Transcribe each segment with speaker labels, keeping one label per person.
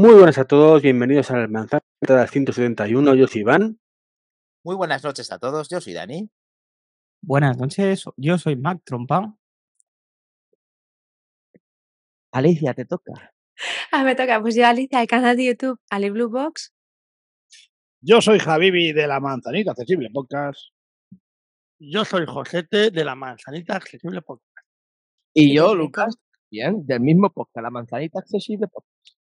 Speaker 1: Muy buenas a todos, bienvenidos al Manzana 171. Yo soy Iván.
Speaker 2: Muy buenas noches a todos, yo soy Dani.
Speaker 3: Buenas noches, yo soy Mac Trompa.
Speaker 4: Alicia, te toca.
Speaker 5: Ah, me toca. Pues yo, Alicia, del canal de YouTube Ali Blue Box.
Speaker 6: Yo soy Javibi de la Manzanita Accesible Podcast.
Speaker 7: Yo soy Josete de la Manzanita Accesible Podcast.
Speaker 4: Y yo. Lucas, bien, del mismo podcast, la Manzanita Accesible Podcast.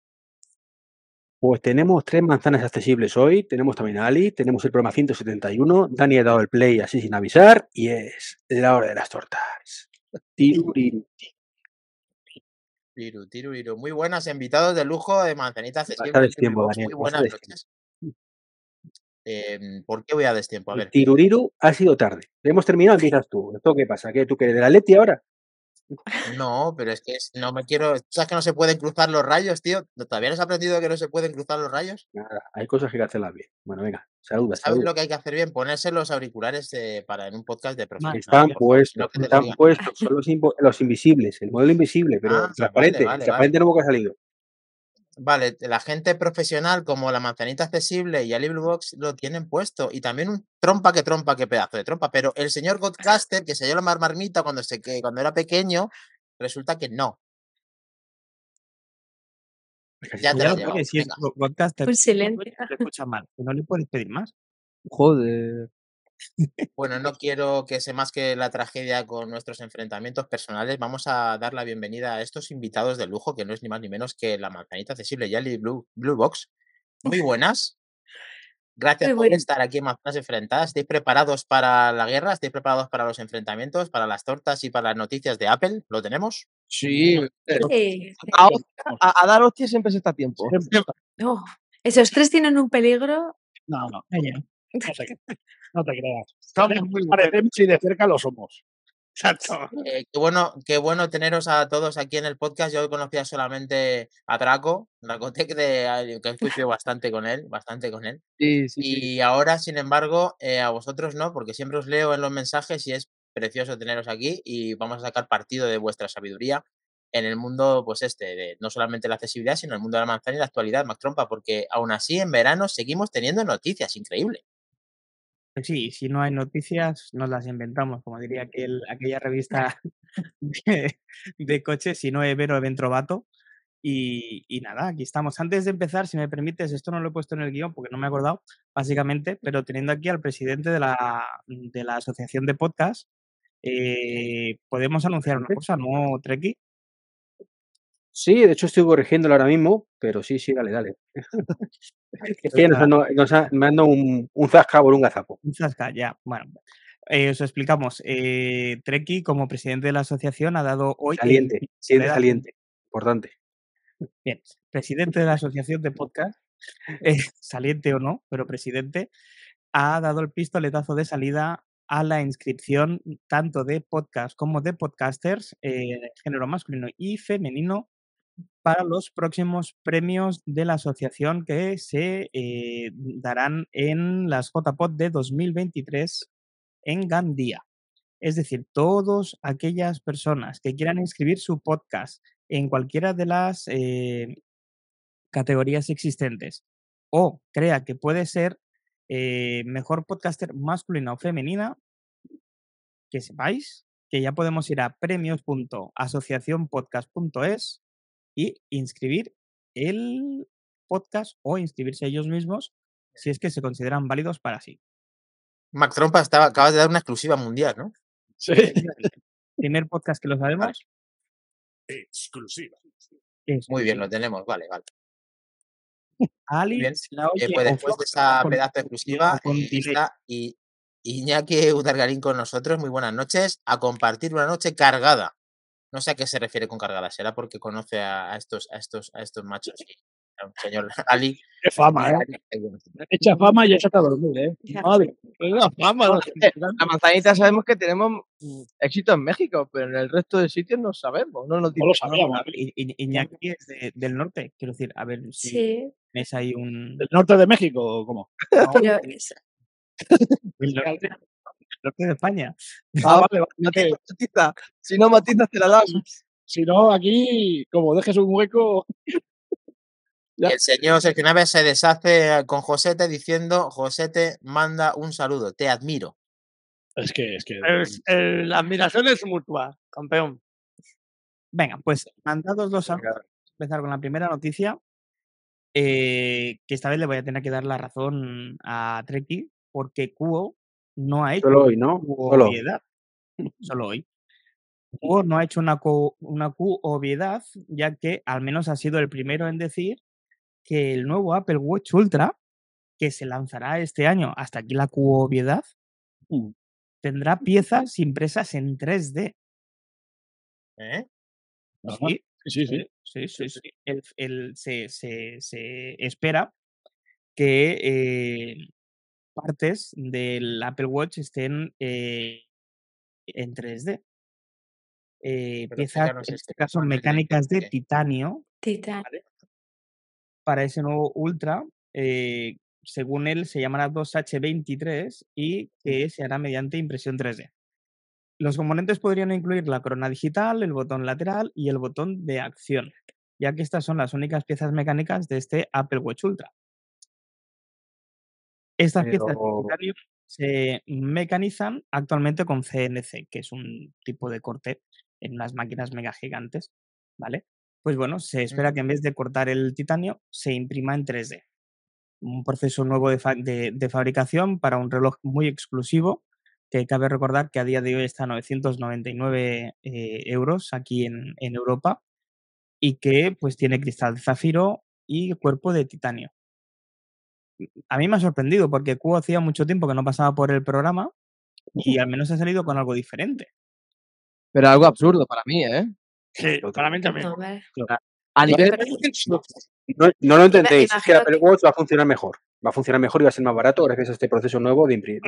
Speaker 1: Pues tenemos tres manzanas accesibles hoy. Tenemos también a Ali, tenemos el programa 171. Dani ha dado el play así sin avisar y es la hora de las tortas. Tiruriru.
Speaker 2: Tiru, tiru, tiru. Muy buenas, invitados de lujo de Manzanita Accesible. Box.
Speaker 1: Daniel,
Speaker 2: Muy buenas noches. Em, ¿Por qué voy a destiempo? A
Speaker 1: El
Speaker 2: ver.
Speaker 1: Tiruriru ha sido tarde. Hemos terminado, empiezas tú. ¿Esto qué pasa? ¿Qué tú quieres de la Leti ahora?
Speaker 2: No, pero es que es- no me quiero. ¿Sabes que no se pueden cruzar los rayos, tío? ¿Todavía no has aprendido que no se pueden cruzar los rayos?
Speaker 1: Nada, hay cosas que hay que hacerlas bien. Bueno, venga, saluda,
Speaker 2: ¿Sabes
Speaker 1: saluda.
Speaker 2: lo que hay que hacer bien? Ponerse los auriculares eh, para en un podcast de
Speaker 1: Están
Speaker 2: profesionales.
Speaker 1: puestos,
Speaker 2: no
Speaker 1: están puestos, son los, invisibles, el modelo invisible, pero
Speaker 2: Ah, vale,
Speaker 1: transparente,
Speaker 2: vale,
Speaker 1: transparente nuevo que ha salido.
Speaker 2: Vale, la gente profesional como la manzanita accesible y Ali Blue Box lo tienen puesto. Y también un trompa que trompa, que pedazo de trompa. Pero el señor Godcaster, que se dio la mar- marmita cuando, se, que, cuando era pequeño, resulta que no. Ya te
Speaker 3: Ya
Speaker 2: la
Speaker 3: lo
Speaker 2: has llevado.
Speaker 3: puedes, si es
Speaker 2: venga.
Speaker 3: go- podcaster.
Speaker 5: Un silencio.
Speaker 3: Te escucha mal, no le puedes pedir más.
Speaker 4: Joder.
Speaker 2: Bueno, no quiero que se más que la tragedia con nuestros enfrentamientos personales. Vamos a dar la bienvenida a estos invitados de lujo, que no es ni más ni menos que la manzanita accesible y Ali Blue, Blue Box. Muy buenas. Gracias
Speaker 5: Muy
Speaker 2: por
Speaker 5: buenas.
Speaker 2: estar aquí en Manzanas Enfrentadas. ¿Estáis preparados para la guerra? ¿Estáis preparados para los enfrentamientos, para las tortas y para las noticias de Apple? ¿Lo tenemos?
Speaker 4: Sí. eh,
Speaker 5: Sí.
Speaker 4: A, a- a dar hostias siempre se está a tiempo.
Speaker 5: Oh, esos tres tienen un peligro.
Speaker 6: No, no. No te, no te creas.
Speaker 7: Somos muy
Speaker 6: Parecemos si de cerca lo somos.
Speaker 7: Exacto.
Speaker 2: Eh, qué, bueno, qué bueno teneros a todos aquí en el podcast. Yo conocía solamente a Draco, Dracotec, de, que coincido bastante con él, bastante con él.
Speaker 4: Sí, sí, sí.
Speaker 2: Y ahora, sin embargo, eh, a vosotros no, porque siempre os leo en los mensajes y es precioso teneros aquí y vamos a sacar partido de vuestra sabiduría en el mundo, pues este, de no solamente la accesibilidad, sino el mundo de la manzana y la actualidad, Mac Trompa, porque aún así en verano seguimos teniendo noticias, increíble.
Speaker 3: Pues Sí, si no hay noticias, nos las inventamos, como diría aquel, aquella revista de, de coches, si no Evero Eventrovato. Y, y nada, aquí estamos. Antes de empezar, si me permites, esto no lo he puesto en el guion porque no me he acordado, básicamente, pero teniendo aquí al presidente de la, de la Asociación de Podcast, eh, podemos anunciar una cosa, ¿no, Treki?
Speaker 1: Sí, de hecho estoy corrigiéndolo ahora mismo, pero sí, sí, dale, dale. es que nos, nos, dado un, un zasca por un gazapo.
Speaker 3: Un zasca, ya. Bueno, eh, os explicamos. Eh, Treki, como presidente de la asociación, ha dado hoy. el
Speaker 1: Saliente, siente saliente, importante.
Speaker 3: Bien, presidente de la asociación de podcast, eh, saliente o no, pero presidente, ha dado el pistoletazo de salida a la inscripción tanto de podcast como de podcasters, eh, género masculino y femenino, para los próximos premios de la asociación que se eh, darán en las JPod de 2023 en Gandía. Es decir, todas aquellas personas que quieran inscribir su podcast en cualquiera de las eh, categorías existentes o crea que puede ser eh, mejor podcaster masculina o femenina, que sepáis que ya podemos ir a premios.asociacionpodcast.es y inscribir el podcast o inscribirse ellos mismos si es que se consideran válidos para sí.
Speaker 2: Mac Trompa, estaba, acabas de dar una exclusiva mundial, ¿no?
Speaker 6: Sí.
Speaker 3: Primer podcast que lo sabemos.
Speaker 7: Exclusiva.
Speaker 3: es
Speaker 2: Muy bien, lo tenemos, vale, vale.
Speaker 3: Ali
Speaker 2: bien. Eh, pues después de esa
Speaker 3: con-
Speaker 2: pedazo de exclusiva
Speaker 3: con
Speaker 2: eh, está I- Iñaki Udargarín con nosotros. Muy buenas noches. A compartir una noche cargada. No sé a qué se refiere con cargada. Será porque conoce a, a estos, a estos, a estos machos. a un señor Ali.
Speaker 6: Qué fama, ¿eh? Echa fama y échate a dormir, ¿eh?
Speaker 5: Ya.
Speaker 6: Madre, qué la fama. no.
Speaker 4: Eh, La manzanita sabemos que tenemos mm, éxito en México, pero en el resto de sitios no sabemos. No nos
Speaker 6: No lo.
Speaker 3: I- I- Iñaki es de- del norte, quiero decir, a ver si
Speaker 5: Sí,
Speaker 3: tenéis ahí un...
Speaker 6: ¿Del norte de México o cómo?
Speaker 3: no,
Speaker 5: pero es-
Speaker 3: norte de España.
Speaker 6: Ah, vale, vale.
Speaker 4: No te matiza. Si no matizas, te la das.
Speaker 6: Si no, aquí, como dejes un hueco, Ya.
Speaker 2: El señor Sergio Naves se deshace con Josete diciendo, Josete, manda un saludo, te admiro.
Speaker 6: Es que, es que.
Speaker 7: Es- el- la admiración es mutua, campeón.
Speaker 3: Venga, pues mandados los saludos, vamos a empezar con la primera noticia. eh, que esta vez le voy a tener que dar la razón a Treki, porque Kuo no ha hecho
Speaker 1: Solo hoy, ¿no? Solo.
Speaker 3: obviedad. Solo hoy. Kuo no ha hecho una, Q, una Q obviedad, ya que al menos ha sido el primero en decir que el nuevo Apple Watch Ultra, que se lanzará este año, hasta aquí la Q obviedad,
Speaker 6: Mm.
Speaker 3: tendrá piezas impresas en 3D.
Speaker 2: ¿eh?
Speaker 3: Sí,
Speaker 6: Sí, sí, sí.
Speaker 3: sí, sí, sí. El- el- se, se- se espera que eh, partes del Apple Watch estén eh, en 3D. Eh, piezas, en
Speaker 2: este
Speaker 3: caso, mecánicas de titanio para ese nuevo Ultra. eh, según él, se llamará 2H23 y que se hará mediante impresión 3D. Los componentes podrían incluir la corona digital, el botón lateral y el botón de acción, ya que estas son las únicas piezas mecánicas de este Apple Watch Ultra. Estas piezas de se mecanizan actualmente con CNC, que es un tipo de corte en unas máquinas mega gigantes, ¿vale? Pues bueno, se espera que en vez de cortar el titanio, se imprima en 3D. Un proceso nuevo de, fa- de- de fabricación para un reloj muy exclusivo, que cabe recordar que a día de hoy está a 999 eh, euros aquí en, en Europa y que pues tiene cristal de zafiro y cuerpo de titanio. A mí me ha sorprendido porque Q hacía mucho tiempo que no pasaba por el programa y al menos ha salido con algo diferente.
Speaker 4: Pero algo absurdo para mí, ¿eh?
Speaker 7: Sí, para mí también.
Speaker 5: No, vale.
Speaker 4: A nivel.
Speaker 1: No, no lo entendéis, es que
Speaker 5: que-
Speaker 1: Watch va a funcionar mejor. Va a funcionar mejor y va a ser más barato gracias a este proceso nuevo de imprimir.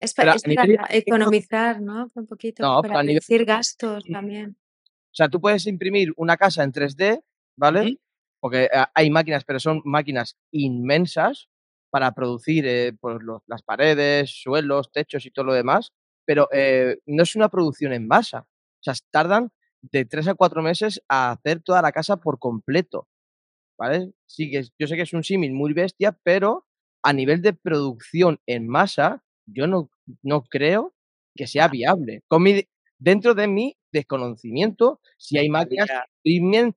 Speaker 5: Es,
Speaker 4: a
Speaker 5: es
Speaker 4: nivel
Speaker 5: para economizar, ¿no? Un poquito.
Speaker 4: No,
Speaker 5: para
Speaker 4: nivel-
Speaker 5: reducir gastos también.
Speaker 4: O sea, tú puedes imprimir una casa en 3D, ¿vale?
Speaker 7: Ujú.
Speaker 4: Porque hay máquinas, pero son máquinas inmensas para producir eh, pues, los- las paredes, suelos, techos y todo lo demás, pero eh, no es una producción en masa. O sea, tardan de tres a cuatro meses a hacer toda la casa por completo, ¿vale? Sí, que yo sé que es un símil muy bestia, pero a nivel de producción en masa, yo no, no creo que sea viable. Con mi, dentro de mi desconocimiento, si hay máquinas que imprimen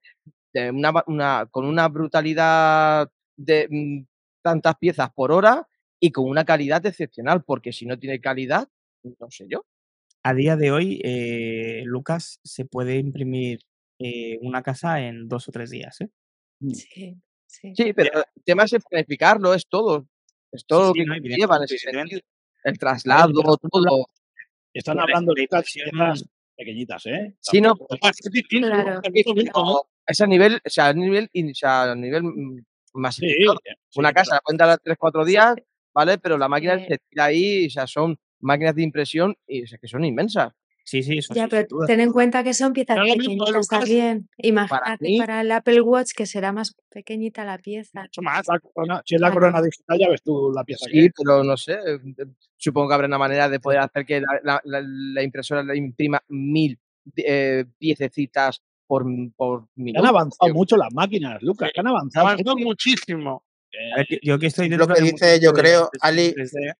Speaker 4: de una, ba- una- con una brutalidad de mm, tantas piezas por hora y con una calidad excepcional, porque si no tiene calidad, no sé yo.
Speaker 3: A día de hoy, eh, Lucas, se puede imprimir eh, una casa en dos o tres días. ¿eh?
Speaker 5: Sí, sí.
Speaker 4: Sí, pero el tema es planificarlo, es todo. Es todo lo
Speaker 3: sí,
Speaker 4: que
Speaker 3: no,
Speaker 4: ese sentido. El traslado, todo.
Speaker 6: Están
Speaker 3: La-
Speaker 6: hablando
Speaker 3: la
Speaker 6: de piezas pequeñitas, ¿eh?
Speaker 4: Sí, no,
Speaker 7: es
Speaker 5: Claro.
Speaker 7: Es
Speaker 4: a nivel, o sea, a nivel, o sea, a nivel mm,
Speaker 6: Sí,
Speaker 4: masificado.
Speaker 6: sí,
Speaker 4: Una casa la pueden dar a 3-4 días, ¿vale? Pero la máquina se tira ahí, o sea, son máquinas de impresión y o sea, que son inmensas.
Speaker 3: Sí, sí, eso
Speaker 5: Ya,
Speaker 3: sí,
Speaker 5: pero ten en cuenta que son piezas pequeñitas también. Imagínate para el Apple Watch que será más pequeñita la pieza.
Speaker 7: Mucho más.
Speaker 6: la corona- si es la
Speaker 5: Claro.
Speaker 6: corona digital, ya ves tú la pieza
Speaker 4: Sí, pero no sé, eh, supongo que habrá una manera de poder hacer que la, la- la- la impresora le imprima mil eh, piececitas por, por
Speaker 6: Han avanzado mucho las máquinas, Lucas, han avanzado.
Speaker 7: Avanzó muchísimo.
Speaker 3: Ver, yo- yo que estoy
Speaker 2: Lo que dice, yo creo, Ali,
Speaker 3: 3D,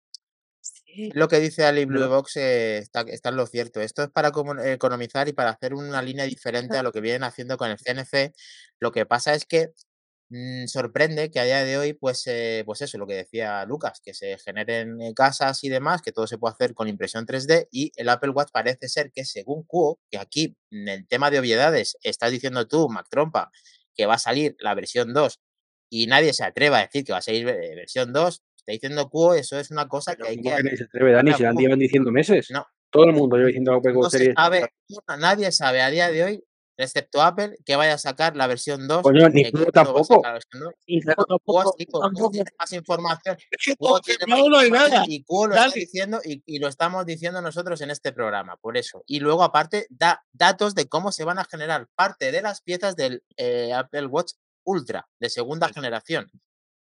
Speaker 5: Sí.
Speaker 2: Lo que dice Ali Blue Box eh, está, está en lo cierto. Esto es para comu- economizar y para hacer una línea diferente a lo que vienen haciendo con el CNC. Lo que pasa es que mm, sorprende que a día de hoy, pues, eh, pues eso, lo que decía Lucas, que se generen eh, casas y demás, que todo se puede hacer con impresión 3D y el Apple Watch parece ser que según Cuo, que aquí en el tema de obviedades estás diciendo tú, Mac Trompa, que va a salir la versión 2 y nadie se atreva a decir que va a salir eh, versión 2, está diciendo Cuo, eso es una cosa que hay
Speaker 1: ¿cómo
Speaker 2: que...
Speaker 1: que nadie se atreve, Dani? Si la llevan diciendo meses.
Speaker 2: No,
Speaker 1: Todo el mundo lleva diciendo Apple
Speaker 2: no se sabe, nadie sabe a día de hoy, excepto Apple, que vaya a sacar la versión 2.
Speaker 1: Coño, ni
Speaker 2: a
Speaker 1: tampoco.
Speaker 2: sacar la versión 2.
Speaker 7: Y
Speaker 2: Pero
Speaker 7: tampoco-
Speaker 2: Cuo sí, Cuo
Speaker 7: tampoco-
Speaker 2: tiene más información.
Speaker 7: No hay nada.
Speaker 2: Y lo está diciendo y, y lo estamos diciendo nosotros en este programa, por eso. Y luego, aparte, da datos de cómo se van a generar parte de las piezas del eh, Apple Watch Ultra de segunda generación.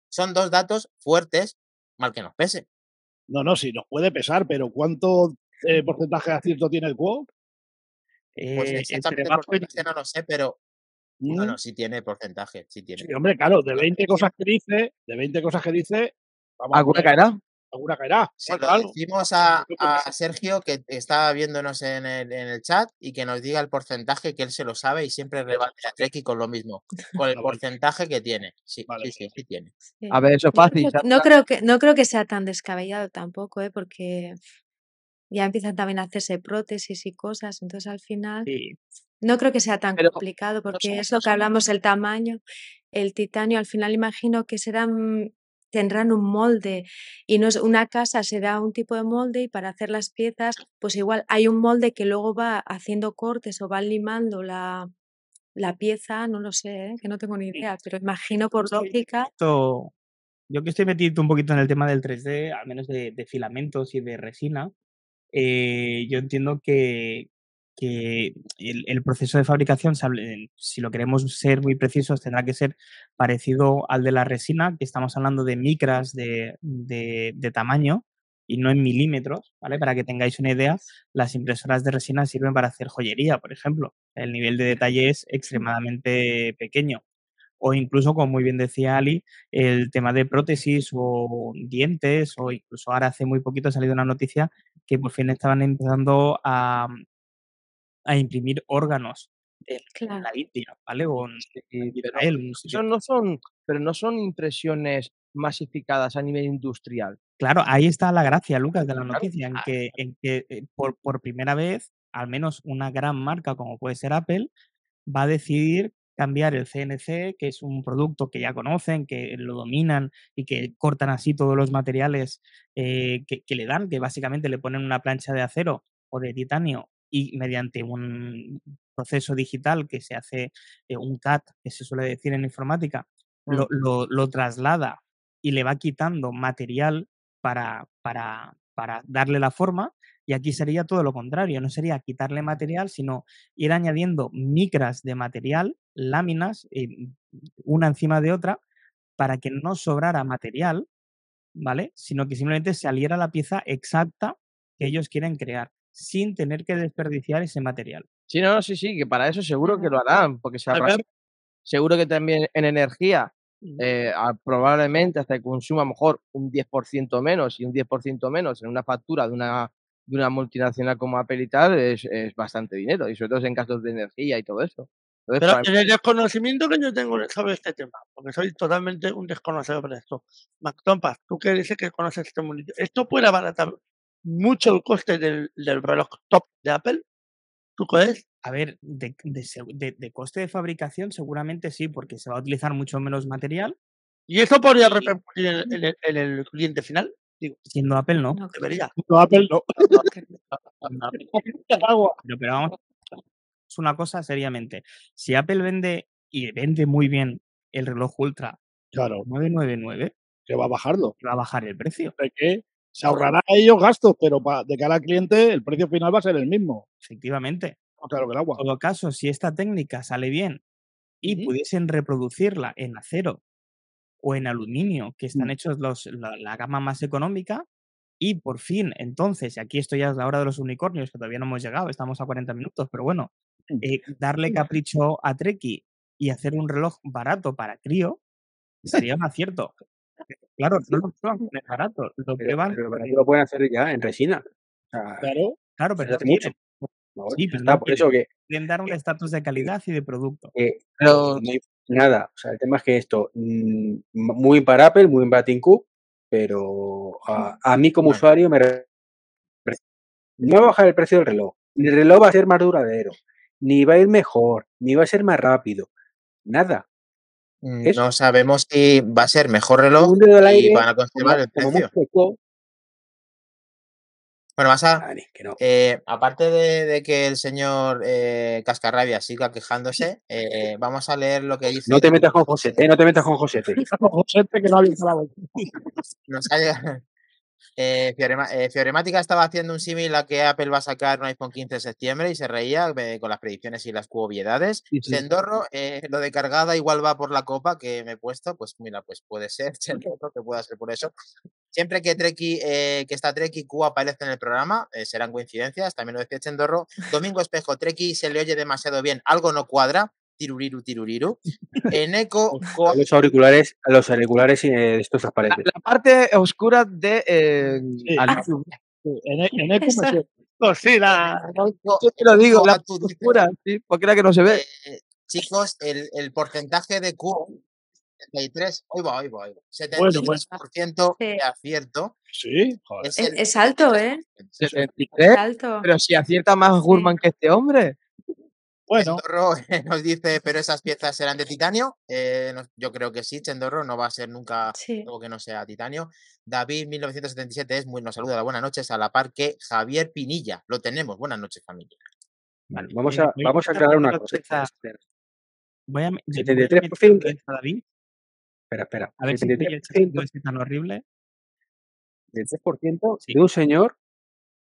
Speaker 2: Son dos datos fuertes, mal que nos pese.
Speaker 6: No, no, sí, nos puede pesar, pero ¿cuánto eh, porcentaje de acierto tiene el Quo?
Speaker 2: Pues
Speaker 3: eh,
Speaker 2: exactamente porcentaje no lo sé, pero No,
Speaker 6: Mm.
Speaker 2: no, sí tiene porcentaje, sí tiene.
Speaker 6: Sí, hombre, claro, de 20 cosas que dice, de 20 cosas que dice, vamos a
Speaker 4: ¿Alguna
Speaker 6: poner-
Speaker 4: caerá?
Speaker 6: alguna caerá.
Speaker 2: Se
Speaker 6: Bueno,
Speaker 2: lo decimos a, a Sergio que está viéndonos en el, en el chat y que nos diga el porcentaje que él se lo sabe y siempre rebate a Treki con lo mismo, con el
Speaker 6: Ah,
Speaker 2: porcentaje que tiene. Sí,
Speaker 6: Vale,
Speaker 2: sí, sí, sí tiene.
Speaker 5: Sí.
Speaker 4: A ver, eso es fácil.
Speaker 5: creo- no creo que no creo que sea tan descabellado tampoco, ¿eh? porque ya empiezan también a hacerse prótesis y cosas, entonces al final
Speaker 3: Sí,
Speaker 5: no creo que sea tan
Speaker 4: Pero
Speaker 5: complicado, porque
Speaker 4: son-
Speaker 5: eso
Speaker 4: no
Speaker 5: que hablamos, el tamaño, el titanio, al final imagino que serán tendrán un molde y no es una casa será un tipo de molde y para hacer las piezas pues igual hay un molde que luego va haciendo cortes o va limando la, la pieza, no lo sé, ¿eh? que no tengo ni idea, pero imagino por lógica
Speaker 3: yo que estoy metido un poquito en el tema del 3D, al menos de, de filamentos y de resina, eh, yo entiendo que, que el, el proceso de fabricación, si lo queremos ser muy precisos, tendrá que ser parecido al de la resina, que estamos hablando de micras de, de- de tamaño y no en milímetros, ¿vale? Para que tengáis una idea, las impresoras de resina sirven para hacer joyería, por ejemplo. El nivel de detalle es extremadamente pequeño o incluso, como muy bien decía Ali, el tema de prótesis o dientes, o incluso ahora hace muy poquito ha salido una noticia que por fin estaban empezando a, a imprimir órganos en, en
Speaker 5: Claro.
Speaker 3: la India, ¿vale? O Israel.
Speaker 4: Eso no son, pero no son impresiones masificadas a nivel industrial.
Speaker 3: Claro, ahí está la gracia, Lucas, de la noticia, en que, en que eh, por, por primera vez, al menos una gran marca como puede ser Apple, va a decidir cambiar el CNC, que es un producto que ya conocen, que lo dominan y que cortan así todos los materiales eh, que, que le dan, que básicamente le ponen una plancha de acero o de titanio y mediante un proceso digital que se hace eh, un CAT, que se suele decir en informática, lo, lo- lo traslada y le va quitando material para, para, para darle la forma. Y aquí sería todo lo contrario, no sería quitarle material, sino ir añadiendo micras de material, láminas, eh, una encima de otra, para que no sobrara material, ¿vale? Sino que simplemente saliera la pieza exacta que ellos quieren crear, sin tener que desperdiciar ese material.
Speaker 4: Sí, no, sí, sí, que para eso seguro que lo harán, porque se ahorra- Seguro que también en energía, eh, probablemente hasta que consuma a lo mejor un 10% menos y un 10% menos en una factura de una, de una multinacional como Apple y tal, es, es bastante dinero, y sobre todo en casos de energía y todo eso. Entonces,
Speaker 7: Pero
Speaker 4: para-
Speaker 7: en el desconocimiento que yo tengo sobre este tema, porque soy totalmente un desconocedor de esto. MacTompas, tú que dices que conoces este mundillo, ¿esto puede abaratar mucho el coste del, del reloj top de Apple? ¿Tú crees?
Speaker 3: A ver, de, de de- de coste de fabricación seguramente sí, porque se va a utilizar mucho menos material,
Speaker 7: ¿Y eso podría repercutir en, en en el cliente final? Digo,
Speaker 3: siendo Apple no.
Speaker 5: No
Speaker 7: debería.
Speaker 6: No, Apple no. Agua.
Speaker 3: Pero, pero vamos, es una cosa seriamente. Si Apple vende y vende muy bien el reloj Ultra
Speaker 6: Claro,
Speaker 3: 999,
Speaker 6: que va a bajarlo.
Speaker 3: va a bajar el precio,
Speaker 6: De que se ahorrará a ellos gastos, pero pa- de cara al cliente el precio final va a ser el mismo.
Speaker 3: efectivamente.
Speaker 6: Claro que el agua.
Speaker 3: En todo caso, si esta técnica sale bien y pudiesen reproducirla en acero o en aluminio, que están
Speaker 6: Mm.
Speaker 3: hechos los, la, la gama más económica, y por fin, entonces, y aquí esto ya es la hora de los unicornios, que todavía no hemos llegado, estamos a 40 minutos, pero bueno, eh, darle capricho a Treki y hacer un reloj barato para crío sería un acierto. Claro, no lo prueban con el barato, lo
Speaker 1: Pero,
Speaker 3: prueban,
Speaker 1: pero lo pueden hacer ya en resina. O sea,
Speaker 6: Claro.
Speaker 3: claro, pero
Speaker 1: hace mucho.
Speaker 3: sí, no
Speaker 1: por eso que
Speaker 3: quieren dar un estatus de calidad y de producto.
Speaker 1: eh,
Speaker 4: pero-
Speaker 1: no nada. O sea, el tema es que esto, mm, muy para Apple, muy para Cook, pero a, a mí como usuario me no va a bajar el precio del reloj. Ni el reloj va a ser más duradero, ni va a ir mejor, ni va a ser más rápido. Nada.
Speaker 2: Mm. No sabemos si va a ser mejor reloj y
Speaker 1: aire,
Speaker 2: van a conservar el precio. Bueno, vas a,
Speaker 1: Dani, que no.
Speaker 2: Eh, aparte de, de que el señor eh, Cascarrabia siga quejándose, eh, vamos a leer lo que dice.
Speaker 1: No te metas con Josete, no te metas con.
Speaker 6: José, que no ha abierto la boca.
Speaker 2: Nos ha llegado- Eh, Fiorema- eh, Fioremática estaba haciendo un símil a que Apple va a sacar un iPhone 15 de septiembre y se reía eh, con las predicciones y las obviedades.
Speaker 4: Sí, sí.
Speaker 2: Sendorro, eh, lo de cargada igual va por la copa que me he puesto, pues mira, pues puede ser, Sendorro, que pueda ser por eso. Siempre que Treki, eh, que está Treki Q aparece en el programa, eh, serán coincidencias, también lo decía Chendorro. Domingo Espejo, Treki se le oye demasiado bien, algo no cuadra. Tiruriru, tiruriru. Eneco
Speaker 1: A los auriculares, a los auriculares eh, de estos
Speaker 4: La,
Speaker 1: transparentes.
Speaker 4: la parte oscura de. eh,
Speaker 6: Sí.
Speaker 4: Aliu.
Speaker 6: Sí, En, en Eco me
Speaker 7: sí, la,
Speaker 4: Yo te lo digo, la
Speaker 2: Eco-
Speaker 4: parte oscura, sí, porque era que no se ve.
Speaker 2: Eh, chicos, el, el porcentaje de Q, 73, hoy va, hoy va, hoy va,
Speaker 6: Bueno, bueno.
Speaker 2: 73%
Speaker 5: Sí.
Speaker 2: de acierto.
Speaker 6: Sí, joder.
Speaker 2: Es,
Speaker 5: Es,
Speaker 2: el-
Speaker 5: es alto, ¿eh?
Speaker 4: 73.
Speaker 5: Es alto.
Speaker 4: Pero si acierta más Gurman que este hombre.
Speaker 6: Bueno,
Speaker 2: Chendorro nos dice, pero esas piezas serán de titanio. Eh, yo creo que sí, Chendorro no va a ser nunca
Speaker 5: Sí.
Speaker 2: algo que no sea titanio. David 1977 es muy, nos saluda, buenas noches, a la par que Javier Pinilla. Lo tenemos, buenas noches, familia.
Speaker 1: Vale, vamos
Speaker 3: Eh,
Speaker 1: a, vamos a aclarar una cosa.
Speaker 3: Voy a, me- voy a
Speaker 1: 73%.
Speaker 3: meter a David,
Speaker 1: espera. espera.
Speaker 3: a ver si estoy el
Speaker 1: 73%
Speaker 3: es tan horrible.
Speaker 1: del 3%
Speaker 3: Sí.
Speaker 1: de un señor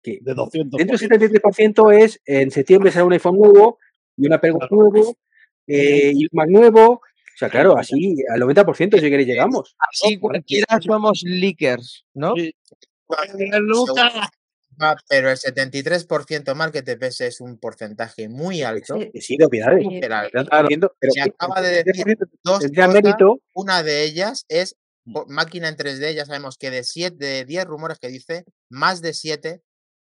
Speaker 1: que
Speaker 6: de 200.
Speaker 1: dentro del 73% es en septiembre será un iPhone nuevo y un Watch nuevo eh, y un Mac nuevo. O sea, claro, así al 90% si queréis llegamos.
Speaker 4: Así cualquiera somos leakers, ¿no?
Speaker 6: Sí.
Speaker 2: Ah, Pero el 73% market TPS es un porcentaje muy alto.
Speaker 5: Sí.
Speaker 1: Que sí, de.
Speaker 5: Sí.
Speaker 1: pero
Speaker 2: Se acaba de decir
Speaker 1: 73%
Speaker 2: Dos cosas. Una de ellas es po- máquina en 3D. Ya sabemos que de 7, de 10 rumores que dice, más de 7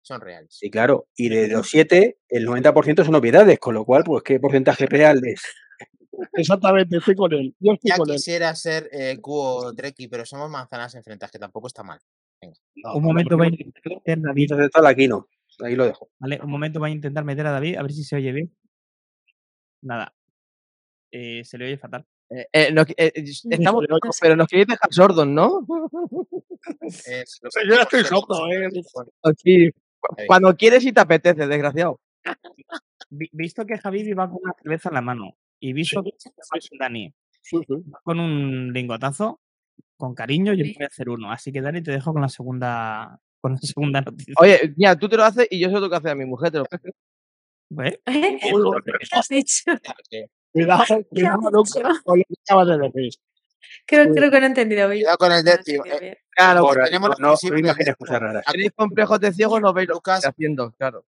Speaker 2: son reales.
Speaker 1: Sí, claro. Y de los 7, el 90% son obviedades, con lo cual, pues, ¿qué porcentaje real es?
Speaker 6: Exactamente, estoy con él. Yo estoy
Speaker 2: Ya
Speaker 6: con él.
Speaker 2: quisiera ser eh, Cuo Treki, pero somos manzanas enfrentadas, que tampoco está mal.
Speaker 6: No,
Speaker 3: Un
Speaker 6: no,
Speaker 3: momento
Speaker 6: no,
Speaker 3: voy a
Speaker 6: no,
Speaker 3: intentar meter a David,
Speaker 1: Entonces está la Kino. Ahí lo dejo.
Speaker 3: ¿vale? Un momento voy a intentar meter a David, a ver si se oye bien. Nada. Eh, se le oye fatal.
Speaker 4: Eh, eh, no- eh, eh, estamos
Speaker 6: pero-
Speaker 4: locos, pero nos queréis dejar sordos, ¿no?
Speaker 2: Es lo
Speaker 7: Yo ya estoy sordo, ¿eh?
Speaker 4: Aquí. Cuando quieres y te apetece, desgraciado.
Speaker 3: Vi- visto que Javi va con una cerveza en la mano y visto
Speaker 6: Sí,
Speaker 3: que Dani
Speaker 6: Sí, sí.
Speaker 3: va con un lingotazo, con cariño, yo voy a hacer uno. Así que Dani, te dejo con la segunda, con la segunda noticia.
Speaker 4: Oye, mira, tú te lo haces y yo se lo tengo que hacer a mi mujer. Te lo?
Speaker 3: ¿Eh?
Speaker 5: ¿Qué has dicho?
Speaker 6: Cuidado,
Speaker 5: ¿Qué
Speaker 6: cuidado
Speaker 5: has
Speaker 6: Luca,
Speaker 5: dicho?
Speaker 6: con lo que acabas de decir.
Speaker 5: Creo, creo que no he entendido bien.
Speaker 2: Cuidado con el
Speaker 5: he
Speaker 2: décimo. eh.
Speaker 4: Claro,
Speaker 2: Por- tenemos
Speaker 1: no,
Speaker 2: la
Speaker 1: no,
Speaker 2: de-
Speaker 1: cosas raras.
Speaker 2: Ah,
Speaker 4: tenéis complejos de ciego, no veis lo que
Speaker 2: Lucas.
Speaker 4: estoy haciendo, claro.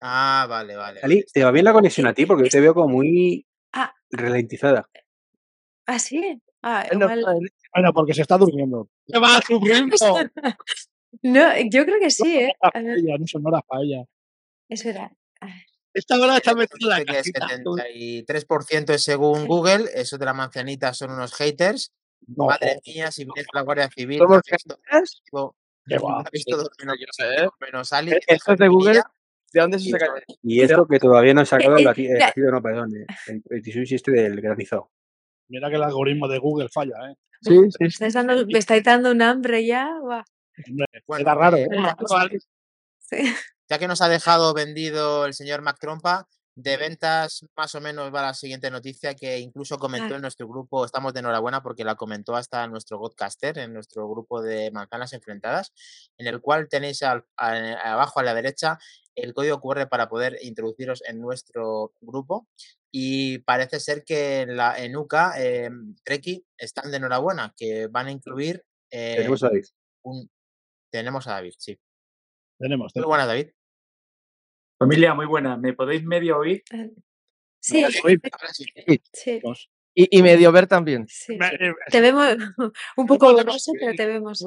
Speaker 2: Ah, vale, vale.
Speaker 1: Ali,
Speaker 2: vale.
Speaker 1: ¿te va bien la conexión a ti? Porque yo te veo como muy
Speaker 5: Ah.
Speaker 1: ralentizada.
Speaker 5: ¿Ah, sí? Ah, igual.
Speaker 4: sabe,
Speaker 6: Bueno, porque se está durmiendo.
Speaker 7: ¿Qué vas sufriendo?
Speaker 5: No, yo creo que sí, ¿eh?
Speaker 6: No son horas para ella.
Speaker 7: Esta hora está la
Speaker 2: Dice que
Speaker 7: cajita.
Speaker 2: 73% es según Google, eso de la manzanita son unos haters.
Speaker 6: No,
Speaker 2: Madre mía, si vienes la Guardia Civil,
Speaker 4: ¿Somos
Speaker 2: ha visto,
Speaker 4: haters?
Speaker 6: qué va.
Speaker 2: ha visto dos menos,
Speaker 4: yo sé.
Speaker 2: menos Ali.
Speaker 4: Eh, Esto es de Google. ¿De dónde se
Speaker 2: y
Speaker 4: saca?
Speaker 1: Y esto que todavía no he sacado el bati-
Speaker 5: eh,
Speaker 1: no, perdón, eh, el el este del granizado.
Speaker 6: Mira que el algoritmo de Google falla, ¿eh?
Speaker 4: Sí, sí,
Speaker 5: Me estáis dando, me estáis dando un hambre ya. Buah.
Speaker 2: Bueno,
Speaker 6: Queda raro,
Speaker 2: eh, ya que nos ha dejado vendido el señor Mac Trompa, de ventas más o menos va la siguiente noticia que incluso comentó en nuestro grupo, estamos de enhorabuena porque la comentó hasta nuestro Godcaster, en nuestro grupo de manzanas enfrentadas, en el cual tenéis al- a- abajo a la derecha el código QR para poder introduciros en nuestro grupo y parece ser que en, la, en UCA, eh, Treki, están de enhorabuena, que van a incluir eh,
Speaker 1: Tenemos a David.
Speaker 2: un... Tenemos a David, sí.
Speaker 6: Tenemos,
Speaker 2: Muy
Speaker 6: tenemos.
Speaker 2: buenas, David.
Speaker 8: Familia, muy buena. ¿Me podéis medio oír?
Speaker 5: Sí,
Speaker 2: Ahora sí.
Speaker 5: sí,
Speaker 4: Y, y medio ver también.
Speaker 5: sí.
Speaker 7: Eh,
Speaker 5: Te vemos un poco borroso, pero te vemos.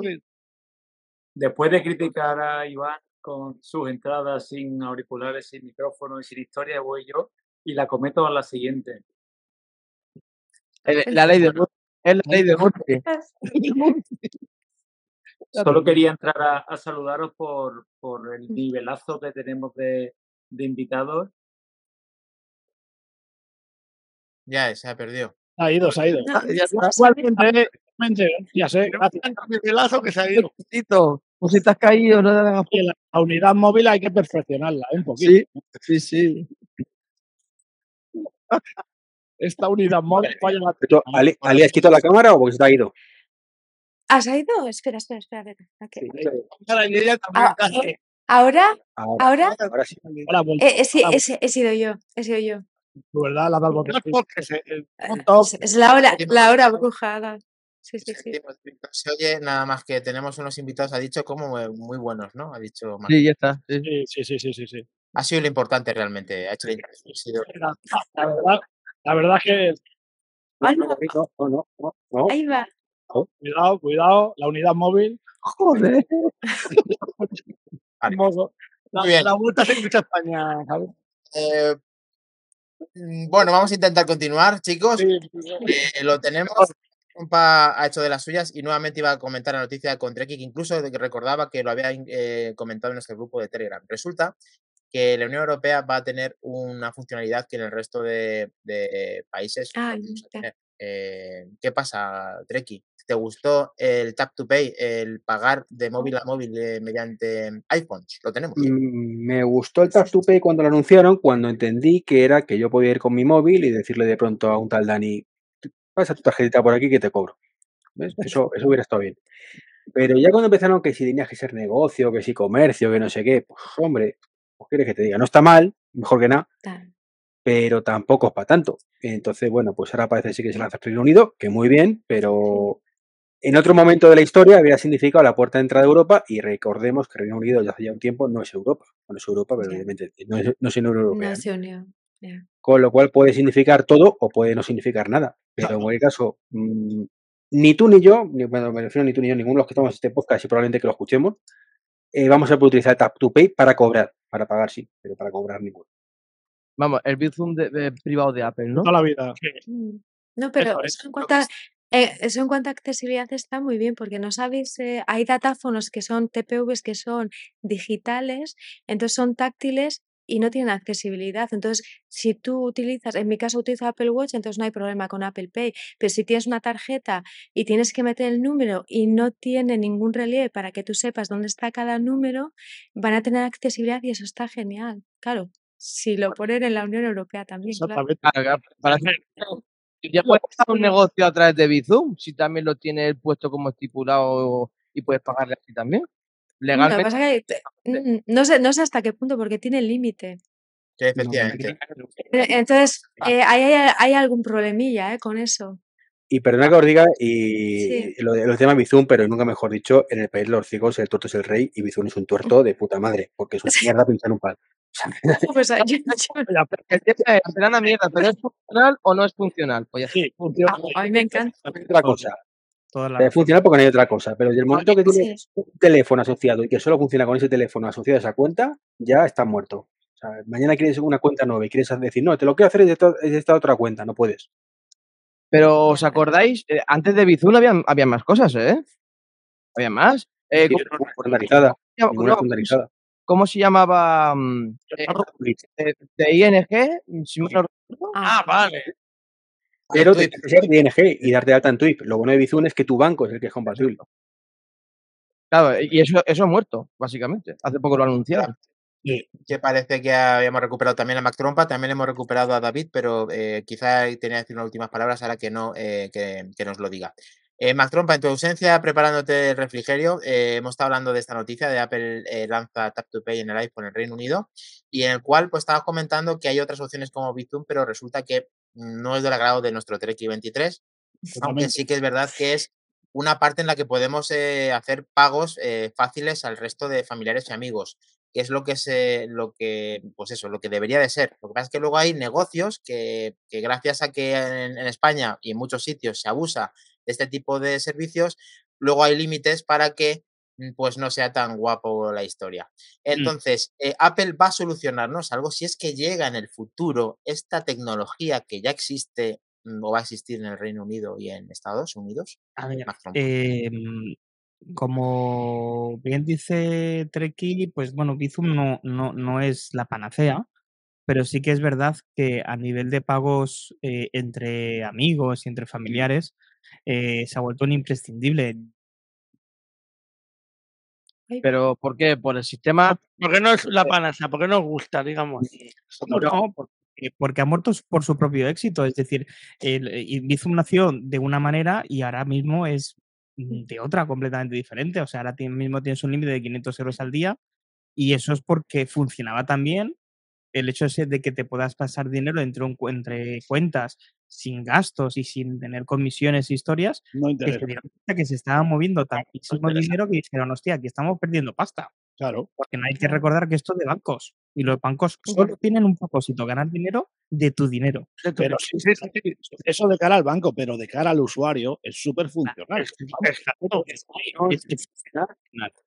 Speaker 8: Después de criticar a Iván con sus entradas sin auriculares, sin micrófono y sin historia, voy yo y la cometo a la siguiente.
Speaker 4: El- La ley de Murphy. Es la ley de Murphy.
Speaker 8: Solo quería entrar a, a saludaros por, por el nivelazo que tenemos de, de invitados.
Speaker 2: Ya, se ha perdido.
Speaker 6: Se ha ido, se ha ido.
Speaker 5: No,
Speaker 4: ya.
Speaker 6: Igualmente, eh, igualmente, ya sé, gracias.
Speaker 7: nivelazo que se ha ido.
Speaker 4: Pues si te has caído, no te hagas
Speaker 6: la, unidad móvil hay que perfeccionarla ¿eh? un poquito.
Speaker 4: Sí, sí, sí.
Speaker 6: Esta unidad móvil falla la
Speaker 1: Esto, Ali, Ali, ¿has quitado la cámara o porque se te ha ido?
Speaker 5: ¿Has ido? Espera, espera, espera. a ver, ok.
Speaker 7: Ahora, y ella también
Speaker 5: Ah,
Speaker 7: hace.
Speaker 5: Ahora,
Speaker 1: Ahora,
Speaker 5: ahora,
Speaker 1: ahora sí.
Speaker 5: Eh, he,
Speaker 6: Ah,
Speaker 5: he si- he sido yo, he sido yo.
Speaker 6: tu verdad, la
Speaker 7: es se, el punto
Speaker 5: Es, es la hora, la hora bruja. la- Sí, sí, sí.
Speaker 2: Se oye nada más que tenemos unos invitados, ha dicho como muy, buenos, ¿no? Ha dicho Marc.
Speaker 4: Sí, ya está. sí.
Speaker 6: Sí, sí, sí, sí,
Speaker 2: ha sido lo importante realmente. Ha hecho la- ha sido-
Speaker 6: La, la verdad, la verdad es que,
Speaker 5: Ay,
Speaker 1: No,
Speaker 5: no,
Speaker 1: no, no, no, no.
Speaker 5: ahí va.
Speaker 6: cuidado, cuidado, la unidad móvil.
Speaker 4: Joder.
Speaker 2: Muy bien.
Speaker 6: la vuelta se escucha España, ¿sabes?
Speaker 2: Eh, mm, bueno, vamos a intentar continuar, chicos.
Speaker 6: Sí, sí,
Speaker 2: Eh, lo tenemos. Compa ha hecho de las suyas y nuevamente iba a comentar la noticia con Treki, que incluso recordaba que lo había eh, comentado en nuestro grupo de Telegram. Resulta que la Unión Europea va a tener una funcionalidad que en el resto de, de países no Eh, ¿Qué pasa, Treki? ¿Te gustó el Tap to Pay, el pagar de móvil a móvil eh, mediante iPhones? Lo tenemos.
Speaker 1: Mm, Me gustó el Tap to Pay cuando lo anunciaron, cuando entendí que era que yo podía ir con mi móvil y decirle de pronto a un tal Dani, pasa tu tarjetita por aquí que te cobro. ¿Ves? Eso, eso hubiera estado bien. Pero ya cuando empezaron que si tenías que ser negocio, que si comercio, que no sé qué, pues hombre, pues quieres que te diga, no está mal, mejor que nada, pero tampoco es para tanto. Entonces, bueno, pues ahora parece sí que se lanza el Reino Unido, que muy bien, pero en otro momento de la historia habría significado la puerta de entrada de Europa y recordemos que Reino Unido ya hace ya un tiempo no es Europa. Bueno, es Europa, pero evidentemente no es, no es Unión Europea. Con lo cual puede significar todo o puede no significar nada. Pero en cualquier caso, mm, ni tú ni yo, ni, bueno, me refiero ni tú ni yo, ninguno de los que estamos en este podcast y probablemente que lo escuchemos, eh, vamos a poder utilizar Tap to Pay para cobrar. Para pagar sí, pero para cobrar ninguno.
Speaker 4: Vamos, el Bizum de, de- privado de Apple, ¿no?
Speaker 6: toda la vida.
Speaker 5: Mm. No, pero
Speaker 6: Eso
Speaker 5: eso,
Speaker 6: es,
Speaker 5: en cuanto a,
Speaker 6: es.
Speaker 5: eh, eso en cuanto a accesibilidad está muy bien, porque no sabéis, eh, hay datáfonos que son TPVs que son digitales, entonces son táctiles y no tienen accesibilidad. Entonces, si tú utilizas, en mi caso utilizo Apple Watch, entonces no hay problema con Apple Pay, pero si tienes una tarjeta y tienes que meter el número y no tiene ningún relieve para que tú sepas dónde está cada número, van a tener accesibilidad y eso está genial. Claro, si lo ponen en la Unión Europea también.
Speaker 6: Exactamente.
Speaker 4: Claro, claro, para hacer- ya puedes hacer un negocio a través de Bizum, si también lo tiene él puesto como estipulado y puedes pagarle así también.
Speaker 5: Lo que
Speaker 4: Legalmente.
Speaker 5: pasa que te- mm, no sé, no sé hasta qué punto, porque tiene límite.
Speaker 2: Sí, efectivamente.
Speaker 5: Entonces,
Speaker 2: Ah.
Speaker 5: eh, hay, hay algún problemilla eh, con eso.
Speaker 1: Y perdona que os diga, y
Speaker 5: Sí.
Speaker 1: lo, lo tema Bizum, pero nunca mejor dicho, en el país de los ciegos el tuerto es el rey y Bizum es un tuerto de puta madre, porque es una mierda pinchar un palo.
Speaker 5: Pues, ah,
Speaker 4: tema es, será una mierda, pero ¿es funcional o no es funcional? Pues ya está.
Speaker 6: sí, funciona.
Speaker 5: a mí me encanta.
Speaker 1: hay otra cosa.
Speaker 3: Toda la
Speaker 1: funcionar porque no hay otra cosa, pero desde el momento que tienes
Speaker 5: Sí.
Speaker 1: un teléfono asociado y que solo funciona con ese teléfono asociado a esa cuenta, ya estás muerto. O sea, mañana quieres una cuenta nueva y quieres decir, no, te lo quiero hacer desde esta, desde esta otra cuenta, no puedes.
Speaker 4: Pero ¿os acordáis? Eh, antes de Bizum había, había más cosas, ¿eh? Había más. Eh,
Speaker 1: Tienes
Speaker 4: ¿cómo,
Speaker 1: una estandarizada,
Speaker 4: cómo-
Speaker 1: ninguna
Speaker 4: no,
Speaker 1: estandarizada.
Speaker 4: Cómo se llamaba? mm, eh, de, de ING, si mal no recuerdo.
Speaker 6: Ah, vale.
Speaker 1: Pero que ser de ING y darte de alta en Twip. Lo bueno de Bizum es que tu banco es el que es compatible.
Speaker 4: Claro, y eso, eso ha muerto, básicamente. Hace poco lo anunciaron.
Speaker 2: que parece que habíamos recuperado también a Mac Trompa, también hemos recuperado a David, pero eh, quizá tenía que decir unas últimas palabras, ahora que no, eh, que, que nos lo diga. Eh, Mac Trompa, en tu ausencia, preparándote el refrigerio, eh, hemos estado hablando de esta noticia de Apple eh, lanza Tap to Pay en el iPhone en el Reino Unido, y en el cual pues estabas comentando que hay otras opciones como Bizum, pero resulta que no es del agrado de nuestro Treki 23, aunque sí que es verdad que es una parte en la que podemos eh, hacer pagos eh, fáciles al resto de familiares y amigos, que es lo que se, lo que, pues eso, lo que debería de ser. Lo que pasa es que luego hay negocios que, que gracias a que en, en España y en muchos sitios se abusa este tipo de servicios, luego hay límites para que mm, pues no sea tan guapo la historia. Entonces, eh, Apple va a solucionarnos algo si es que llega en el futuro esta tecnología que ya existe mm, o va a existir en el Reino Unido y en Estados Unidos.
Speaker 3: A ver, em, como bien dice Treki, pues bueno, Bizum no, no, no es la panacea, pero sí que es verdad que a nivel de pagos eh, entre amigos y entre familiares eh, se ha vuelto un imprescindible.
Speaker 4: Pero ¿por qué? Por el sistema.
Speaker 7: Porque no es la panacea, porque nos gusta, digamos.
Speaker 3: No, porque, porque ha muerto por su propio éxito. Es decir, eh, y Bizum nació de una manera y ahora mismo es mm, de otra completamente diferente. O sea, ahora mismo tienes un límite de 500 euros al día y eso es porque funcionaba tan bien el hecho ese de que te puedas pasar dinero entre, un entre cuentas sin gastos y sin tener comisiones e historias,
Speaker 6: No
Speaker 3: que se dieron cuenta que se estaba moviendo tantísimo dinero que dijeron, hostia, aquí estamos perdiendo pasta.
Speaker 6: Claro.
Speaker 3: Porque no hay que recordar que esto es de bancos. Y los bancos solo tienen un propósito, ganar dinero de tu dinero.
Speaker 6: Pero sí, sí, eso de cara al banco, pero de cara al usuario es súper funcional.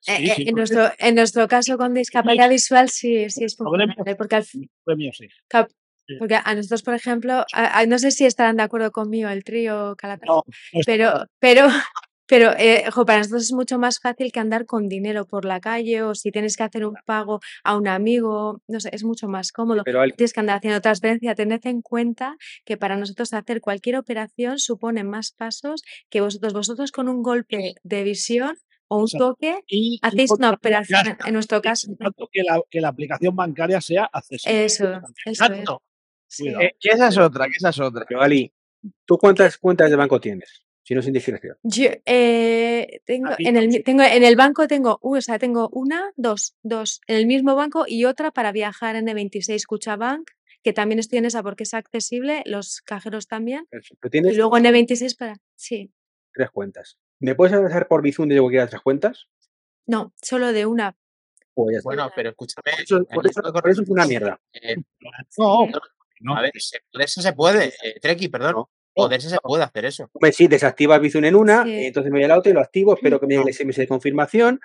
Speaker 5: Eh, eh, en, nuestro, en nuestro caso con discapacidad visual sí, sí es funcional, porque, al porque a nosotros, por ejemplo, a- a- no sé si estarán de acuerdo conmigo el trío Calatayud,
Speaker 6: No, no está
Speaker 5: pero, pero, pero eh, jo, para nosotros es mucho más fácil que andar con dinero por la calle o si tienes que hacer un pago a un amigo, no sé, es mucho más cómodo.
Speaker 1: Pero
Speaker 5: Tienes que andar haciendo transferencia. Tened en cuenta que para nosotros hacer cualquier operación supone más pasos que vosotros. Vosotros con un golpe de visión o un toque
Speaker 6: Y,
Speaker 5: hacéis una operación, en- nuestro caso.
Speaker 6: Tanto que la, que la aplicación bancaria sea accesible.
Speaker 5: Eso, eso es.
Speaker 7: Exacto.
Speaker 5: Sí.
Speaker 4: Eh, que esa es otra, que esa es otra.
Speaker 1: pero Ali, ¿tú cuántas cuentas de banco tienes? Si no es indiscreción.
Speaker 5: Yo eh, tengo en el tengo en el banco tengo, uh, o sea, tengo una, dos, dos en el mismo banco y otra para viajar N26 Cuchabank, que también estoy en esa porque es accesible, los cajeros también,
Speaker 1: Perfecto.
Speaker 5: y
Speaker 1: Tienes
Speaker 5: luego N26 para, sí,
Speaker 1: tres cuentas. ¿Me puedes hacer por Bizum de cualquiera de tres cuentas?
Speaker 5: no, solo de una.
Speaker 1: Pues.
Speaker 2: Bueno, pero escúchame.
Speaker 1: Por eso, por eso-
Speaker 2: estoy
Speaker 1: por eso es una mierda.
Speaker 2: eh,
Speaker 6: No. No.
Speaker 2: a ver, se- poderse se puede, eh, Treki, perdón.
Speaker 1: No.
Speaker 2: Poderse se puede hacer eso.
Speaker 1: Hombre, sí, desactivas Bizum en una,
Speaker 5: Sí.
Speaker 1: eh, entonces me voy a la otra y lo activo, espero que me llegue el SMS de confirmación.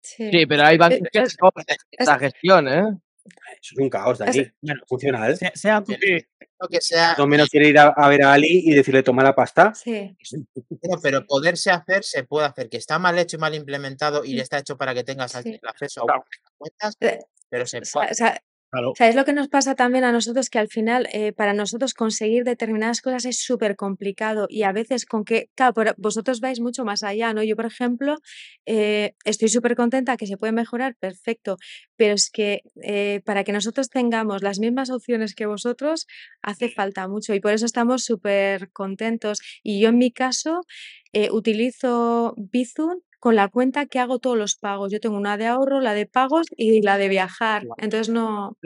Speaker 5: Sí.
Speaker 4: Sí, pero hay bancos que
Speaker 5: es-
Speaker 4: se cobran esa gestión, ¿eh?
Speaker 1: Eso es un caos,
Speaker 5: Es-
Speaker 1: Dani.
Speaker 3: Bueno,
Speaker 1: Funcional.
Speaker 3: sea, sea
Speaker 2: Sí. Lo que sea,
Speaker 1: No menos quiere ir a, a ver a Ali y decirle toma la pasta.
Speaker 5: sí.
Speaker 2: no, pero poderse hacer se puede hacer. Que está mal hecho y mal implementado y
Speaker 5: Mm.
Speaker 2: está hecho para que tengas
Speaker 5: Sí.
Speaker 2: el acceso a
Speaker 7: Claro.
Speaker 2: cuentas,
Speaker 5: Eh,
Speaker 2: pero se puede.
Speaker 6: Claro.
Speaker 5: ¿Sabes lo que nos pasa también a nosotros? Que al final, eh, para nosotros conseguir determinadas cosas es súper complicado y a veces con que, claro, pero vosotros vais mucho más allá, ¿no? Yo, por ejemplo, eh, estoy súper contenta que se puede mejorar, perfecto, pero es que eh, para que nosotros tengamos las mismas opciones que vosotros, hace falta mucho y por eso estamos súper contentos. Y yo en mi caso utilizo Bizum con la cuenta que hago todos los pagos. Yo tengo una de ahorro, la de pagos y la de viajar. Entonces no...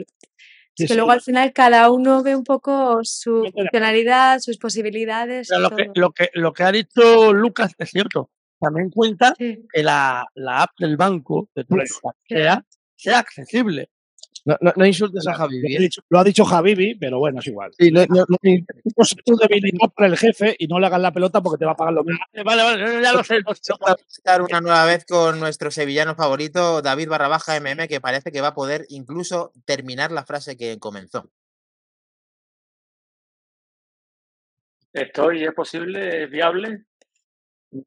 Speaker 6: Sí,
Speaker 5: Es que
Speaker 6: sí.
Speaker 5: luego al final cada uno ve un poco su funcionalidad, sus posibilidades.
Speaker 7: Pero lo que, lo, que, lo que ha dicho Lucas es cierto. También cuenta
Speaker 5: Sí,
Speaker 7: que la, la app del banco, de tu sea, sea accesible.
Speaker 4: No, no, no insultes a
Speaker 6: Lo
Speaker 4: Javi.
Speaker 6: ha
Speaker 4: ¿eh?
Speaker 6: dicho, lo ha dicho Javibi, pero bueno, es igual.
Speaker 4: Sí, no- no- no-
Speaker 6: No sé tú debilitar para el jefe y no le hagas la pelota porque te va a pagar lo mismo.
Speaker 7: Vale, vale, ya lo sé. lo sé.
Speaker 2: Vamos a estar una nueva vez con nuestro sevillano favorito, David barra baja MM, que parece que va a poder incluso terminar la frase que comenzó.
Speaker 8: Estoy, ¿es posible? ¿Es viable?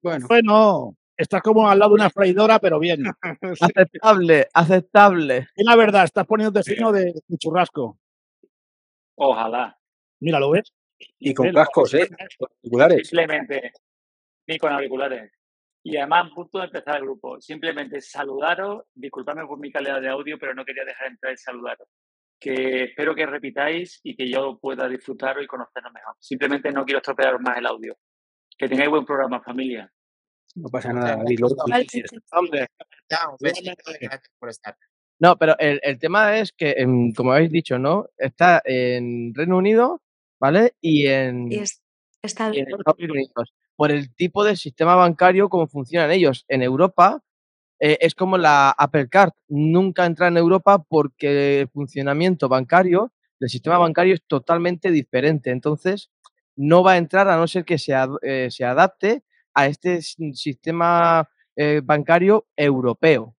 Speaker 1: Bueno,
Speaker 6: Bueno, estás como al lado de una freidora, pero bien.
Speaker 4: aceptable, aceptable.
Speaker 6: Y la verdad, estás poniéndote fino de, de churrasco.
Speaker 8: Ojalá.
Speaker 6: Mira, ¿lo ves?
Speaker 1: y con cascos, ¿eh? Particulares.
Speaker 8: Simplemente, ni con auriculares. Y además, a punto de empezar el grupo. Simplemente saludaros, disculpadme por mi calidad de audio, pero no quería dejar de entrar y saludaros. Que espero que repitáis y que yo pueda disfrutaros y conoceros mejor. Simplemente no quiero estropearos más el audio. Que tengáis buen programa, familia.
Speaker 1: No pasa nada, David.
Speaker 4: Hombre.
Speaker 2: Gracias por estar.
Speaker 4: No, pero el, el tema es que, em, como habéis dicho, ¿no? Está en Reino Unido, ¿vale? Y en,
Speaker 5: Y es- está
Speaker 4: y en Estados Unidos. Por el tipo de sistema bancario, cómo funcionan ellos. En Europa eh, es como la Apple Card. Nunca entra en Europa porque el funcionamiento bancario del sistema bancario es totalmente diferente. Entonces, no va a entrar a no ser que se, ad- eh, se adapte a este sistema eh, bancario europeo.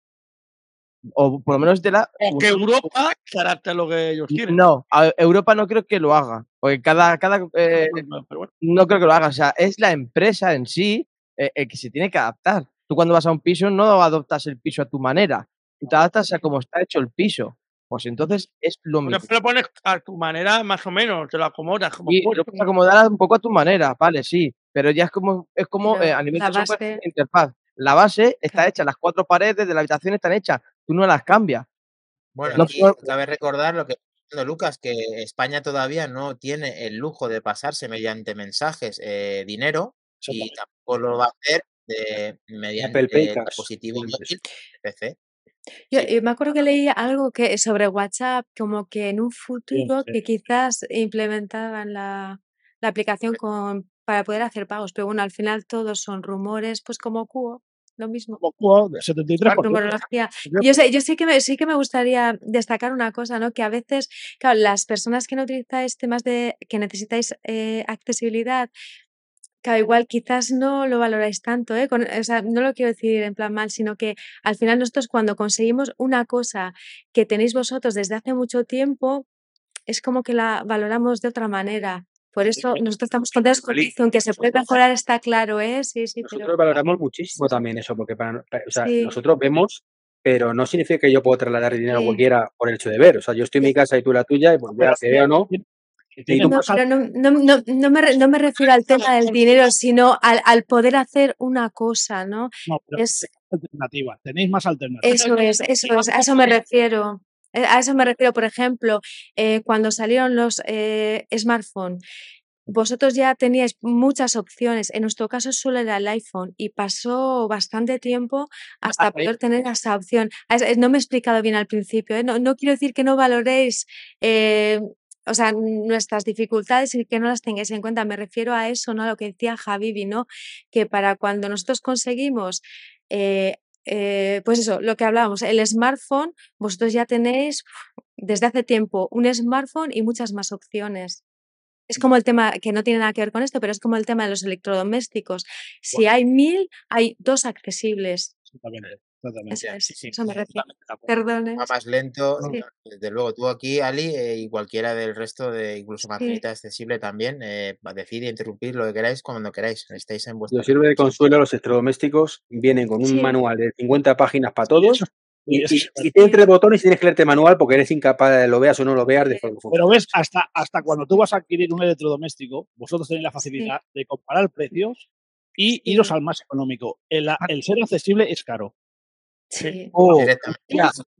Speaker 4: O por lo menos de la
Speaker 7: O que Europa se adapte a lo que ellos quieren.
Speaker 4: no, Europa no creo que lo haga, porque cada, cada eh,
Speaker 7: Pero bueno,
Speaker 4: no creo que lo haga, o sea, es la empresa en sí eh, el que se tiene que adaptar. Tú cuando vas a un piso no adoptas el piso a tu manera, tú te adaptas a cómo está hecho el piso. Pues entonces es lo
Speaker 7: pero
Speaker 4: mismo.
Speaker 7: lo pones a tu manera más o menos, te lo acomodas como puedes.
Speaker 4: lo puedes acomodar un poco a tu manera, vale, sí, pero ya es como, es como eh, a nivel de software,
Speaker 5: base-
Speaker 4: interfaz. La base está
Speaker 5: Claro.
Speaker 4: hecha, las cuatro paredes de la habitación están hechas, tú no las cambias.
Speaker 2: Bueno,
Speaker 4: No
Speaker 2: cabe recordar lo que está diciendo Lucas, que España todavía no tiene el lujo de pasarse mediante mensajes eh, dinero y tampoco lo va a hacer de, mediante
Speaker 1: Apple Pay
Speaker 2: el dispositivo PC.
Speaker 5: Yo, me acuerdo que leí algo que sobre WhatsApp, como que en un futuro
Speaker 6: sí.
Speaker 5: que quizás implementaban la, la aplicación con, para poder hacer pagos, pero bueno, al final todos son rumores, pues como Cuo. lo mismo.
Speaker 6: Poco, de 73%.
Speaker 5: Por numerología. Yo sé, yo sí que me, sí que me gustaría destacar una cosa, ¿no? Que a veces, claro, las personas que no utilizáis temas de que necesitáis eh, accesibilidad, claro, igual quizás no lo valoráis tanto, ¿eh? Con- o sea, no lo quiero decir en plan mal, sino que al final nosotros cuando conseguimos una cosa que tenéis vosotros desde hace mucho tiempo, es como que la valoramos de otra manera. Por eso nosotros estamos contentos con aunque se puede mejorar, está claro, ¿eh? Sí, sí, pero
Speaker 1: Nosotros valoramos muchísimo también eso, porque para, para- o sea,
Speaker 5: Sí.
Speaker 1: nosotros vemos, pero no significa que yo puedo trasladar dinero a cualquiera por el hecho de ver. O sea, yo estoy en mi casa y tú en la tuya, y pues ya te veo o no. No,
Speaker 5: pero no, no, no, no me, re- no me refiero al tema del dinero, sino al, al poder hacer una cosa, ¿no?
Speaker 6: No, pero
Speaker 5: Es,
Speaker 6: tenéis alternativas. Tenéis más alternativas.
Speaker 5: eso es, eso es, a eso me refiero. Eh, A eso me refiero, por ejemplo, eh, cuando salieron los eh, smartphones, vosotros ya teníais muchas opciones. En nuestro caso solo era el iPhone y pasó bastante tiempo hasta
Speaker 4: ahí-
Speaker 5: poder tener esa opción. Ah, No me he explicado bien al principio, ¿eh? No, no quiero decir que no valoréis eh, o sea, nuestras dificultades y que no las tengáis en cuenta. Me refiero a eso, ¿no? A lo que decía Javibi, ¿no? Que para cuando nosotros conseguimos, eh, eh, pues eso, lo que hablábamos, el smartphone, vosotros ya tenéis desde hace tiempo un smartphone y muchas más opciones. Es como el tema, que no tiene nada que ver con esto, pero es como el tema de los electrodomésticos. Si hay mil, hay dos accesibles.
Speaker 6: Exactamente. Exactamente.
Speaker 5: Eso es,
Speaker 2: sí, sí,
Speaker 5: eso me refiero.
Speaker 2: totalmente.
Speaker 5: Perdone.
Speaker 2: Va más lento,
Speaker 5: Sí.
Speaker 2: desde luego. Tú aquí, Ali, eh, y cualquiera del resto de incluso
Speaker 5: Sí.
Speaker 2: Margarita accesible también, eh, y interrumpir lo que queráis cuando queráis. Estáis en
Speaker 1: os sirve de consuelo, los electrodomésticos vienen con un
Speaker 5: Sí.
Speaker 1: manual de 50 páginas para todos. Y,
Speaker 6: Y
Speaker 1: y,
Speaker 6: es
Speaker 1: y tiene tres botones y tienes que leerte el manual porque eres incapaz de lo veas o no lo veas de forma
Speaker 6: Pero ves, hasta, hasta cuando tú vas a adquirir un electrodoméstico, vosotros tenéis la facilidad de comparar precios y iros al más económico. El, el ser accesible es caro.
Speaker 5: Sí.
Speaker 6: Oh,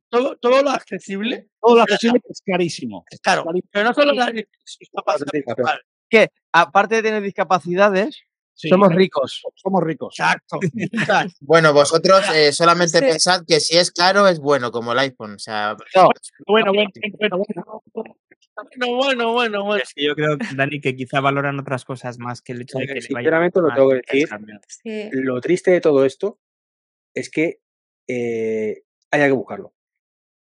Speaker 7: Todo, todo lo accesible
Speaker 6: todo lo accesible es carísimo.
Speaker 7: es caro.
Speaker 6: Carísimo.
Speaker 7: Pero no solo la discapacidad.
Speaker 4: Que aparte de tener discapacidades,
Speaker 6: Sí,
Speaker 4: somos ricos.
Speaker 6: Somos ricos.
Speaker 7: Exacto.
Speaker 2: Bueno, vosotros eh, solamente
Speaker 5: Sí.
Speaker 2: pensad que si es caro es bueno, como el iPhone. O sea,
Speaker 4: No,
Speaker 6: Bueno, bueno, bueno, bueno.
Speaker 7: Bueno, bueno, bueno, bueno.
Speaker 3: Es que yo creo, Dani, que quizá valoran otras cosas más que el hecho de que le vaya
Speaker 1: Sinceramente, lo tengo que decir.
Speaker 5: Sí.
Speaker 1: Lo triste de todo esto es que eh, haya que buscarlo. O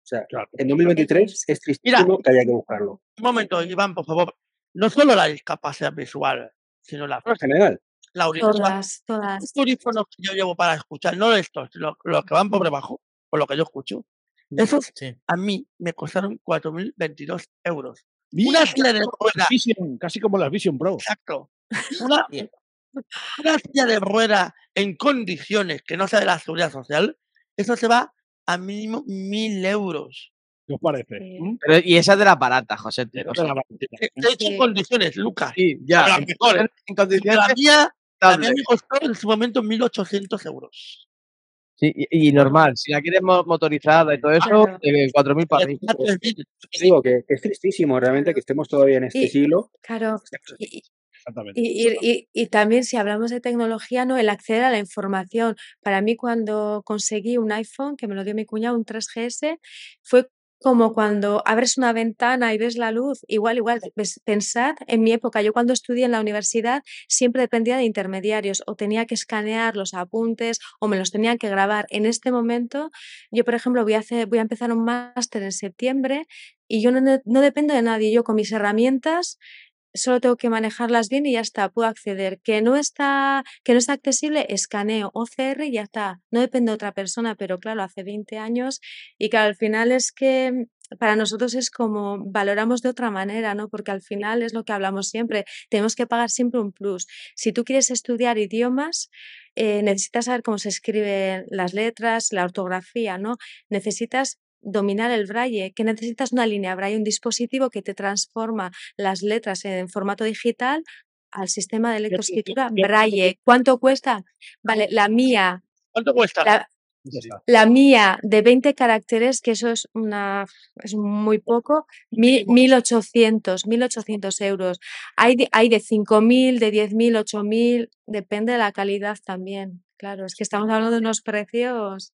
Speaker 1: sea,
Speaker 6: Claro.
Speaker 1: en 2023
Speaker 5: es.
Speaker 1: tristísimo que haya que buscarlo.
Speaker 7: Un momento, Iván, por favor. No solo la discapacidad visual, sino la,
Speaker 1: En general.
Speaker 7: la audiencia.
Speaker 5: Todas, todas.
Speaker 7: Estos audífonos que yo llevo para escuchar, no estos, los, los que van por debajo, por lo que yo escucho, esos
Speaker 2: sí.
Speaker 7: a mí me costaron 4.022 euros. Una silla de rueda,
Speaker 6: Vision, casi como las Vision Pro.
Speaker 7: exacto. Una, una silla de rueda en condiciones que no sea de la seguridad social, eso se va a mínimo 1.000 euros.
Speaker 6: ¿Qué os parece?
Speaker 5: Sí.
Speaker 6: ¿Mm?
Speaker 4: pero, y esa es de la barata, José.
Speaker 6: La barbaridad.
Speaker 7: Eh, De hecho,
Speaker 5: Sí.
Speaker 7: en condiciones, Lucas.
Speaker 4: Sí, ya.
Speaker 7: las
Speaker 4: En,
Speaker 7: mejores.
Speaker 4: en condiciones
Speaker 7: La mía, la mía me costó en su momento 1.800 euros.
Speaker 4: Sí, y, y normal. Si la quieres mo- motorizada y todo eso,
Speaker 5: Claro.
Speaker 4: de 4.000 para
Speaker 7: Y
Speaker 4: arriba.
Speaker 7: está 3.000.
Speaker 1: Digo que, que es tristísimo realmente que estemos todavía en este
Speaker 5: Y-
Speaker 1: siglo.
Speaker 5: Claro. Y,
Speaker 6: Exactamente.
Speaker 5: Y, y- y- también si hablamos de tecnología, ¿no? El acceder a la información. Para mí cuando conseguí un iPhone, que me lo dio mi cuñado, un 3GS, fue como cuando abres una ventana y ves la luz. Igual, igual, pensad en mi época, yo cuando estudié en la universidad siempre dependía de intermediarios o tenía que escanear los apuntes o me los tenían que grabar. En este momento, yo por ejemplo voy a, hacer, voy a empezar un máster en septiembre y yo no, no dependo de nadie. Yo con mis herramientas solo tengo que manejarlas bien y ya está, puedo acceder. Que no está, que no está accesible, escaneo OCR y ya está. No depende de otra persona, pero claro, hace 20 años y que al final es que para nosotros es como valoramos de otra manera, ¿no? Porque al final es lo que hablamos siempre, tenemos que pagar siempre un plus. Si tú quieres estudiar idiomas, eh, necesitas saber cómo se escriben las letras, la ortografía, ¿no? Necesitas dominar el braille, que necesitas una línea braille, un dispositivo que te transforma las letras en formato digital al sistema de lectoescritura
Speaker 6: qué-
Speaker 5: braille. ¿Cuánto cuesta? Vale, la mía,
Speaker 7: ¿Cuánto cuesta?
Speaker 5: la, mía de 20 caracteres, que eso es una es muy poco, mil- 1800, 1800 euros. Hay de, hay de 5000, de 10000, 8000, depende de la calidad también. Claro, es que estamos hablando de unos precios,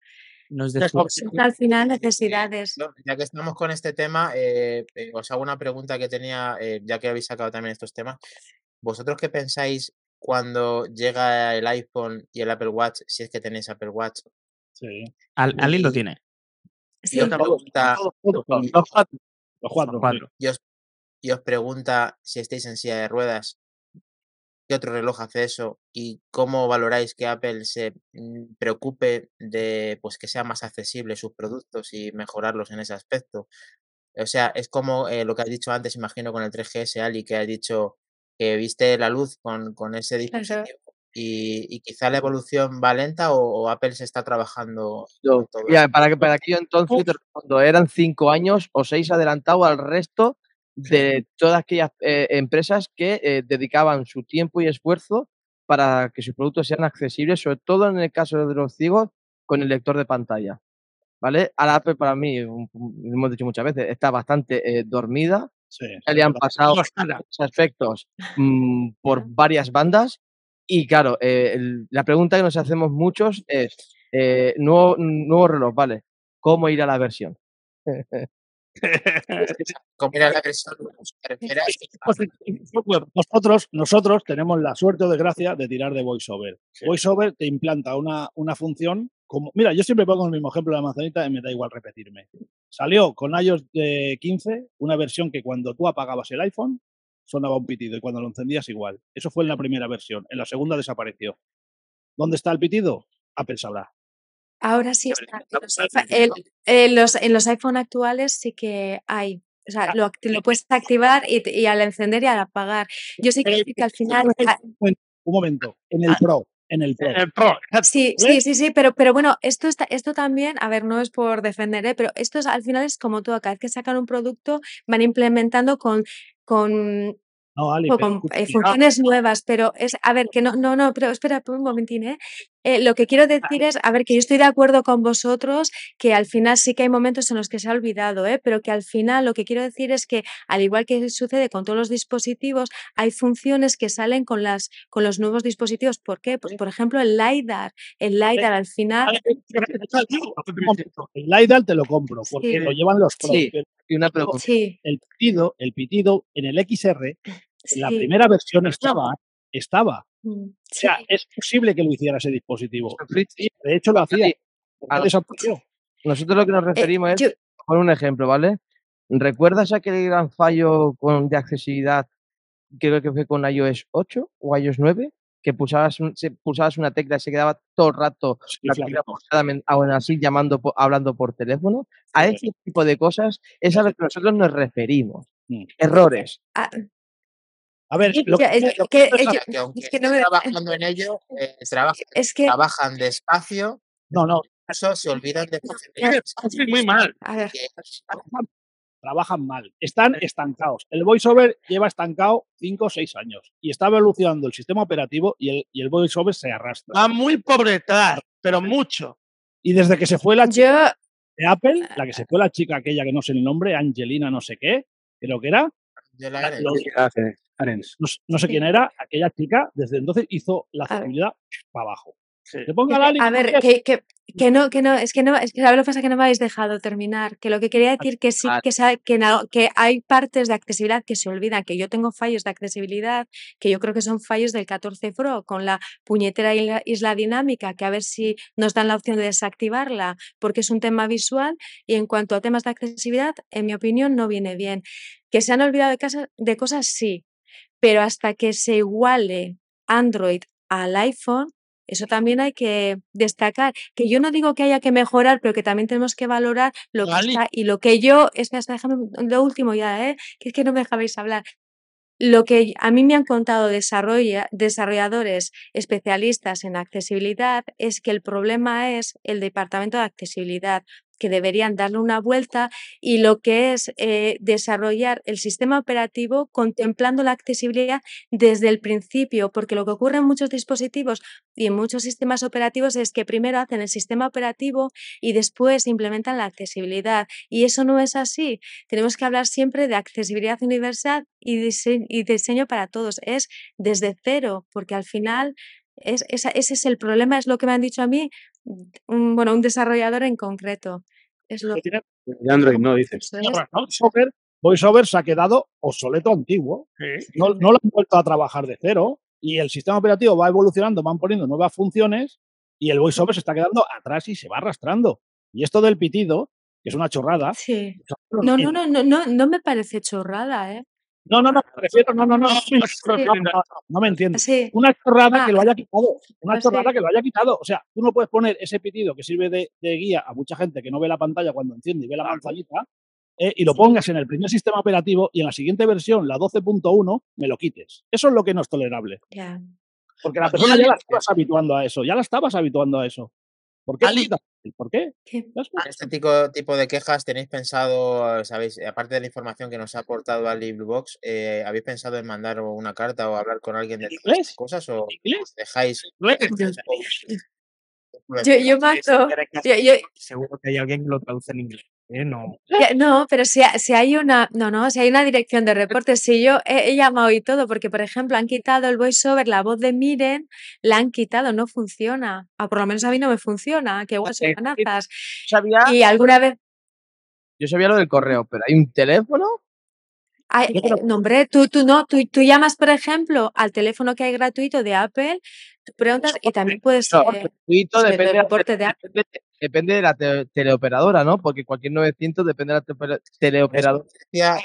Speaker 3: Nos
Speaker 5: al final necesidades.
Speaker 2: Ya que estamos con este tema, eh, eh, os hago una pregunta que tenía, eh, ya que habéis sacado también estos temas. ¿Vosotros qué pensáis cuando llega el iPhone y el Apple Watch, si es que tenéis Apple Watch,
Speaker 6: Sí.
Speaker 3: Al, Ali lo
Speaker 2: y,
Speaker 3: tiene.
Speaker 2: y
Speaker 5: Sí,
Speaker 2: os pregunta, y-
Speaker 6: Los cuatro. Los cuatro.
Speaker 3: Los cuatro.
Speaker 2: y os, y os pregunta si estáis en silla de ruedas, qué otro reloj hace eso y cómo valoráis que Apple se mm, preocupe de pues que sean más accesibles sus productos y mejorarlos en ese aspecto. O sea, es como eh, lo que has dicho antes, imagino, con el 3GS, Ali, que has dicho que viste la luz con, con ese dispositivo y, y quizá la evolución va lenta o, o Apple se está trabajando todo esto.
Speaker 4: para, que- para aquello entonces te respondo, eran cinco años o seis adelantado al resto de todas aquellas eh, empresas que eh, dedicaban su tiempo y esfuerzo para que sus productos sean accesibles, sobre todo en el caso de los ciegos, con el lector de pantalla. ¿Vale? Ahora Apple para mí, hemos dicho muchas veces, está bastante eh, dormida.
Speaker 6: Sí.
Speaker 4: Ya le han pasado aspectos mm, por varias bandas. Y claro, el- la pregunta que nos hacemos muchos es, nuevo, nuevo reloj, ¿vale? ¿Cómo ir a la versión?
Speaker 6: Nosotros, nosotros tenemos la suerte o desgracia de tirar de VoiceOver.
Speaker 2: Sí.
Speaker 6: VoiceOver te implanta una, una función como. Mira, yo siempre pongo el mismo ejemplo de la manzanita y me da igual repetirme. Salió con iOS eh, 15 una versión que cuando tú apagabas el iPhone sonaba un pitido y cuando lo encendías igual. Eso fue en la primera versión. En la segunda desapareció. ¿Dónde está el pitido? Apple sabrá.
Speaker 5: Ahora sí está. En los, iPhone- el- en los- en los iPhone actuales sí que hay. O sea, lo, act- lo puedes activar y, y al encender y al apagar. Yo sí que al final. ah,
Speaker 6: Un momento. En el Pro. En el Pro.
Speaker 5: Sí, sí, sí, sí, pero, pero bueno, esto está, esto también, a ver, no es por defender, ¿eh? pero esto es, al final es como todo, cada vez que sacan un producto van implementando con, con
Speaker 6: No, Ali,
Speaker 5: con eh, funciones nuevas, pero es, a ver, que no, no, no, pero espera un momentín, ¿eh? Eh, lo que quiero decir es, a ver, que yo estoy de acuerdo con vosotros, que al final sí que hay momentos en los que se ha olvidado, ¿eh? Pero que al final lo que quiero decir es que, al igual que sucede con todos los dispositivos, hay funciones que salen con las, con los nuevos dispositivos. ¿Por qué? Pues, por ejemplo, el LiDAR. El LiDAR al final.
Speaker 6: El LiDAR te lo compro porque
Speaker 5: Sí.
Speaker 6: lo llevan los Pro.
Speaker 4: Sí.
Speaker 6: pero
Speaker 4: Y una pregunta.
Speaker 5: sí,
Speaker 6: el pitido, el pitido en el XR, en la primera versión estaba, estaba.
Speaker 5: Mm,
Speaker 6: O sea,
Speaker 5: sí.
Speaker 6: es posible que lo hiciera ese dispositivo. Sí, de hecho, lo hacía.
Speaker 4: Nosotros lo que nos
Speaker 5: Eh,
Speaker 4: referimos
Speaker 5: yo-
Speaker 4: es, por un ejemplo, ¿vale? ¿Recuerdas aquel gran fallo con, de accesibilidad, creo que fue con iOS 8 o iOS 9? Que pulsabas, pulsabas una tecla y se quedaba todo el rato
Speaker 6: Sí,
Speaker 4: la
Speaker 6: claro.
Speaker 4: tecla pulsada, men- aún así llamando, hablando por teléfono. A
Speaker 6: Sí.
Speaker 4: ese tipo de cosas es a lo que nosotros nos referimos.
Speaker 6: Mm.
Speaker 4: Errores.
Speaker 5: ah,
Speaker 6: A ver, lo que,
Speaker 5: es
Speaker 6: lo
Speaker 5: que-
Speaker 6: que-
Speaker 5: eh,
Speaker 2: O
Speaker 5: yo-
Speaker 2: sea, que aunque
Speaker 5: es que no me-
Speaker 2: trabajando en ello, eh, trabajan,
Speaker 5: es que,
Speaker 2: trabajan despacio,
Speaker 6: no, no,
Speaker 2: eso se olvidan de
Speaker 7: Sí, muy mal.
Speaker 5: a ver,
Speaker 2: que
Speaker 6: trabajan, trabajan mal. Están estancados. El VoiceOver lleva estancado 5 o 6 años y está evolucionando el sistema operativo y el, y el VoiceOver se arrastra.
Speaker 7: Va muy por detrás, pero mucho.
Speaker 6: Y desde que se fue la chica
Speaker 5: yo,
Speaker 6: de Apple, la que se fue la chica aquella que no sé el nombre, Angelina no sé qué, creo que era,
Speaker 2: la haré.
Speaker 1: Arens.
Speaker 6: no, no sé
Speaker 5: Sí.
Speaker 6: quién era, aquella chica, desde entonces hizo la accesibilidad para abajo.
Speaker 7: Sí.
Speaker 5: A ver, que, que, que no, que no, es que no, es que ¿sabes lo que pasa? Que no me habéis dejado terminar. Que lo que quería decir que sí, que, que, que hay partes de accesibilidad que se olvidan, que yo tengo fallos de accesibilidad, que yo creo que son fallos del 14 Pro, con la puñetera isla, isla dinámica, que a ver si nos dan la opción de desactivarla, porque es un tema visual, y en cuanto a temas de accesibilidad, en mi opinión, no viene bien. Que se han olvidado de, casa- de cosas, sí, pero hasta que se iguale Android al iPhone, eso también hay que destacar. Que yo no digo que haya que mejorar, pero que también tenemos que valorar lo que está. Y lo que yo, espera, espera, déjame un- lo último ya, ¿eh? que es que no me dejabais hablar. Lo que a mí me han contado desarrolla- desarrolladores especialistas en accesibilidad es que el problema es el departamento de accesibilidad que deberían darle una vuelta y lo que es eh, desarrollar el sistema operativo contemplando la accesibilidad desde el principio, porque lo que ocurre en muchos dispositivos y en muchos sistemas operativos es que primero hacen el sistema operativo y después implementan la accesibilidad. Y eso no es así. Tenemos que hablar siempre de accesibilidad universal y diseño, y diseño para todos. Es desde cero, porque al final ese es el problema, es lo que me han dicho a mí, un, bueno, un desarrollador en concreto. Es lo
Speaker 6: que tiene
Speaker 1: De Android no dices.
Speaker 6: VoiceOver, VoiceOver se ha quedado obsoleto antiguo.
Speaker 7: Sí.
Speaker 6: No, no lo han vuelto a trabajar de cero. y el sistema operativo va evolucionando, van poniendo nuevas funciones y el voiceover se está quedando atrás y se va arrastrando. Y esto del pitido, que es una chorrada.
Speaker 5: Sí. No, no, no, no, no, no me parece chorrada, ¿eh?
Speaker 6: No, no, no, me refiero, no, no, no, no, me entiendes. Una chorrada
Speaker 5: Ah.
Speaker 6: que lo haya quitado. Una
Speaker 5: Ah,
Speaker 6: chorrada que lo haya quitado. O sea, tú no puedes poner ese pitido que sirve de, guía a mucha gente que no ve la pantalla cuando enciende y ve la manzanita eh, y lo pongas en el primer sistema operativo y en la siguiente versión, la 12.1, me lo quites. Eso es lo que no es tolerable. Porque la persona ya la estabas habituando a eso. Ya la estabas habituando a eso. ¿Por qué?
Speaker 7: Ali-
Speaker 6: ¿Por qué?
Speaker 2: Este tipo, tipo de quejas tenéis pensado, sabéis, aparte de la información que nos ha aportado Ali Blue Box, eh, ¿habéis pensado en mandar una carta o hablar con alguien de
Speaker 6: ¿En
Speaker 2: estas
Speaker 6: inglés?
Speaker 2: cosas o
Speaker 6: ¿En inglés?
Speaker 2: dejáis?
Speaker 5: Yo, yo mato. Yo, yo-
Speaker 3: Seguro que hay alguien que lo traduce en inglés. ¿Eh? No.
Speaker 5: no, pero si, si hay una, no, no, si hay una dirección de reportes, si yo he, he llamado y todo, porque por ejemplo han quitado el voiceover, la voz de Miren, la han quitado, no funciona. O por lo menos a mí no me funciona, que igual son
Speaker 4: Eh,
Speaker 5: amenazas.
Speaker 4: Sabía,
Speaker 5: Y alguna vez,
Speaker 4: yo sabía lo del correo, pero hay un teléfono.
Speaker 5: ay, eh, no, hombre, tú, tú no, tú, tú llamas, por ejemplo, al teléfono que hay gratuito de Apple, tú preguntas y también puedes
Speaker 4: No, gratuito,
Speaker 5: el
Speaker 4: depende, de la
Speaker 5: reporte de Apple.
Speaker 4: Depende, de la te- teleoperadora, ¿no? Porque cualquier 900 depende de la te- teleoperadora.
Speaker 2: Decía,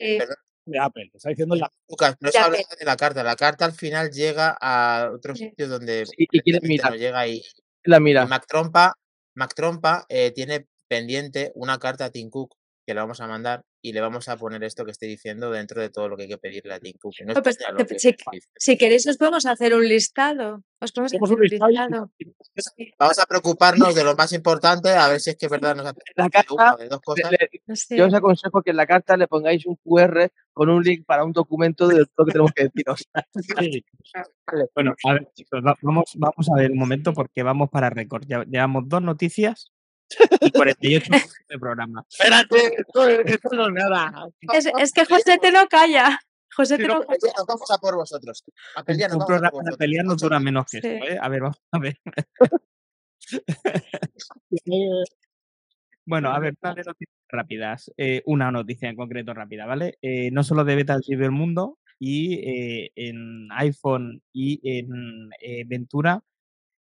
Speaker 5: Eh,
Speaker 6: De Apple. Está diciendo la
Speaker 2: Lucas, no se
Speaker 5: Ya
Speaker 2: habla de la carta. La carta al final llega a otros
Speaker 5: Sí.
Speaker 2: sitios donde
Speaker 4: Y- y quiere mirar.
Speaker 2: no llega y,
Speaker 4: La mira.
Speaker 2: Mac Trompa, Mac Trompa eh, tiene pendiente una carta a Tim Cook que le vamos a mandar y le vamos a poner esto que estoy diciendo dentro de todo lo que hay que pedirle a Tim Cook. No
Speaker 5: No, pues,
Speaker 2: que
Speaker 5: si- queréis os podemos hacer un listado. Os podemos hacer
Speaker 6: un listado
Speaker 2: Vamos a preocuparnos de lo más importante, a ver si es que es verdad nos hace
Speaker 4: La carta,
Speaker 2: una o de dos cosas.
Speaker 4: le- le- yo os aconsejo que en la carta le pongáis un QR con un link para un documento de lo que tenemos que deciros.
Speaker 6: Sí.
Speaker 3: Bueno, a ver, chicos, va- vamos, vamos a ver un momento porque vamos para récord. Ya, llevamos dos noticias y 48 minutos de programa.
Speaker 7: Espérate, esto, esto no es nada.
Speaker 5: Es, es que José te no calla. José
Speaker 2: Si
Speaker 5: te
Speaker 2: no, Apple, ya nos vamos a por vosotros. Apple, ya
Speaker 3: Un,
Speaker 2: nos vamos a por
Speaker 3: programa de
Speaker 2: vosotros.
Speaker 3: pelear no dura menos que
Speaker 5: Sí.
Speaker 3: esto, ¿eh? A ver, vamos a ver. Bueno, a ver, noticias rápidas. eh, una noticia en concreto rápida, ¿vale? Eh, no solo de Beta vive el mundo y eh, en iPhone y en eh, Ventura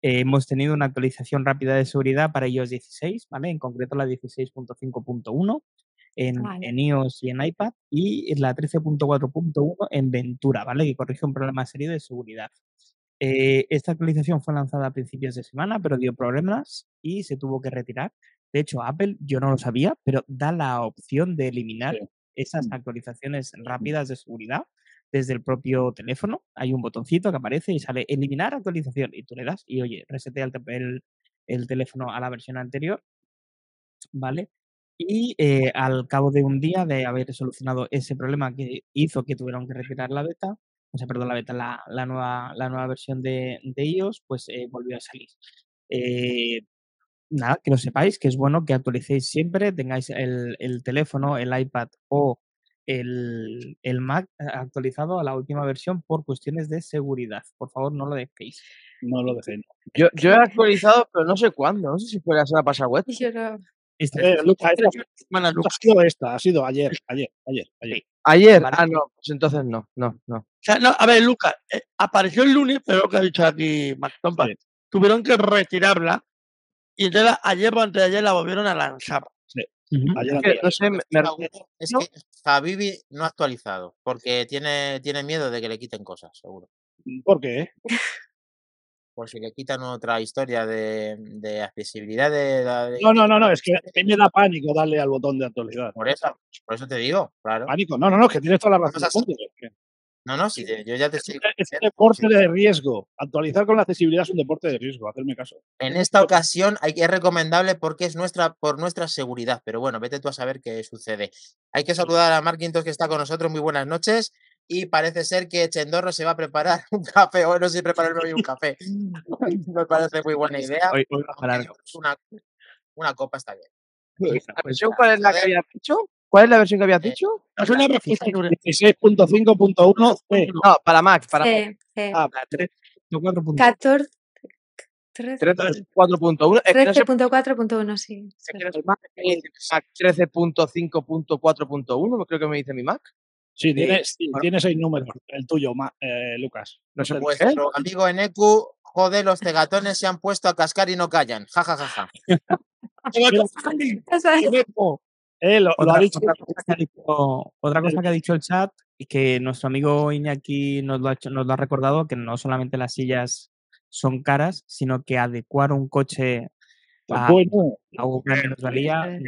Speaker 3: eh, hemos tenido una actualización rápida de seguridad para iOS 16, ¿vale? En concreto la 16.5.1 en,
Speaker 5: Vale.
Speaker 3: en iOS y en iPad y la 13.4.1 en Ventura, ¿vale? Que corrige un problema serio de seguridad. Eh, esta actualización fue lanzada a principios de semana, pero dio problemas y se tuvo que retirar. De hecho, Apple, yo no lo sabía, pero da la opción de eliminar
Speaker 6: Sí.
Speaker 3: esas actualizaciones rápidas de seguridad desde el propio teléfono. Hay un botoncito que aparece y sale eliminar actualización y tú le das y oye, resetea el, te- el- el teléfono a la versión anterior, ¿vale? Y eh, al cabo de un día de haber solucionado ese problema que hizo que tuvieron que retirar la beta, o sea, perdón, la beta, la, nueva, la nueva versión de, de iOS, pues eh, volvió a salir. Eh, nada, que lo sepáis, que es bueno que actualicéis siempre, tengáis el teléfono, el iPad o el, el Mac actualizado a la última versión por cuestiones de seguridad. Por favor, no lo dejéis.
Speaker 6: No lo dejé.
Speaker 4: Yo, yo he actualizado, pero no sé cuándo. No sé si fue la semana pasada web.
Speaker 3: Esta
Speaker 6: Eh,
Speaker 3: es-
Speaker 6: Luca, esta,
Speaker 7: Semana,
Speaker 6: esta
Speaker 7: Luca.
Speaker 6: ha sido esta, ha sido ayer, ayer, ayer, ayer.
Speaker 4: Ayer.
Speaker 3: Vale.
Speaker 4: Ah, no, pues entonces no, no, no.
Speaker 7: O sea, no, a ver, Lucas, eh, apareció el lunes, pero lo que ha dicho aquí Max Tompa,
Speaker 6: Sí.
Speaker 7: tuvieron que retirarla y entonces ayer o antes de ayer la volvieron a lanzar.
Speaker 4: Es que, no sé, me,
Speaker 2: Es que no ha actualizado porque tiene, tiene miedo de que le quiten cosas, seguro.
Speaker 6: ¿Por qué?
Speaker 2: Por si le quitan otra historia de, de accesibilidad de, de-
Speaker 6: No, no, no, no, es que a mí me da pánico darle al botón de actualidad.
Speaker 2: Por eso, por eso te digo, claro.
Speaker 6: Pánico, no, no, no, que tienes toda la razón.
Speaker 2: Vamos No, no, te- yo ya te estoy
Speaker 6: Es un deporte
Speaker 2: sí.
Speaker 6: de riesgo. Actualizar con la accesibilidad es un deporte de riesgo, hacerme caso.
Speaker 2: En esta ocasión hay es recomendable porque es nuestra por nuestra seguridad, pero bueno, vete tú a saber qué sucede. Hay que saludar a Mark Quintos que está con nosotros, muy buenas noches. Y parece ser que Chendorro se va a preparar un café, o no sé prepararme hoy un café. Me parece muy buena idea.
Speaker 3: Hoy, hoy
Speaker 2: Una, una copa está bien.
Speaker 4: ¿La versión cuál es la que habías dicho? ¿Cuál es la versión que habías
Speaker 2: Eh,
Speaker 4: dicho?
Speaker 7: Es una Nure.
Speaker 6: 16.5.1 C.
Speaker 4: No, para Mac, para Mac.
Speaker 5: Sí, sí.
Speaker 6: Ah,
Speaker 3: La 3.4.
Speaker 5: 14. 13
Speaker 4: 13.4.1. Es que no sé
Speaker 5: 13.4.1, sí.
Speaker 4: es que no sé Mac, me dice Mac 13.5.4.1, creo que me dice mi Mac.
Speaker 6: Sí, tiene, sí, tiene seis números, el tuyo, Ma- eh, Lucas. No sé,
Speaker 2: Pues
Speaker 6: ¿eh?
Speaker 2: nuestro amigo Enecu, joder, los cegatones se han puesto a cascar y no callan. Ja, ja, ja, ja.
Speaker 6: Eh, lo, lo
Speaker 3: Otra,
Speaker 6: ha dicho.
Speaker 3: otra cosa que ha dicho, otra cosa que ha dicho el chat y que nuestro amigo Iñaki nos lo, ha hecho- nos lo ha recordado, que no solamente las sillas son caras, sino que adecuar un coche a,
Speaker 6: Bueno,
Speaker 3: a una minusvalía
Speaker 5: Eh.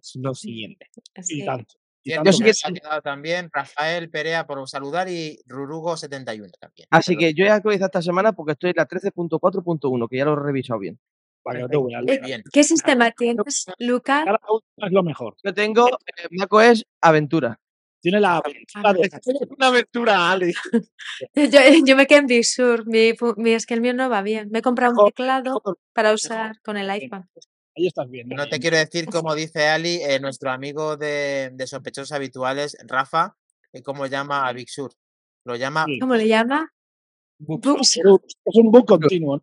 Speaker 3: es lo siguiente.
Speaker 6: y
Speaker 5: Sí.
Speaker 6: tanto. y
Speaker 2: Bien,
Speaker 6: tanto
Speaker 4: sí
Speaker 6: que-
Speaker 4: que
Speaker 2: nos ha quedado también Rafael Perea por saludar y Rurugo71 también.
Speaker 4: Así
Speaker 2: Perdón.
Speaker 4: que yo he actualizado esta semana porque estoy en la 13.4.1, que ya lo he revisado bien.
Speaker 6: Para que tú veas,
Speaker 2: Muy
Speaker 6: Lucas.
Speaker 2: bien.
Speaker 5: ¿Qué sistema tienes, Lucas?
Speaker 6: Cada uno es lo mejor.
Speaker 4: Yo tengo eh, macOS Aventura.
Speaker 6: Tiene la aventura de
Speaker 7: Es una aventura, Ali.
Speaker 5: Yo, yo me quedé en Big Sur. Mi, mi- es que el mío no va bien. Me he comprado un teclado para usar con el iPhone.
Speaker 6: Ahí estás bien.
Speaker 2: No te quiero decir, como dice Ali, eh, nuestro amigo de, de sospechosos habituales, Rafa, eh, cómo llama a Big Sur. Lo llama
Speaker 6: Sí.
Speaker 5: ¿Cómo le llama?
Speaker 6: Pero Es un bug continuo, ¿no?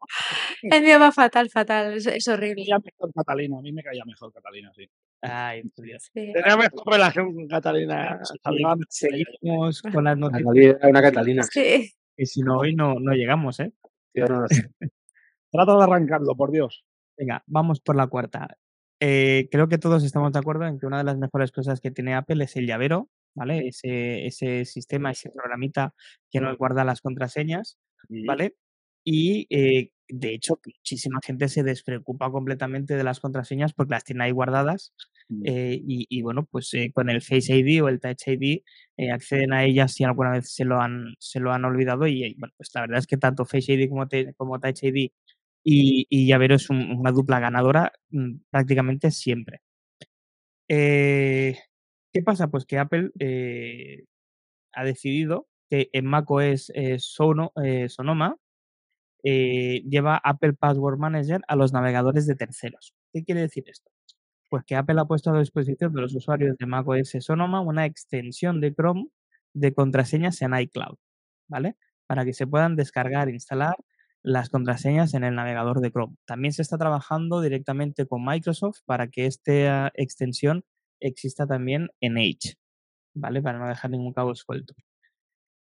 Speaker 5: El mío va fatal, fatal. Es, es horrible.
Speaker 6: Ya mejor Catalina, a mí me caía mejor Catalina, sí.
Speaker 3: Ay, por Dios.
Speaker 5: Sí.
Speaker 7: Tenía mejor relación con Catalina.
Speaker 3: Seguimos con las noticias.
Speaker 1: Una Catalina.
Speaker 5: Sí.
Speaker 3: Y si no, hoy no, no llegamos, ¿eh?
Speaker 1: Yo no lo sé.
Speaker 6: Trata de arrancarlo, por Dios.
Speaker 3: Venga, vamos por la cuarta. Eh, creo que todos estamos de acuerdo en que una de las mejores cosas que tiene Apple es el llavero, ¿vale? Ese, ese sistema, ese programita que nos guarda las contraseñas, ¿vale? Y eh, de hecho, muchísima gente se despreocupa completamente de las contraseñas porque las tiene ahí guardadas.
Speaker 6: Mm.
Speaker 3: eh, y, y bueno, pues eh, con el Face ID o el Touch ID eh, acceden a ellas si alguna vez se lo han, se lo han olvidado. Y bueno, pues la verdad es que tanto Face ID como, te- como Touch ID y, y llavero es un- una dupla ganadora mm, prácticamente siempre. ¿Qué pasa? Pues que Apple eh, ha decidido que en macOS eh, eh, Sonoma lleva Apple Password Manager a los navegadores de terceros. ¿Qué quiere decir esto? Pues que Apple ha puesto a disposición de los usuarios de macOS Sonoma una extensión de Chrome de contraseñas en iCloud, ¿vale? Para que se puedan descargar e instalar las contraseñas en el navegador de Chrome. También se está trabajando directamente con Microsoft para que esta extensión exista también en Edge, ¿vale? Para no dejar ningún cabo suelto.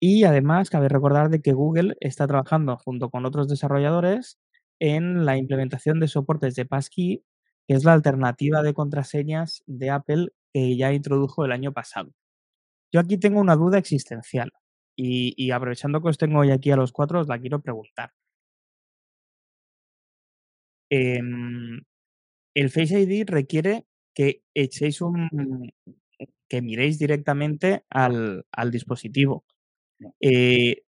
Speaker 3: Y además, cabe recordar de que Google está trabajando junto con otros desarrolladores en la implementación de soportes de Passkey, que es la alternativa de contraseñas de Apple que ya introdujo el año pasado. Yo aquí tengo una duda existencial y, aprovechando que os tengo hoy aquí a los cuatro, os la quiero preguntar. Em, el Face ID requiere que echéis un. que miréis directamente al, al dispositivo. Eh,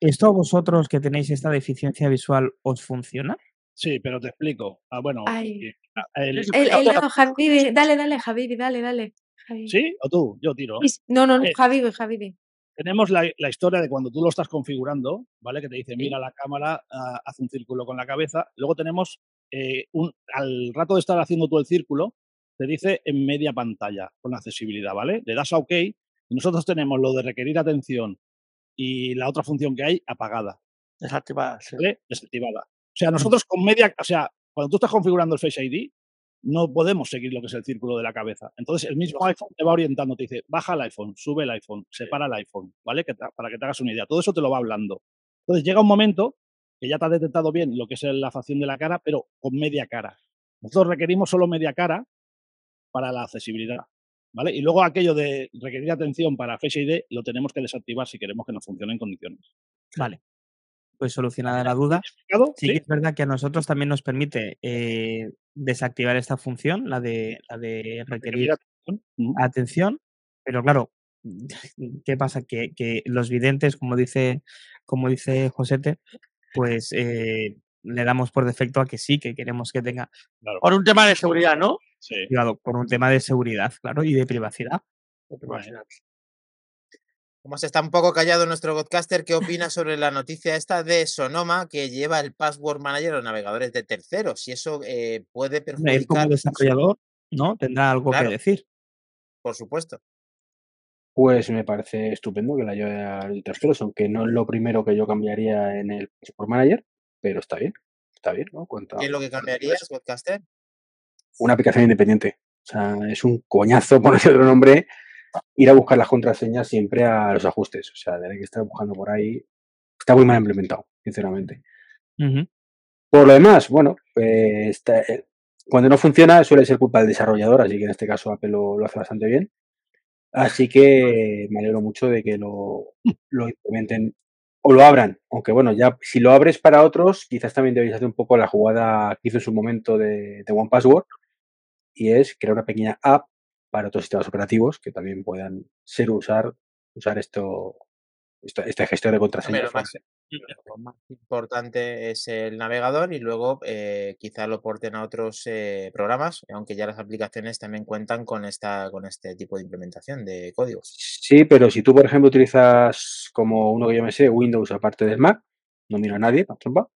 Speaker 3: ¿Esto a vosotros que tenéis esta deficiencia visual os funciona?
Speaker 6: Sí, pero te explico. Ah, bueno,
Speaker 5: Ay.
Speaker 6: eh, ah, el-
Speaker 5: El, el, no, Javibi, dale, dale, Javibi, dale, dale. Javibi.
Speaker 6: ¿Sí? ¿O tú? Yo tiro.
Speaker 5: No, no, no,
Speaker 6: Eh,
Speaker 5: Javibi, Javibi.
Speaker 6: Tenemos la, la historia de cuando tú lo estás configurando, ¿vale? Que te dice, mira la cámara, ah, haz un círculo con la cabeza. Luego tenemos, eh, un, al rato de estar haciendo tú el círculo, te dice en media pantalla con accesibilidad, ¿vale? Le das a OK y nosotros tenemos lo de requerir atención y la otra función que hay apagada,
Speaker 7: Desactivada, sí.
Speaker 6: ¿vale? Desactivada. O sea, nosotros con media, o sea, cuando tú estás configurando el Face ID, no podemos seguir lo que es el círculo de la cabeza. Entonces, el mismo iPhone te va orientando, te dice, baja el iPhone, sube el iPhone, separa el iPhone, ¿vale? Que te- para que te hagas una idea. Todo eso te lo va hablando. Entonces, llega un momento que ya te ha detectado bien lo que es la facción de la cara, pero con media cara. Nosotros requerimos solo media cara para la accesibilidad, ¿vale? Y luego aquello de requerir atención para Face ID lo tenemos que desactivar si queremos que nos funcione en condiciones.
Speaker 3: Vale. Pues solucionada la duda. Sí que es verdad que a nosotros también nos permite eh, desactivar esta función, la de, la de requerir
Speaker 6: atención.
Speaker 3: Pero claro, ¿qué pasa? Que, que los videntes, como dice, como dice Josete, pues eh, le damos por defecto a que sí, que queremos que tenga
Speaker 6: Claro.
Speaker 7: Por un tema de seguridad, ¿no?
Speaker 6: Sí.
Speaker 3: cuidado por un tema de seguridad, claro, y de privacidad.
Speaker 2: Como se está un poco callado nuestro podcaster, ¿qué opina sobre la noticia esta de Sonoma que lleva el Password Manager a los navegadores de terceros? Si eso eh, puede
Speaker 3: Él como
Speaker 2: perjudicar,
Speaker 3: desarrollador, ¿no? Tendrá algo
Speaker 2: Claro.
Speaker 3: que decir.
Speaker 2: por supuesto.
Speaker 1: Pues me parece estupendo que la lleve al terceros, aunque no es lo primero que yo cambiaría en el Sport Manager, pero está bien, está bien, ¿no? Cuenta
Speaker 2: ¿Qué es lo que cambiarías, podcaster?
Speaker 1: una aplicación independiente. O sea, es un coñazo ponerle otro nombre ir a buscar las contraseñas siempre a los ajustes. O sea, tener que estar buscando por ahí. Está muy mal implementado, sinceramente. Por lo demás, bueno, está- eh, cuando no funciona suele ser culpa del desarrollador, así que en este caso Apple lo, lo hace bastante bien. Así que me alegro mucho de que lo, lo implementen o lo abran. Aunque bueno, ya si lo abres para otros, quizás también debéis hacer un poco la jugada que hizo en su momento de, de One Password y es crear una pequeña app para otros sistemas operativos que también puedan ser usar, usar esto, esto- este gestor de contraseñas.
Speaker 2: Lo más, importante es el navegador y luego eh, quizá lo porten a otros eh, programas, aunque ya las aplicaciones también cuentan con esta con este tipo de implementación de códigos.
Speaker 1: Sí, pero si tú, por ejemplo, utilizas como uno que yo me sé, Windows aparte del Mac, no miro a nadie, trompa,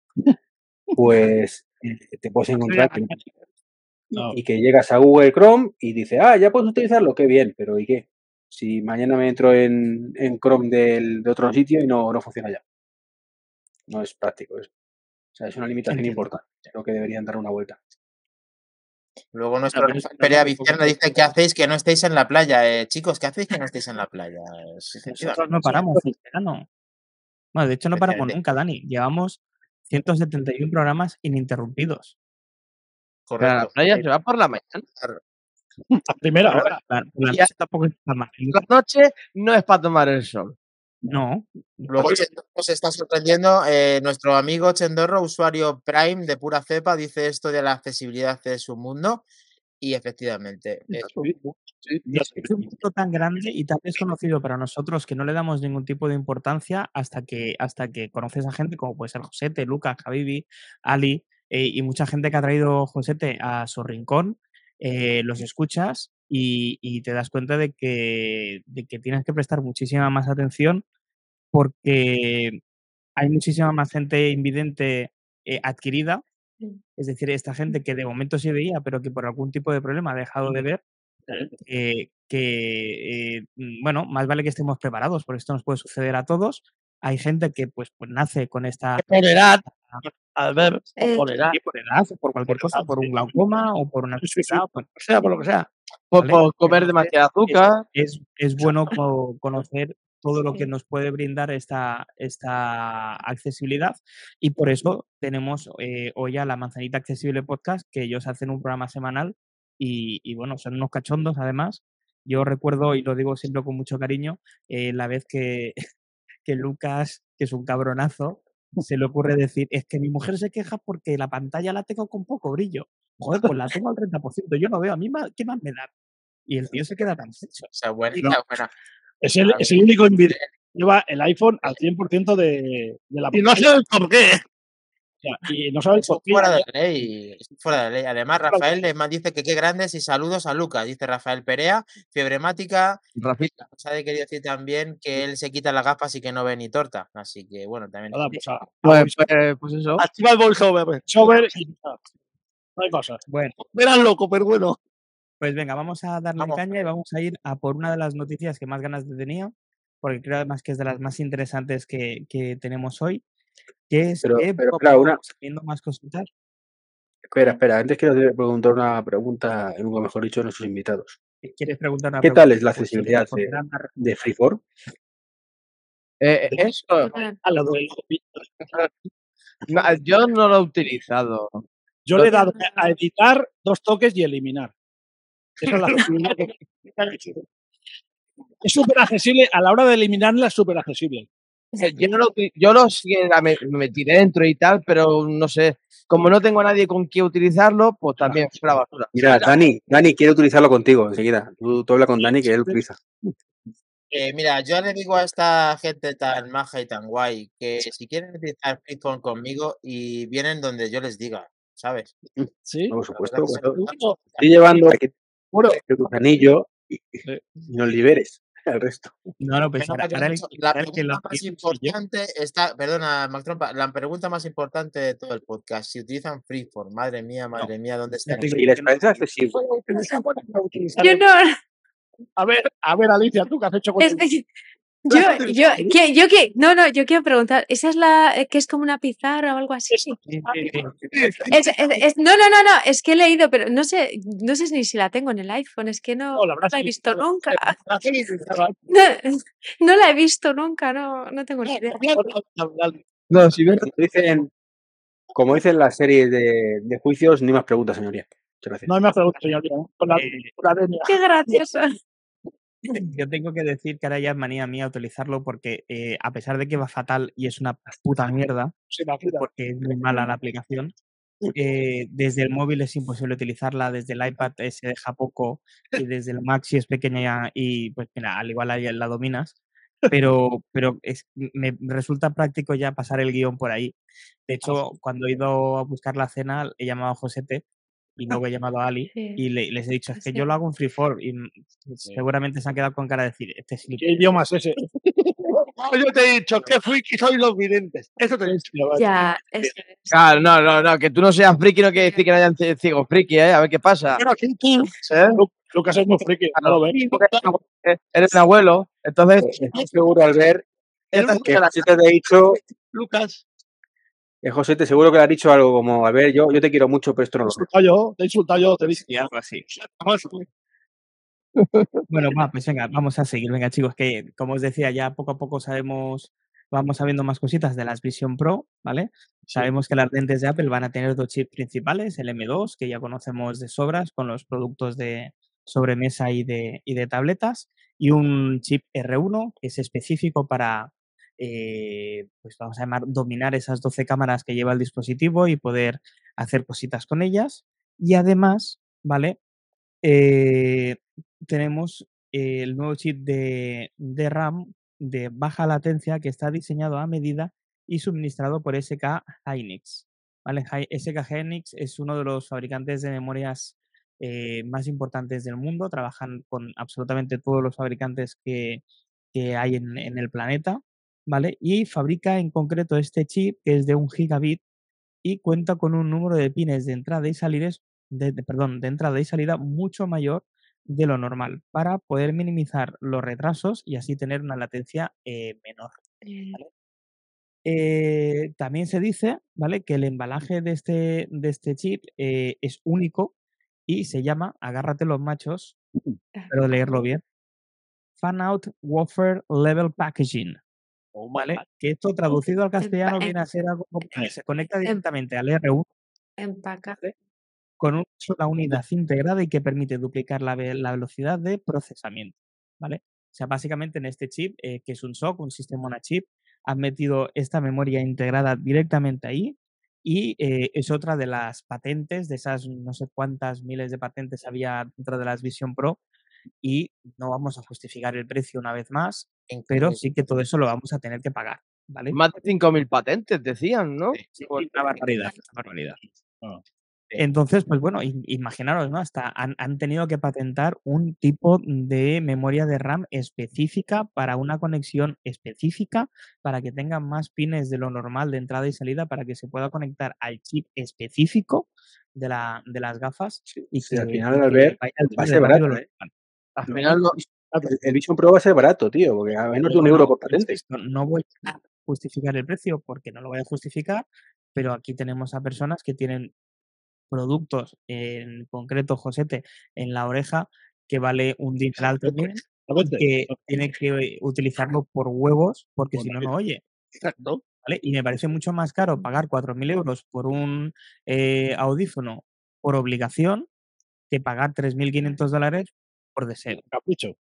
Speaker 1: pues eh, te puedes encontrar que,
Speaker 6: No.
Speaker 1: y que llegas a Google Chrome y dice, ah, ya puedes utilizarlo, qué bien, pero ¿y qué? Si mañana me entro en, en Chrome del, de otro sitio y no, no funciona ya. No es práctico eso. O sea, es una limitación
Speaker 3: Entiendo.
Speaker 1: importante. Creo que deberían dar una vuelta.
Speaker 2: Luego nuestro Perea
Speaker 6: no,
Speaker 2: Vizcarra dice que hacéis que no estéis en la playa. Eh, chicos, ¿qué hacéis que no estéis en la playa?
Speaker 3: Nosotros no paramos en verano. Bueno, de hecho no paramos nunca, Dani. Llevamos 171 programas ininterrumpidos.
Speaker 4: Pero a la
Speaker 2: Correcto.
Speaker 4: playa se va por la mañana.
Speaker 6: A primera hora.
Speaker 3: La, la
Speaker 4: Ya.
Speaker 3: noche tampoco está mal.
Speaker 4: La noche no es para tomar el sol.
Speaker 3: No,
Speaker 2: Luego se está sorprendiendo. eh, nuestro amigo Chendorro, usuario Prime de pura cepa, dice esto de la accesibilidad de su mundo. Y efectivamente, es un mu-
Speaker 3: es un mundo tan grande y tan desconocido para nosotros que no le damos ningún tipo de importancia hasta que, hasta que conoces a gente como puede ser Josete, Lucas, Javibi, Ali eh, y mucha gente que ha traído Josete a su rincón, eh, los escuchas y, y te das cuenta de que, de que tienes que prestar muchísima más atención porque hay muchísima más gente invidente eh, adquirida, es decir, esta gente que de momento sí veía, pero que por algún tipo de problema ha dejado de ver, eh, que, eh, mm, bueno, más vale que estemos preparados, porque esto nos puede suceder a todos. Hay gente que pues, pues nace con esta
Speaker 7: Por edad,
Speaker 5: Eh,
Speaker 7: por edad,
Speaker 3: por edad, o por cualquier cosa, por un glaucoma o por una
Speaker 7: Sí, sí, sí. o sea, por lo que sea.
Speaker 4: Por,
Speaker 3: ¿vale?
Speaker 4: por comer demasiada azúcar.
Speaker 3: es, es bueno co- conocer todo lo que nos puede brindar esta, esta accesibilidad y por eso tenemos eh, hoy a la Manzanita Accesible Podcast, que ellos hacen un programa semanal y, y, bueno, son unos cachondos además. Yo recuerdo, y lo digo siempre con mucho cariño, eh, la vez que, que Lucas, que es un cabronazo, se le ocurre decir, es que mi mujer se queja porque la pantalla la tengo con poco brillo. Joder, pues la tengo al 30%, yo no veo, a mí ma- ¿qué más me da? Y el tío se queda tan secho.
Speaker 2: o sea, buena,
Speaker 6: No.
Speaker 2: buena.
Speaker 6: Es el, es el único invidente lleva el iPhone al 100% de, de la
Speaker 7: Y no sé
Speaker 6: pantalla.
Speaker 7: el por qué.
Speaker 6: Y no por qué.
Speaker 2: fuera de la ley. fuera de la ley. Además, Rafael dice que qué grandes y saludos a Lucas. Dice Rafael Perea, fiebremática.
Speaker 4: Rafita.
Speaker 2: Nos ha querido decir también que él se quita las gafas y que no ve ni torta. Así que bueno, también.
Speaker 6: Nada, pues, a- a
Speaker 4: Pues, pues, pues eso.
Speaker 7: Activa el voiceover.
Speaker 6: no hay cosas.
Speaker 3: Bueno,
Speaker 7: Verás loco, pero bueno.
Speaker 3: Pues venga, vamos a darle
Speaker 2: Vamos.
Speaker 3: caña y vamos a ir a por una de las noticias que más ganas de tenía, porque creo además que es de las más interesantes que, que tenemos hoy, que es
Speaker 1: Pero-
Speaker 3: que
Speaker 1: pero,
Speaker 3: poco a
Speaker 1: claro,
Speaker 3: poco
Speaker 1: una-
Speaker 3: más cositas.
Speaker 1: Espera, espera, antes quiero preguntar una pregunta, nunca mejor dicho, a nuestros invitados.
Speaker 3: ¿Quieres preguntar una
Speaker 1: ¿Qué
Speaker 3: pregunta?
Speaker 1: tal es la
Speaker 3: Pues,
Speaker 1: accesibilidad de, Freeform?
Speaker 4: Eh, eso,
Speaker 5: ah,
Speaker 4: no, yo no lo he utilizado.
Speaker 6: Yo le he dado a editar dos toques y eliminar. Esa es la Es súper accesible, a la hora de eliminarla es súper accesible.
Speaker 4: Yo, no lo, yo lo sí que la me, me metí dentro y tal, pero no sé. Como no tengo a nadie con quien utilizarlo, pues también fue la basura.
Speaker 1: Mira, Dani, Dani quiere utilizarlo contigo enseguida. Tú, tú habla con Dani que él utiliza.
Speaker 2: Eh, mira, yo le digo a esta gente tan maja y tan guay que si quieren utilizar Freeform conmigo y vienen donde yo les diga, ¿sabes?
Speaker 6: Sí.
Speaker 1: No, por supuesto. pues, Estoy llevando aquí
Speaker 6: bueno,
Speaker 1: tu anillo y, y nos liberes al resto.
Speaker 3: No, no, pues ahora, ahora el,
Speaker 2: la
Speaker 3: el que
Speaker 2: pregunta más importante está, perdona, Mac Trompa, la pregunta más importante de todo el podcast, si utilizan Freeform, madre mía, madre mía, ¿dónde está? El
Speaker 1: ¿Y les parece accesible?
Speaker 5: Yo no,
Speaker 6: a ver, a ver, Alicia, tú que has hecho con
Speaker 5: es
Speaker 6: tu-
Speaker 5: que Yo, yo, que, yo que, no, no, yo quiero preguntar, ¿esa es la eh, que es como una pizarra o algo así?
Speaker 3: Sí, sí, sí.
Speaker 5: Es- es- es- no, no, no, no, es que he leído, pero no sé, no sé ni si la tengo en el iPhone, es que no,
Speaker 6: No, la
Speaker 5: no
Speaker 6: habrás
Speaker 5: la he
Speaker 6: visto,
Speaker 5: nunca.
Speaker 7: Ah,
Speaker 5: No, no la he visto nunca, no, no tengo ni idea.
Speaker 4: No, si ves,
Speaker 1: dicen, como dicen las series de, de juicios, ni más preguntas, señoría. Muchas gracias.
Speaker 6: No hay más preguntas, señoría. ¿eh? Con la,
Speaker 3: Eh,
Speaker 6: la venia.
Speaker 5: Qué gracioso.
Speaker 3: Yo tengo que decir que ahora ya es manía mía utilizarlo porque eh, a pesar de que va fatal y es una puta mierda, porque es muy mala la aplicación, eh, desde el móvil es imposible utilizarla, desde el iPad eh, se deja poco y desde el Mac si es pequeña y pues mira, al igual ahí la dominas, pero, pero es, me resulta práctico ya pasar el guion por ahí. De hecho, cuando he ido a buscar la cena, he llamado a Josete y luego he llamado a Ali
Speaker 5: Sí.
Speaker 3: y le- les he dicho, es que
Speaker 5: Sí.
Speaker 3: yo lo hago en freeform y seguramente se han quedado con cara de decir, este es
Speaker 6: ¿Qué idioma es ese?
Speaker 7: Yo te he dicho que friki soy los videntes. Eso te he dicho.
Speaker 5: Ya, eso es.
Speaker 4: Claro, no, no, no, que tú no seas friki no quiere decir que no hayan ci- ciegos friki, ¿eh? A ver qué pasa.
Speaker 7: Pero aquí tú,
Speaker 4: ¿eh?
Speaker 6: Lu- Lucas es muy friki, no lo ves.
Speaker 4: Porque eres- un abuelo, entonces
Speaker 1: Estoy seguro al ver
Speaker 7: eres
Speaker 1: que te ha dicho,
Speaker 7: Lucas.
Speaker 1: Que José te seguro que le ha dicho algo como, a ver, yo, yo te quiero mucho, pero esto no
Speaker 6: Te he
Speaker 1: lo sé.
Speaker 6: insultado yo, te he insultado yo, te he dicho.
Speaker 3: y algo así. Bueno, va, pues venga, vamos a seguir. Venga, chicos, que como os decía, ya poco a poco sabemos, vamos sabiendo más cositas de las Vision Pro, ¿vale? Sabemos que las lentes de Apple van a tener dos chips principales, el M2, que ya conocemos de sobras con los productos de sobremesa y de, y de tabletas, y un chip R1 que es específico para, eh, pues vamos a llamar, dominar esas 12 cámaras que lleva el dispositivo y poder hacer cositas con ellas. Y además, ¿vale? Eh, tenemos el nuevo chip de, de RAM de baja latencia que está diseñado a medida y suministrado por SK Hynix. ¿vale? SK Hynix es uno de los fabricantes de memorias eh, más importantes del mundo, trabajan con absolutamente todos los fabricantes que, que hay en el planeta, ¿vale? Y fabrica en concreto este chip que es de un gigabit y cuenta con un número de pines de entrada y salidas, de, de- perdón, de entrada y salida mucho mayor de lo normal para poder minimizar los retrasos y así tener una latencia eh, menor.
Speaker 5: Eh,
Speaker 3: Eh, también se dice, ¿vale? Que el embalaje de este, de este chip eh, es único y se llama, agárrate los machos, pero leerlo bien, Fan Out Wafer Level Packaging. ¿Vale? Que esto traducido al castellano
Speaker 5: en-
Speaker 3: viene a ser algo que se conecta directamente al R1
Speaker 5: empaca.
Speaker 3: con una sola unidad integrada y que permite duplicar la, ve- la velocidad de procesamiento. ¿vale? O sea, básicamente en este chip, eh, que es un SOC, un sistema on a chip, han metido esta memoria integrada directamente ahí y eh, es otra de las patentes, de esas no sé cuántas miles de patentes había dentro de las Vision Pro y no vamos a justificar el precio una vez más, pero sí que todo eso lo vamos a tener que pagar. ¿vale?
Speaker 4: más de 5.000 patentes, decían, ¿no?
Speaker 3: Sí, una barbaridad, una barbaridad.
Speaker 6: Ah.
Speaker 3: Entonces, pues bueno, im- imaginaros, ¿no? Hasta han, han tenido que patentar un tipo de memoria de RAM específica para una conexión específica, para que tenga más pines de lo normal de entrada y salida, para que se pueda conectar al chip específico de, la, de las gafas. Y
Speaker 1: Sí, al
Speaker 3: que-
Speaker 1: final,
Speaker 3: al
Speaker 1: va a ser barato, ¿eh?
Speaker 4: Al final, no-
Speaker 1: El- El Vision Pro va a ser barato, tío, porque a menos de un
Speaker 3: No,
Speaker 1: euro por patente.
Speaker 3: no voy a justificar el precio porque no lo voy a justificar, pero aquí tenemos a personas que tienen productos, en concreto Josete, en la oreja, que vale un dineral también, que tiene que utilizarlo por huevos porque si no, no oye.
Speaker 7: Exacto.
Speaker 3: ¿vale? Y me parece mucho más caro pagar 4.000 euros por un eh, audífono por obligación que pagar 3.500 dólares por deseo.
Speaker 6: Capricho.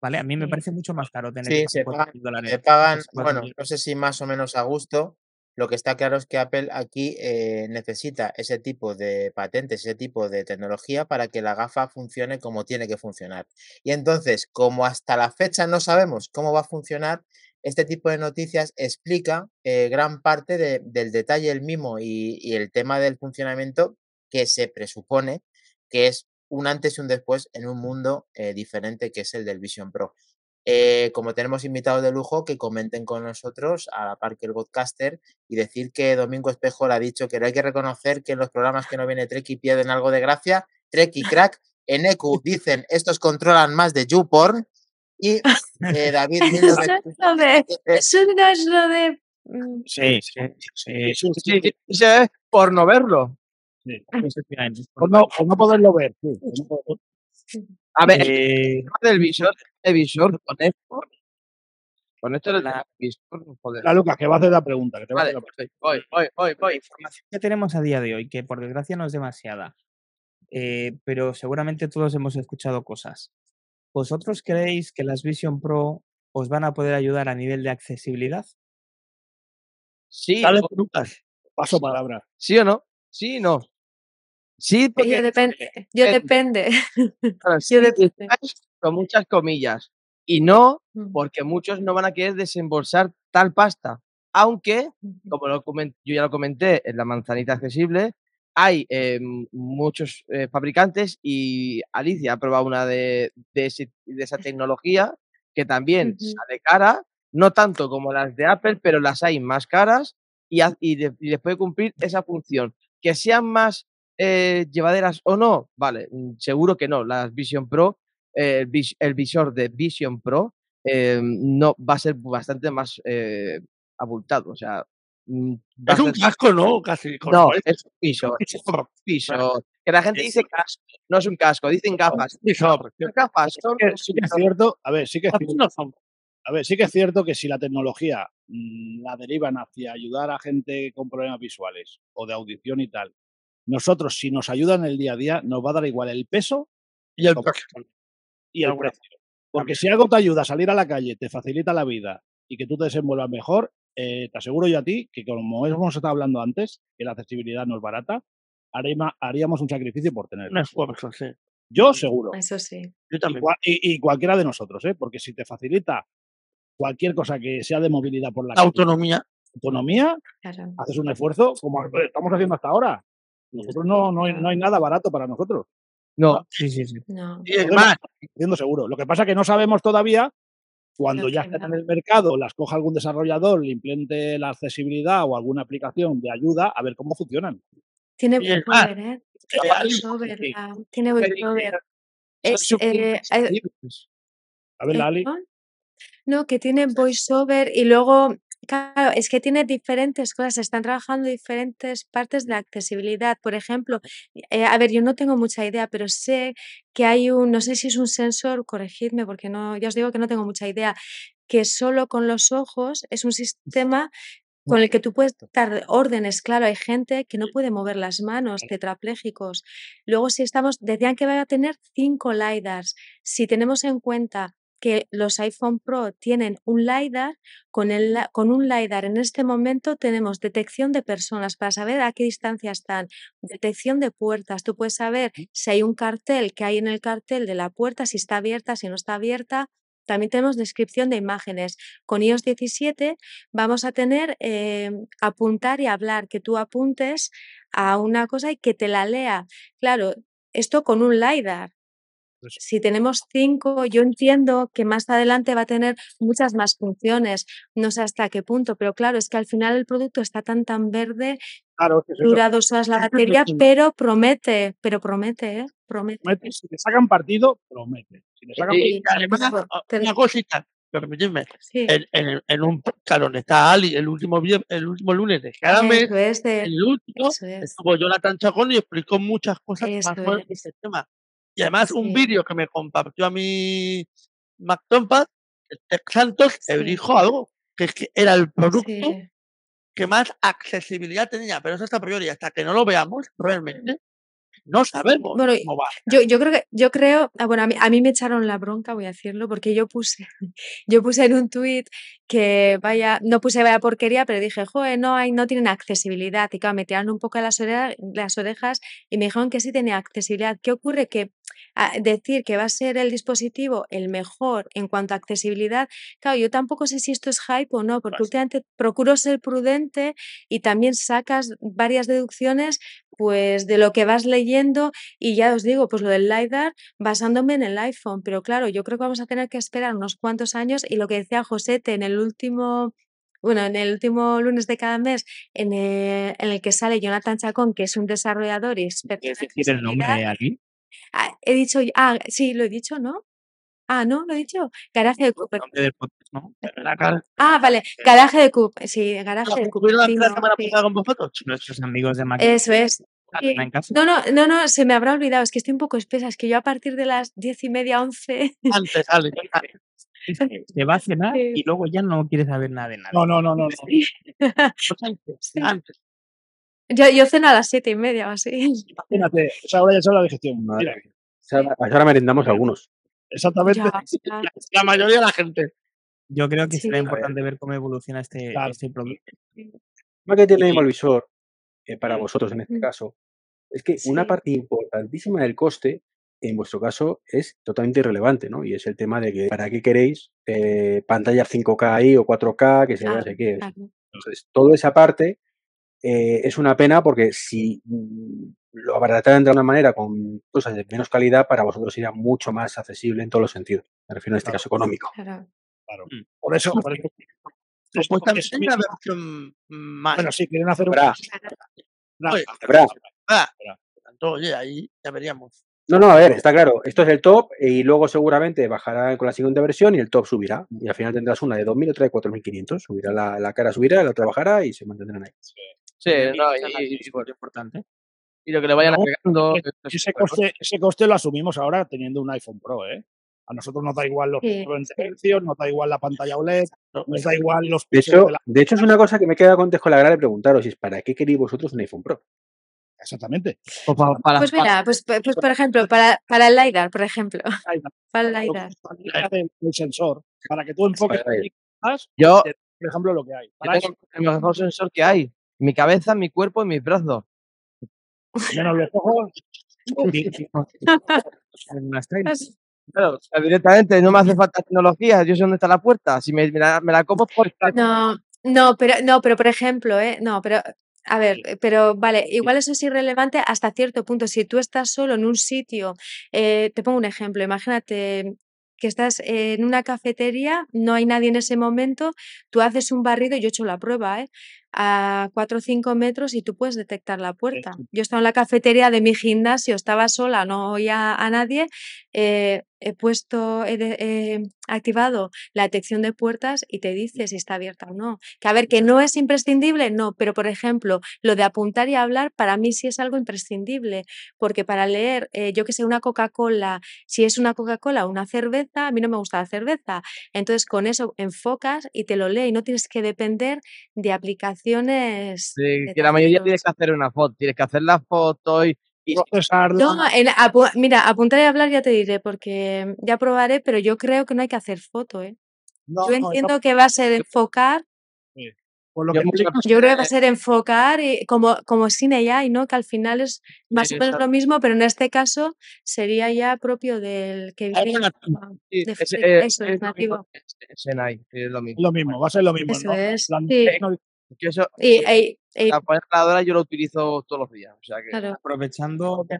Speaker 3: ¿Vale? A mí me parece mucho más caro tener
Speaker 2: Sí,
Speaker 3: que
Speaker 2: se pagan,
Speaker 3: 4.000 dólares.
Speaker 2: se pagan, bueno,
Speaker 3: 4.000.
Speaker 2: no sé si más o menos a gusto. Lo que está claro es que Apple aquí eh, necesita ese tipo de patentes, ese tipo de tecnología para que la gafa funcione como tiene que funcionar. Y entonces, como hasta la fecha no sabemos cómo va a funcionar, este tipo de noticias explica eh, gran parte de- del detalle, el mimo y, y el tema del funcionamiento que se presupone que es un antes y un después en un mundo eh, diferente que es el del Vision Pro. Eh, como tenemos invitados de lujo, que comenten con nosotros a la par que el podcaster y decir que Domingo Espejo le ha dicho que no hay que reconocer que en los programas que no viene Trek y pierden algo de gracia. Trek y Crack en EQ dicen estos controlan más de YouPorn y Eh, David,
Speaker 5: Eso lo de. Eso no es lo de. mm,
Speaker 3: Sí, sí, sí.
Speaker 4: Sí, sí, sí, es por no verlo.
Speaker 6: Por no, por no poderlo ver. sí, por no poderlo-
Speaker 4: A ver, el
Speaker 3: Eh,
Speaker 4: tema del visor, el visor con esto. Con esto
Speaker 3: La-
Speaker 4: visor, joder.
Speaker 6: Ah, Lucas, que va a hacer la pregunta. Que te va a
Speaker 4: Vale,
Speaker 6: hacer la pregunta.
Speaker 4: voy, voy, voy, voy.
Speaker 3: información que tenemos a día de hoy, que por desgracia no es demasiada, eh, pero seguramente todos hemos escuchado cosas. ¿Vosotros creéis que las Vision Pro os van a poder ayudar a nivel de accesibilidad?
Speaker 4: Sí,
Speaker 7: Dale,
Speaker 4: o-
Speaker 7: Lucas.
Speaker 6: Paso palabra.
Speaker 4: sí o no. Sí y no. Sí,
Speaker 5: Yo
Speaker 4: porque
Speaker 5: depende. Yo depende.
Speaker 4: sí,
Speaker 5: Yo depende.
Speaker 4: con muchas comillas. Y no,
Speaker 5: Mm,
Speaker 4: porque muchos no van a querer desembolsar tal pasta. Aunque, como lo comen- yo ya lo comenté en la manzanita accesible, hay eh, muchos eh, fabricantes y Alicia ha probado una de, de, ese- de esa tecnología que también sale cara, no tanto como las de Apple, pero las hay más caras y, y, le- y les puede cumplir esa función. Que sean más eh, llevaderas o no, vale, mm, seguro que no. Las Vision Pro, eh, el, vis- el visor de Vision Pro eh, no va a ser bastante más abultado. O sea, mm,
Speaker 7: Es un casco, ¿no? Casi. con
Speaker 4: no, es un visor, visor. Que la gente dice casco, no es un casco, dicen gafas.
Speaker 7: visor.
Speaker 4: Gafas, son
Speaker 6: Sí que- es cierto, a ver, sí que es cierto, a ver, sí que es cierto que si la tecnología mm, la derivan hacia ayudar a gente con problemas visuales o de audición y tal, nosotros si nos ayudan en el día a día nos va a dar igual el peso
Speaker 7: Y el
Speaker 6: y el precio. Porque si algo te ayuda a salir a la calle, te facilita la vida y que tú te desenvuelvas mejor, eh, te aseguro yo a ti que como hemos estado hablando antes, que la accesibilidad no es barata, haríamos un sacrificio por
Speaker 7: Un
Speaker 6: tenerla.
Speaker 7: esfuerzo, sí.
Speaker 6: Yo seguro.
Speaker 5: Eso sí.
Speaker 7: Yo
Speaker 6: Y,
Speaker 7: también.
Speaker 6: y- y cualquiera de nosotros, ¿eh? porque si te facilita cualquier cosa que sea de movilidad por la
Speaker 7: autonomía.
Speaker 6: autonomía,
Speaker 5: Claro.
Speaker 6: haces un esfuerzo como estamos haciendo hasta ahora. Nosotros no, no, hay, no hay nada barato para nosotros,
Speaker 4: No,
Speaker 3: Sí, sí, sí.
Speaker 5: No.
Speaker 7: Y es más,
Speaker 6: seguro. Lo que pasa es que no sabemos todavía cuando ya
Speaker 5: que
Speaker 6: estén en el mercado, las coja algún desarrollador, le implante la accesibilidad o alguna aplicación de ayuda, a ver cómo funcionan.
Speaker 5: Tiene voiceover, ¿eh?
Speaker 7: eh,
Speaker 5: Tiene voiceover, eh.
Speaker 6: A ver,
Speaker 5: ¿Eh,
Speaker 6: Lali.
Speaker 5: No, que tiene voiceover y luego, claro, es que tiene diferentes cosas, están trabajando diferentes partes de la accesibilidad. Por ejemplo, eh, a ver, yo no tengo mucha idea, pero sé que hay un, no sé si es un sensor, corregidme porque no, ya os digo que no tengo mucha idea, que solo con los ojos es un sistema con el que tú puedes dar órdenes. Claro, hay gente que no puede mover las manos, tetraplégicos. Luego, si estamos, decían que va a tener cinco LiDARs. Si tenemos en cuenta que los iPhone Pro tienen un LiDAR, con, el, con un LiDAR en este momento tenemos detección de personas para saber a qué distancia están, detección de puertas. Tú puedes saber si hay un cartel, que hay en el cartel de la puerta, si está abierta, si no está abierta. También tenemos descripción de imágenes. Con iOS 17 vamos a tener eh, apuntar y hablar, que tú apuntes a una cosa y que te la lea. Claro, esto con un LiDAR.
Speaker 6: Pues
Speaker 5: Si tenemos cinco, yo entiendo que más adelante va a tener muchas más funciones. No sé hasta qué punto, pero claro, es que al final el producto está tan tan verde,
Speaker 6: Claro, es
Speaker 5: dura dos horas la batería, pero promete, pero promete, ¿eh? Promete.
Speaker 6: Promete, Si te sacan partido, promete. Si te sacan
Speaker 7: y
Speaker 6: partido,
Speaker 7: además, una cosita, permitidme,
Speaker 5: Sí,
Speaker 7: en, en, en un podcast donde está Ali el último, el último lunes de cada mes,
Speaker 5: es de,
Speaker 7: el último,
Speaker 5: es.
Speaker 7: estuvo Jonathan Chacón y explicó muchas cosas más
Speaker 5: es.
Speaker 7: este tema. Y además un
Speaker 5: Sí.
Speaker 7: vídeo que me compartió a mi Mac Tompas, el Tech Santos,
Speaker 5: Sí.
Speaker 7: dijo algo, que es que era el producto
Speaker 5: Sí.
Speaker 7: que más accesibilidad tenía, pero eso está a priori, hasta que no lo veamos realmente, no sabemos
Speaker 5: Bueno,
Speaker 7: cómo va.
Speaker 5: Yo, yo creo que, yo creo, ah, bueno, a mí, a mí me echaron la bronca, voy a decirlo, porque yo puse, yo puse en un tuit que vaya, no puse vaya porquería, pero dije, joder, no hay, no tienen accesibilidad. Y claro, me tiraron un poco las, ore- las orejas y me dijeron que sí tenía accesibilidad. ¿Qué ocurre? Que ah, decir que va a ser el dispositivo el mejor en cuanto a accesibilidad, claro, yo tampoco sé si esto es hype o no, porque
Speaker 7: Pues-
Speaker 5: últimamente procuro ser prudente y también sacas varias deducciones pues de lo que vas leyendo y ya os digo, pues lo del LiDAR basándome en el iPhone, pero claro, yo creo que vamos a tener que esperar unos cuantos años y lo que decía Josete en el último, bueno, en el último lunes de cada mes, en el, en el que sale Jonathan Chacón, que es un desarrollador y experto
Speaker 3: ¿Quieres decir el nombre,
Speaker 5: accesibilidad,
Speaker 3: Ali?
Speaker 5: ah, he dicho, ah, sí, lo he dicho, ¿no? Ah, ¿no? ¿Lo he dicho? Garaje de Cooper.
Speaker 7: cara.
Speaker 5: Ah, vale. Garaje de Cooper. Sí, garaje de
Speaker 7: ¿Tuvieron la
Speaker 5: Cupertino.
Speaker 7: semana
Speaker 5: sí.
Speaker 7: pasada con vosotros?
Speaker 3: Nuestros amigos de máquina
Speaker 5: Eso es. No, no, no, no, se me habrá olvidado. Es que estoy un poco espesa. Es que yo a partir de las diez y media, once.
Speaker 7: Antes, Ale.
Speaker 3: Se va a cenar
Speaker 5: Sí.
Speaker 3: y luego ya no quiere saber nada de nada.
Speaker 6: No, no, no, no. no.
Speaker 7: Antes.
Speaker 5: Sí.
Speaker 7: Antes.
Speaker 5: Yo, yo ceno a las siete y media o así.
Speaker 6: Imagínate, esa hora ya es hora de digestión. Mira.
Speaker 1: Ahora- Ahora merendamos algunos.
Speaker 6: exactamente.
Speaker 5: Ya.
Speaker 7: La mayoría de la gente.
Speaker 3: Yo creo que
Speaker 5: Sí.
Speaker 3: será importante ver cómo evoluciona este,
Speaker 6: Claro.
Speaker 3: este producto.
Speaker 1: Que tiene
Speaker 6: Y-
Speaker 1: el visor, eh, para vosotros en este caso, es que una parte importantísima del coste, en vuestro caso, es totalmente irrelevante, ¿no? Y es el tema de que para qué queréis eh, pantallas 5K ahí o 4K, que se no sé qué.
Speaker 5: claro.
Speaker 1: Entonces, toda esa parte eh, es una pena porque si mm, lo abarataran de alguna manera con cosas de menos calidad, para vosotros sería mucho más accesible en todos los sentidos. Me refiero en este
Speaker 6: Claro.
Speaker 1: caso económico.
Speaker 5: Claro.
Speaker 6: Claro.
Speaker 3: Mm.
Speaker 6: Por eso, por eso-
Speaker 7: Supuestamente una versión más.
Speaker 6: bueno, sí, quieren hacer una-
Speaker 7: Oye,
Speaker 1: habrá.
Speaker 7: Ah, tanto, oye, ahí ya veríamos.
Speaker 1: No, no, a ver, está claro. Esto es el top y luego seguramente bajará con la siguiente versión y el top subirá. Y al final tendrás una de 2.000 y otra de 4.500. Subirá la, la cara, subirá, la otra bajará y se mantendrán ahí.
Speaker 4: Sí, no, y, y-
Speaker 3: decisión importante.
Speaker 4: y lo que le vayan
Speaker 6: No,
Speaker 4: agregando.
Speaker 6: ese, coste, ese coste lo asumimos ahora teniendo un iPhone Pro, ¿eh? A nosotros nos da igual los
Speaker 5: Sí.
Speaker 6: 20 hercios, nos da igual la pantalla OLED, nos da igual los
Speaker 1: De hecho,
Speaker 6: de la...
Speaker 1: de hecho, es una cosa que me queda con descolagrar de preguntaros, es ¿para qué queréis vosotros un iPhone Pro?
Speaker 6: Exactamente.
Speaker 4: Pues para,
Speaker 5: Pues mira, pues, pues pues, por ejemplo, para, para el LiDAR, por ejemplo. Para el LiDAR.
Speaker 6: del sensor, para que tú enfoques
Speaker 1: el-
Speaker 6: más,
Speaker 4: yo,
Speaker 6: por ejemplo, lo que hay.
Speaker 4: yo
Speaker 6: Para
Speaker 4: tengo el mejor sensor que hay. Mi cabeza, mi cuerpo y mis brazos.
Speaker 6: menos los ojos,
Speaker 3: En las trailers.
Speaker 4: Claro, o sea, directamente no me hace falta tecnología. Yo sé dónde está la puerta. Si me, me la, me la como por
Speaker 5: No, no, pero no, pero por ejemplo, ¿eh? No, pero a ver, eh, pero vale, igual eso es irrelevante hasta cierto punto. Si tú estás solo en un sitio, eh, te pongo un ejemplo, imagínate que estás en una cafetería, no hay nadie en ese momento, tú haces un barrido, yo he hecho la prueba, ¿eh? A 4 o 5 metros y tú puedes detectar la puerta. Yo estaba en la cafetería de mi gimnasio, estaba sola, no oía a nadie, eh, he puesto, he, de- he activado la detección de puertas y te dice si está abierta o no. Que a ver, que no es imprescindible, no, pero por ejemplo, lo de apuntar y hablar para mí sí es algo imprescindible, porque para leer, eh, yo que sé, una Coca-Cola, si es una Coca-Cola o una cerveza, a mí no me gusta la cerveza. Entonces con eso enfocas y te lo lee y no tienes que depender de aplicaciones.
Speaker 4: Sí, que la mayoría tienes que hacer una foto. Tienes que hacer la foto y, y
Speaker 6: procesarla.
Speaker 5: No, en apu- mira, apuntar y hablar ya te diré, porque ya probaré, pero yo creo que no hay que hacer foto, ¿eh?
Speaker 6: No,
Speaker 5: Yo
Speaker 6: no,
Speaker 5: entiendo que va a ser enfocar,
Speaker 6: por lo
Speaker 4: yo
Speaker 6: que implica,
Speaker 5: yo creo que va a ser enfocar y como, como sin AI, ¿no? Que al final es más o menos
Speaker 4: Exacto.
Speaker 5: lo mismo, pero en este caso sería ya propio del que
Speaker 7: Algo
Speaker 5: vive
Speaker 7: nativo.
Speaker 4: Eh,
Speaker 5: eso,
Speaker 4: es
Speaker 5: es
Speaker 4: lo
Speaker 5: nativo.
Speaker 4: mismo, es- es Senai, es lo mismo.
Speaker 6: lo mismo, va a ser lo mismo.
Speaker 5: Eso
Speaker 6: ¿no?
Speaker 5: es,
Speaker 6: La-
Speaker 5: sí.
Speaker 6: no-
Speaker 4: Yo eso,
Speaker 5: Y, e- e-
Speaker 4: la calculadora yo lo utilizo todos los días. O sea que
Speaker 5: claro.
Speaker 3: Aprovechando que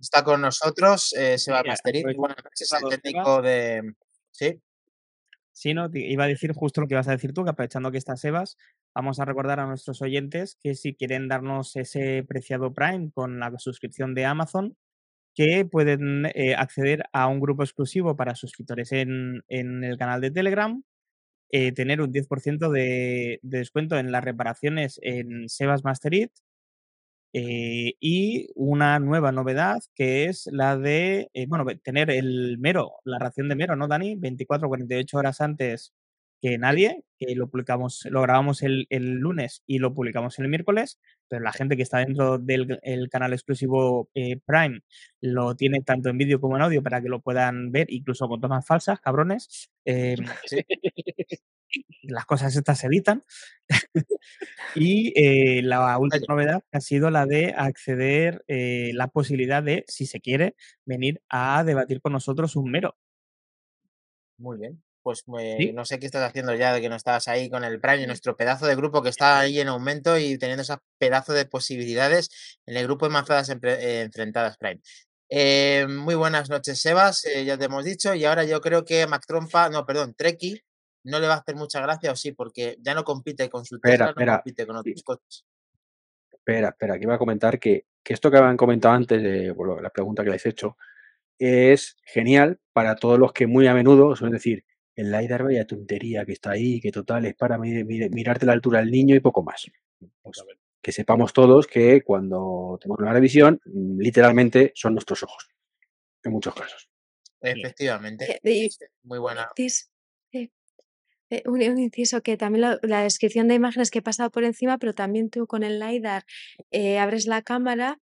Speaker 2: Está con nosotros eh, Seba
Speaker 3: aprovechando
Speaker 2: Buenas noches,
Speaker 3: está Seba.
Speaker 2: técnico de. Sí,
Speaker 3: Sí, no, te iba a decir justo lo que ibas a decir tú, que aprovechando que estás Sebas, vamos a recordar a nuestros oyentes que si quieren darnos ese preciado Prime con la suscripción de Amazon, que pueden eh, acceder a un grupo exclusivo para suscriptores en, en el canal de Telegram, eh, tener un 10% de, de descuento en las reparaciones en Sebas Masterit eh, y una nueva novedad que es la de, eh, bueno, tener el mero, la ración de mero, ¿no, Dani? 24 48 horas antes que nadie, que lo publicamos, lo grabamos el, el lunes y lo publicamos el miércoles, pero la gente que está dentro del el canal exclusivo eh, Prime lo tiene tanto en vídeo como en audio para que lo puedan ver, incluso con tomas falsas, cabrones. Eh, las cosas estas se editan. y eh, la última novedad ha sido la de acceder, eh, la posibilidad de, si se quiere, venir a debatir con nosotros un mero.
Speaker 2: muy bien. Pues eh,
Speaker 3: Sí.
Speaker 2: no sé qué estás haciendo ya de que no estabas ahí con el Prime, nuestro pedazo de grupo que está ahí en aumento y teniendo ese pedazo de posibilidades en el grupo de manzanas empre- eh, enfrentadas Prime. Eh, muy buenas noches, Sebas, eh, ya te hemos dicho. Y ahora yo creo que Mac Trompa, no, perdón, Treki, no le va a hacer mucha gracia, o sí, porque ya no compite con su
Speaker 1: Espera,
Speaker 2: Tesla, no compite con otros coches.
Speaker 1: Espera, espera, que iba a comentar que, que esto que habían comentado antes, de bueno, la pregunta que le habéis hecho, es genial para todos los que muy a menudo suelen decir, el LiDAR vaya tontería que está ahí, que total es para mi- mi- mirarte la altura del niño y poco más. Pues, que sepamos todos que cuando tenemos una revisión, mm, literalmente son nuestros ojos, en muchos casos.
Speaker 2: Efectivamente.
Speaker 5: Que- y-
Speaker 2: Muy buena.
Speaker 5: Eh, Un, un inciso que también lo- la descripción de imágenes que he pasado por encima, pero también tú con el LiDAR eh, abres la cámara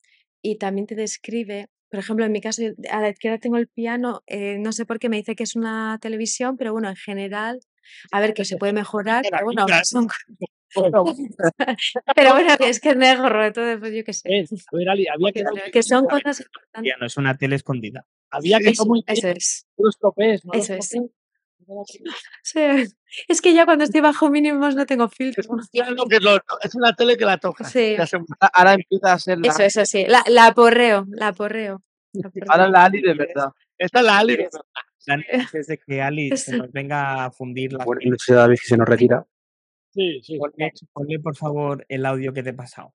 Speaker 5: y también te describe. Por ejemplo, en mi caso, a la izquierda tengo el piano, eh, no sé por qué me dice que es una televisión, pero bueno, en general, a ver, que se puede mejorar, pero bueno, son pero bueno, es que es negro, entonces pues yo qué sé.
Speaker 6: A ver, Ali, había que,
Speaker 5: Que, son cosas importantes.
Speaker 3: Es una tele escondida.
Speaker 6: había que
Speaker 5: Eso, eso es.
Speaker 6: no los tropees, no los
Speaker 5: Eso es. Sí, Es que ya cuando estoy bajo mínimos no tengo filtro.
Speaker 7: Claro que lo- es una tele que la toca.
Speaker 5: Sí.
Speaker 4: Ahora- empieza a ser la,
Speaker 5: Eso, eso sí. La, la porreo, la porreo. la porreo.
Speaker 4: ahora la Ali de verdad.
Speaker 7: Esta es la Ali.
Speaker 3: Dani, Antes de que Ali se nos venga a fundir las
Speaker 1: Buenas noches David que se nos retira.
Speaker 6: Sí, sí.
Speaker 3: Ponle, ponle, por favor el audio que te he pasado.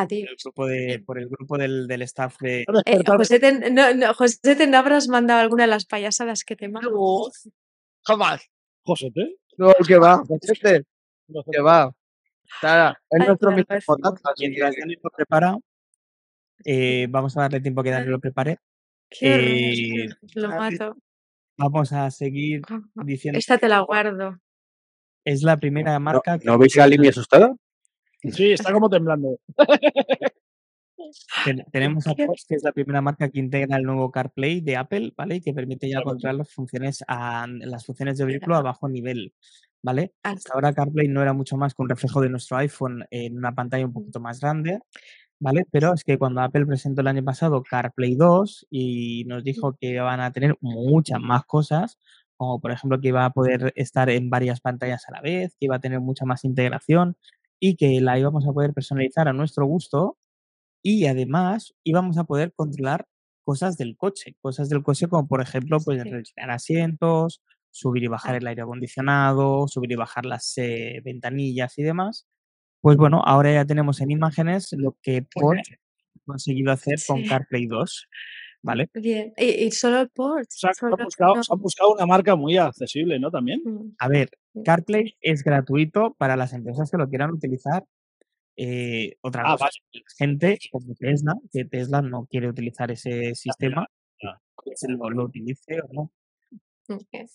Speaker 5: A ti.
Speaker 3: El grupo de, por el grupo del, del staff de.
Speaker 5: Eh, José, te, no, no, José, te no habrás mandado alguna de las payasadas que te mando.
Speaker 7: Jamás.
Speaker 6: Josete.
Speaker 4: No, que va, Josete,
Speaker 6: No sé.
Speaker 4: que va. Sara, es
Speaker 5: Ay,
Speaker 4: nuestro así
Speaker 3: Mientras
Speaker 4: que-
Speaker 3: Dani lo prepara, eh, vamos a darle tiempo a que Dani lo prepare.
Speaker 5: Qué
Speaker 3: Eh,
Speaker 5: Lo mato.
Speaker 3: Vamos a seguir diciendo.
Speaker 5: Esta te la guardo.
Speaker 3: Es la primera
Speaker 1: ¿No,
Speaker 3: marca que
Speaker 1: ¿no veis a Ali muy asustada?
Speaker 6: Sí, está como temblando.
Speaker 3: Ten- tenemos a Porsche, que es la primera marca que integra el nuevo CarPlay de Apple, ¿vale? Y que permite ya controlar las funciones, a, las funciones de vehículo a bajo nivel, ¿vale?
Speaker 5: Ah,
Speaker 3: Hasta ahora CarPlay no era mucho más que un reflejo de nuestro iPhone en una pantalla un poquito más grande, ¿vale? Pero es que cuando Apple presentó el año pasado CarPlay 2 y nos dijo que van a tener muchas más cosas, como por ejemplo que iba a poder estar en varias pantallas a la vez, que iba a tener mucha más integración y que la íbamos a poder personalizar a nuestro gusto y además íbamos a poder controlar cosas del coche, cosas del coche como por ejemplo pues
Speaker 5: Sí.
Speaker 3: retirar asientos, subir y bajar el aire acondicionado, subir y bajar las eh, ventanillas y demás. Pues bueno, ahora ya tenemos en imágenes lo que Porsche ha conseguido hacer con. CarPlay 2, ¿vale?
Speaker 5: Bien. Y, y solo el port.
Speaker 6: Se han, se han
Speaker 5: solo-
Speaker 6: buscado,
Speaker 5: no.
Speaker 6: se han buscado una marca muy accesible, ¿no? También.
Speaker 5: Mm,
Speaker 3: A ver. CarPlay es gratuito para las empresas que lo quieran utilizar. Eh, otra
Speaker 6: Ah,
Speaker 3: cosa
Speaker 6: vale.
Speaker 3: que gente como Tesla, que Tesla no quiere utilizar ese sistema,
Speaker 6: ya.
Speaker 3: pues lo, lo utilice o no.
Speaker 5: mm, ¿Qué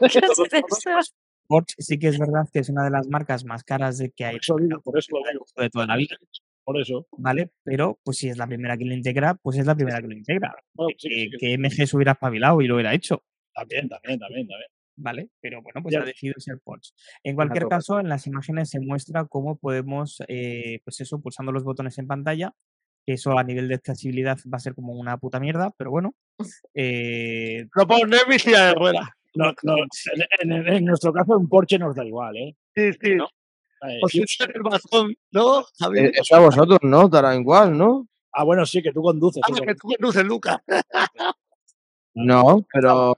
Speaker 5: ¿Qué es eso?
Speaker 3: Porsche sí que es verdad que es una de las marcas más caras de que hay
Speaker 6: Por eso digo, por eso lo digo.
Speaker 3: de toda la vida,
Speaker 6: Por eso.
Speaker 3: ¿vale? Pero pues si es la primera que lo integra, pues es la primera que lo integra.
Speaker 6: Bueno, sí,
Speaker 3: Que,
Speaker 6: sí, sí.
Speaker 3: que MG se hubiera espabilado y lo hubiera hecho,
Speaker 6: También, también, también, también.
Speaker 3: ¿vale? Pero bueno, pues
Speaker 6: Ya.
Speaker 3: ha decidido ser Porsche. En cualquier caso, en las imágenes se muestra cómo podemos, eh, pues eso, pulsando los botones en pantalla, que eso a nivel de accesibilidad va a ser como una puta mierda, pero bueno. eh,
Speaker 7: mi silla de ruedas.
Speaker 6: No, no, en, en- en nuestro caso, un Porsche nos da igual, ¿eh?
Speaker 7: Sí, sí.
Speaker 6: ¿No?
Speaker 7: Os
Speaker 6: sí.
Speaker 7: usa el bastón, ¿no, Javier?
Speaker 4: Eh, Eso a vosotros, ¿no? Dará igual, ¿no?
Speaker 6: Ah, bueno, sí, que tú conduces.
Speaker 7: Ah, que tú conduces, Lucas.
Speaker 4: No, pero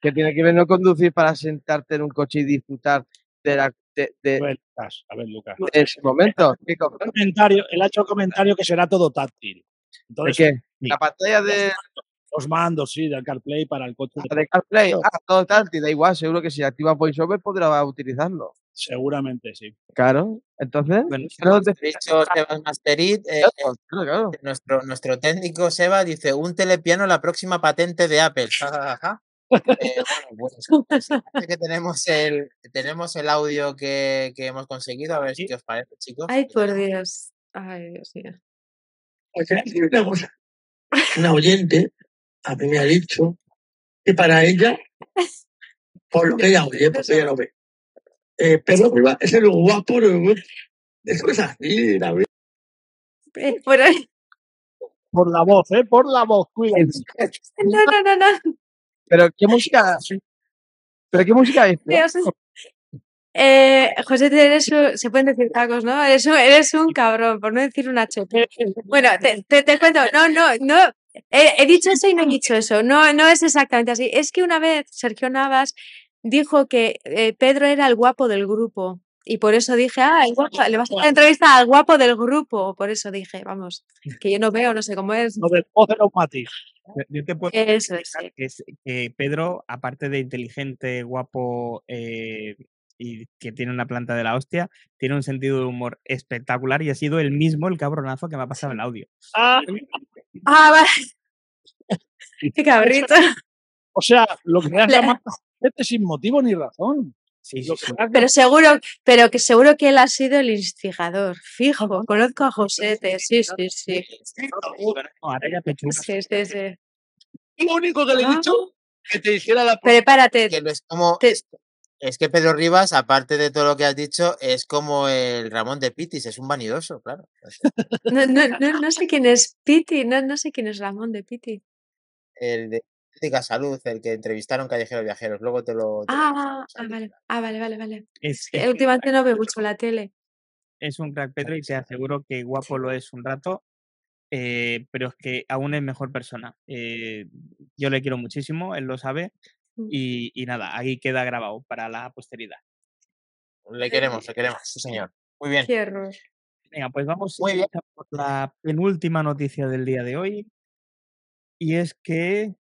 Speaker 4: que tiene que ver no conducir para sentarte en un coche y disfrutar de, la, de, de-
Speaker 6: A ver, Lucas, a ver, Lucas.
Speaker 4: ese momento. ¿Qué co-
Speaker 6: Comentario, él ha hecho comentario que será todo táctil.
Speaker 4: ¿De
Speaker 6: Entonces,
Speaker 4: qué? La pantalla de,
Speaker 6: los mandos, sí, del CarPlay para el coche.
Speaker 4: de CarPlay, ah, todo tal, te da igual, seguro que si activa VoiceOver podrá utilizarlo.
Speaker 6: Seguramente sí.
Speaker 4: Claro, entonces,
Speaker 3: bueno,
Speaker 2: Sebas Masterit, eh,
Speaker 4: claro, claro, claro.
Speaker 2: nuestro, nuestro técnico Seba dice, un telepiano la próxima patente de Apple. Eh, bueno, pues parece que tenemos el, tenemos el audio que, que hemos conseguido, a ver
Speaker 6: Sí.
Speaker 2: qué os parece, chicos.
Speaker 5: Ay, por Dios. Ay, Dios mío.
Speaker 9: Pues. Una oyente a mí me ha dicho que para ella, por lo que ella oye, porque ella lo ve, eh, Pedro Riva es el guapo. Eso es así, David.
Speaker 5: Eh, bueno,
Speaker 6: Por la voz, ¿eh? Por la voz, cuídense.
Speaker 5: no, no, no, no.
Speaker 4: Pero qué música, pero qué música es, ¿no?
Speaker 5: Dios. Eh, José, eres un- se pueden decir tacos, ¿no? Eres un, eres un cabrón, por no decir una chota. Bueno, te, te, te cuento, no, no, no, he, he dicho eso y no he dicho eso, no, no es exactamente así. Es que una vez Sergio Navas dijo que eh, Pedro era el guapo del grupo. Y por eso dije, ah, el guapo, le vas a hacer entrevista al guapo del grupo. Por eso dije, vamos, que yo no veo, no sé cómo es.
Speaker 6: Del voz de los matiz.
Speaker 3: Yo- Yo te puedo
Speaker 5: Eso es,
Speaker 3: comentar
Speaker 5: sí.
Speaker 3: que, es- que Pedro, aparte de inteligente, guapo eh, y que tiene una planta de la hostia, tiene un sentido de humor espectacular y ha sido el mismo el cabronazo que me ha pasado el audio.
Speaker 6: Ah,
Speaker 5: Ah, vale. Qué cabrito.
Speaker 6: o sea, lo que me has
Speaker 5: Le-
Speaker 6: llamado gente sin motivo ni razón.
Speaker 3: Sí, sí, sí.
Speaker 5: Pero seguro, pero que seguro que él ha sido el instigador. Fijo, conozco a Josete, sí, sí, sí. Sí, sí, sí.
Speaker 7: Lo único que le he
Speaker 5: Ah.
Speaker 7: dicho que te hiciera la
Speaker 5: Prepárate.
Speaker 2: Que lo es como.
Speaker 5: te-
Speaker 2: Es que Pedro Rivas, aparte de todo lo que has dicho, es como el Ramón de Pitis, es un vanidoso, claro.
Speaker 5: No, no, no, no sé quién es Piti, no, no sé quién es Ramón de Piti.
Speaker 2: El de Ética Salud, el que entrevistaron Callejeros Viajeros. Luego te lo. te lo
Speaker 5: Ah, ah, vale, ah, vale, vale, vale.
Speaker 3: Es, es,
Speaker 5: Últimamente no veo mucho la tele.
Speaker 3: es un crack Pedro y te aseguro que guapo lo es un rato, eh, pero es que aún es mejor persona. Eh, yo le quiero muchísimo, él lo sabe. Y, y nada, ahí queda grabado para la posteridad.
Speaker 2: Le queremos, le queremos, sí, señor. Muy bien.
Speaker 5: Horror.
Speaker 3: Venga, pues vamos
Speaker 2: Muy bien.
Speaker 3: por la penúltima noticia del día de hoy. Y es que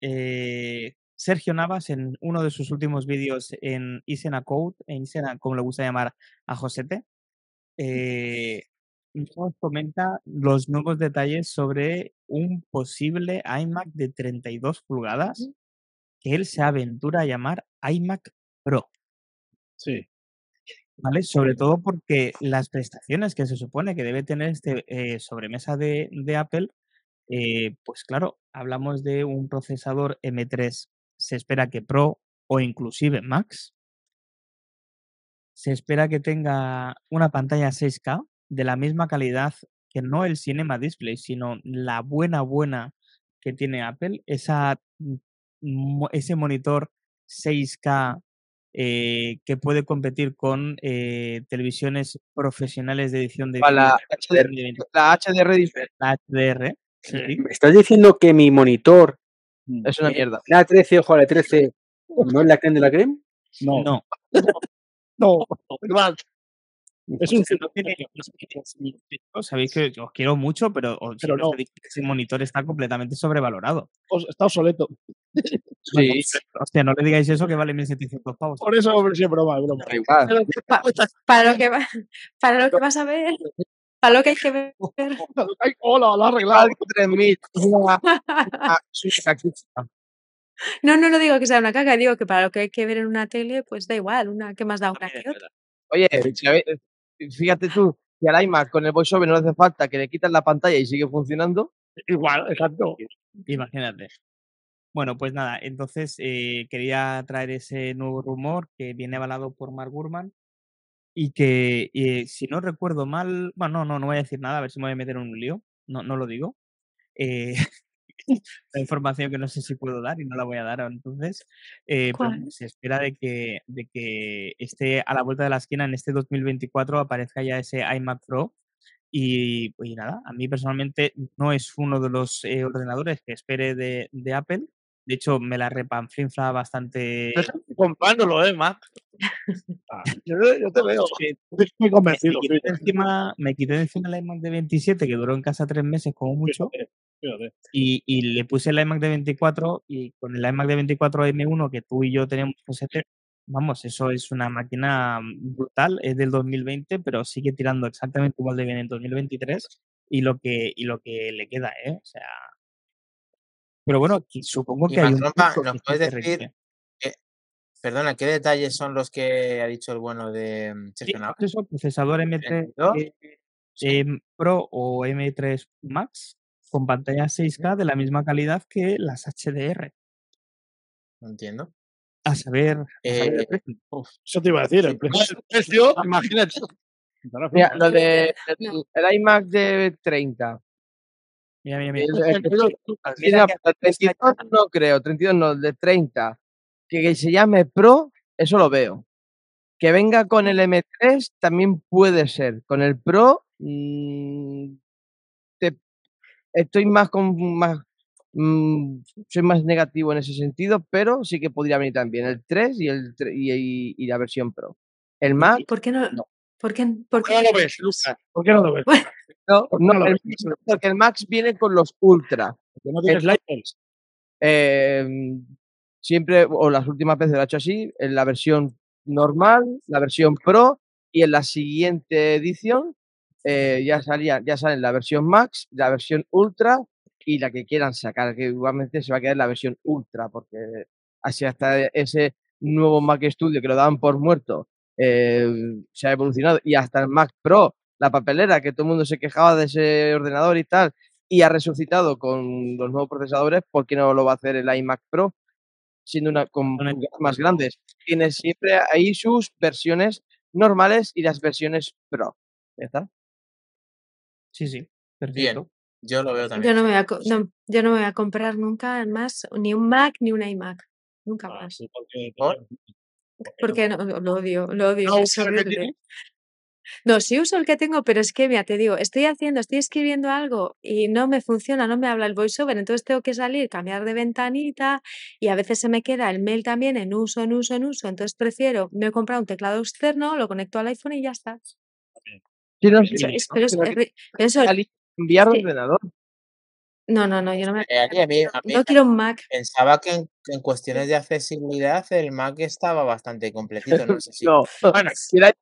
Speaker 3: eh, Sergio Navas, en uno de sus últimos vídeos en Isena Code, en Isena, como le gusta llamar a Josete, eh, nos comenta los nuevos detalles sobre un posible iMac de 32 pulgadas que él se aventura a llamar iMac Pro.
Speaker 6: Sí.
Speaker 3: ¿vale? Sobre todo porque las prestaciones que se supone que debe tener este eh, sobremesa de, de Apple, eh, pues claro, hablamos de un procesador M3, se espera que Pro o inclusive Max, se espera que tenga una pantalla 6K de la misma calidad que no el Cinema Display, sino la buena, buena que tiene Apple, esa, ese monitor 6K eh, que puede competir con eh, televisiones profesionales de edición de
Speaker 4: la HDR,
Speaker 3: de 20,
Speaker 4: la HDR dice,
Speaker 3: la HDR. sí, sí.
Speaker 1: ¿Me estás diciendo que mi monitor,
Speaker 4: es una
Speaker 1: eh,
Speaker 4: mierda.
Speaker 1: la 13, ojo, la 13, no es la creme de la creme?
Speaker 6: No,
Speaker 3: No,
Speaker 6: no.
Speaker 7: Igual.
Speaker 6: Es un
Speaker 3: no tiene- Sabéis que os quiero mucho, pero os,
Speaker 6: Pero
Speaker 3: siempre os
Speaker 6: no.
Speaker 3: he dicho que ese monitor está completamente sobrevalorado.
Speaker 6: os- Está obsoleto.
Speaker 4: Sí,
Speaker 3: Hostia, no le digáis eso que vale 1.700 pavos.
Speaker 6: Por eso, hombre, sí, es broma, es broma.
Speaker 4: da igual.
Speaker 7: Pero que
Speaker 5: Pa-
Speaker 7: cuesta-
Speaker 5: Para lo que va, para lo que vas a ver, para lo que hay que ver.
Speaker 6: Ay, hola, lo ha arreglado.
Speaker 4: Algo 3000. Una, una super caquita.
Speaker 5: No, no, no digo que sea una caca, digo que para lo que hay que ver en una tele, pues da igual, una que más da una que otra.
Speaker 4: Oye, ¿sabe- fíjate tú, que al iMac con el voiceover no le hace falta que le quitas la pantalla y sigue funcionando.
Speaker 6: Igual, exacto.
Speaker 3: Imagínate. Bueno, pues nada, entonces eh, quería traer ese nuevo rumor que viene avalado por Mark Gurman y que, eh, si no recuerdo mal, bueno, no, no, no voy a decir nada, a ver si me voy a meter en un lío, no, no lo digo. Eh, la información que no sé si puedo dar y no la voy a dar entonces, eh, se espera de que, de que esté a la vuelta de la esquina en este 2024 aparezca ya ese iMac Pro y, y nada, a mí personalmente no es uno de los eh, ordenadores que espere de, de Apple. De hecho, me la repanflinfla bastante.
Speaker 7: comprándolo, ¿eh, Mac?
Speaker 6: Ah,
Speaker 7: Yo, yo te veo.
Speaker 6: estoy muy
Speaker 3: me,
Speaker 6: convencido.
Speaker 3: quité encima, me quité encima el iMac de 27, que duró en casa tres meses como mucho,
Speaker 6: Fíjate,
Speaker 3: y, y le puse el iMac de 24 y con el iMac de 24 M1 que tú y yo tenemos, vamos, eso es una máquina brutal, es del 2020, pero sigue tirando exactamente igual de bien en 2023 y lo que, y lo que le queda, ¿eh? O sea... Pero bueno, supongo
Speaker 2: Y
Speaker 3: que hay un
Speaker 2: ¿nos
Speaker 3: sí
Speaker 2: puedes decir. Perdona, ¿qué detalles son los que ha dicho el bueno de mm,
Speaker 3: Sí,
Speaker 2: Sergio
Speaker 3: pues eso, procesador M3
Speaker 2: ¿32?
Speaker 3: eh, em, Pro o M3 Max con pantalla 6K de la misma calidad que las HDR.
Speaker 2: No entiendo.
Speaker 3: A saber, a saber el
Speaker 2: Eh,
Speaker 3: precio.
Speaker 6: Eso te iba a decir.
Speaker 2: Sí,
Speaker 6: El
Speaker 7: No,
Speaker 6: precio.
Speaker 7: el precio, imagínate.
Speaker 4: Mira, lo de el, el iMac de 30.
Speaker 3: Mira, mira, mira.
Speaker 4: El,
Speaker 3: Mira
Speaker 4: el 32 no creo, 32 no, el de 30. Que, que se llame Pro, eso lo veo. Que venga con el M3 también puede ser. Con el Pro mm, te- estoy más con más mm, soy más negativo en ese sentido, pero sí que podría venir también el 3 y el y, y- y la versión Pro. El Mac,
Speaker 5: ¿Por qué no?
Speaker 6: No.
Speaker 5: ¿Por qué? ¿Por
Speaker 7: ¿Por
Speaker 5: qué?
Speaker 7: no lo ves, Lucas?
Speaker 6: ¿Por qué no lo ves?
Speaker 5: Bueno,
Speaker 4: no,
Speaker 6: ¿Por
Speaker 4: no,
Speaker 6: no lo
Speaker 4: el
Speaker 6: ves?
Speaker 4: Max- porque el Max viene con los Ultra.
Speaker 6: Porque no tienes lighters.
Speaker 4: Eh, siempre, o las últimas veces lo ha hecho así, en la versión normal, la versión Pro y en la siguiente edición eh, ya salía, ya salen la versión Max, la versión Ultra y la que quieran sacar, que igualmente se va a quedar la versión Ultra, porque así hasta ese nuevo Mac Studio que lo daban por muerto eh, se ha evolucionado y hasta el Mac Pro, la papelera, que todo el mundo se quejaba de ese ordenador y tal, y ha resucitado con los nuevos procesadores, ¿por qué no lo va a hacer el iMac Pro? Siendo una con más grandes. Tiene siempre ahí sus versiones normales y las versiones Pro. ¿Ya está?
Speaker 3: Sí, sí.
Speaker 2: Bien,
Speaker 3: Perfecto.
Speaker 2: yo lo veo
Speaker 5: yo
Speaker 2: también.
Speaker 5: no me voy a, no, yo no me voy a comprar nunca más ni un Mac ni un iMac. Nunca
Speaker 6: Ah,
Speaker 5: más.
Speaker 2: ¿Por?
Speaker 5: Porque no, lo odio, lo odio,
Speaker 7: ¿No el que tienes?
Speaker 5: No, sí uso el que tengo, pero es que, mira, te digo, estoy haciendo, estoy escribiendo algo y no me funciona, no me habla el voiceover, entonces tengo que salir, cambiar de ventanita y a veces se me queda el mail también en uso, en uso, en uso, entonces prefiero, me he comprado un teclado externo, lo conecto al iPhone y ya está.
Speaker 4: Enviar
Speaker 5: sí.
Speaker 4: ordenador.
Speaker 5: no, no, no, yo no me,
Speaker 2: Eh, aquí a mí, a mí
Speaker 5: no quiero un Mac.
Speaker 2: pensaba que en, cuestiones de accesibilidad el Mac estaba bastante completito. No sé si.
Speaker 4: No,
Speaker 7: Bueno,
Speaker 4: será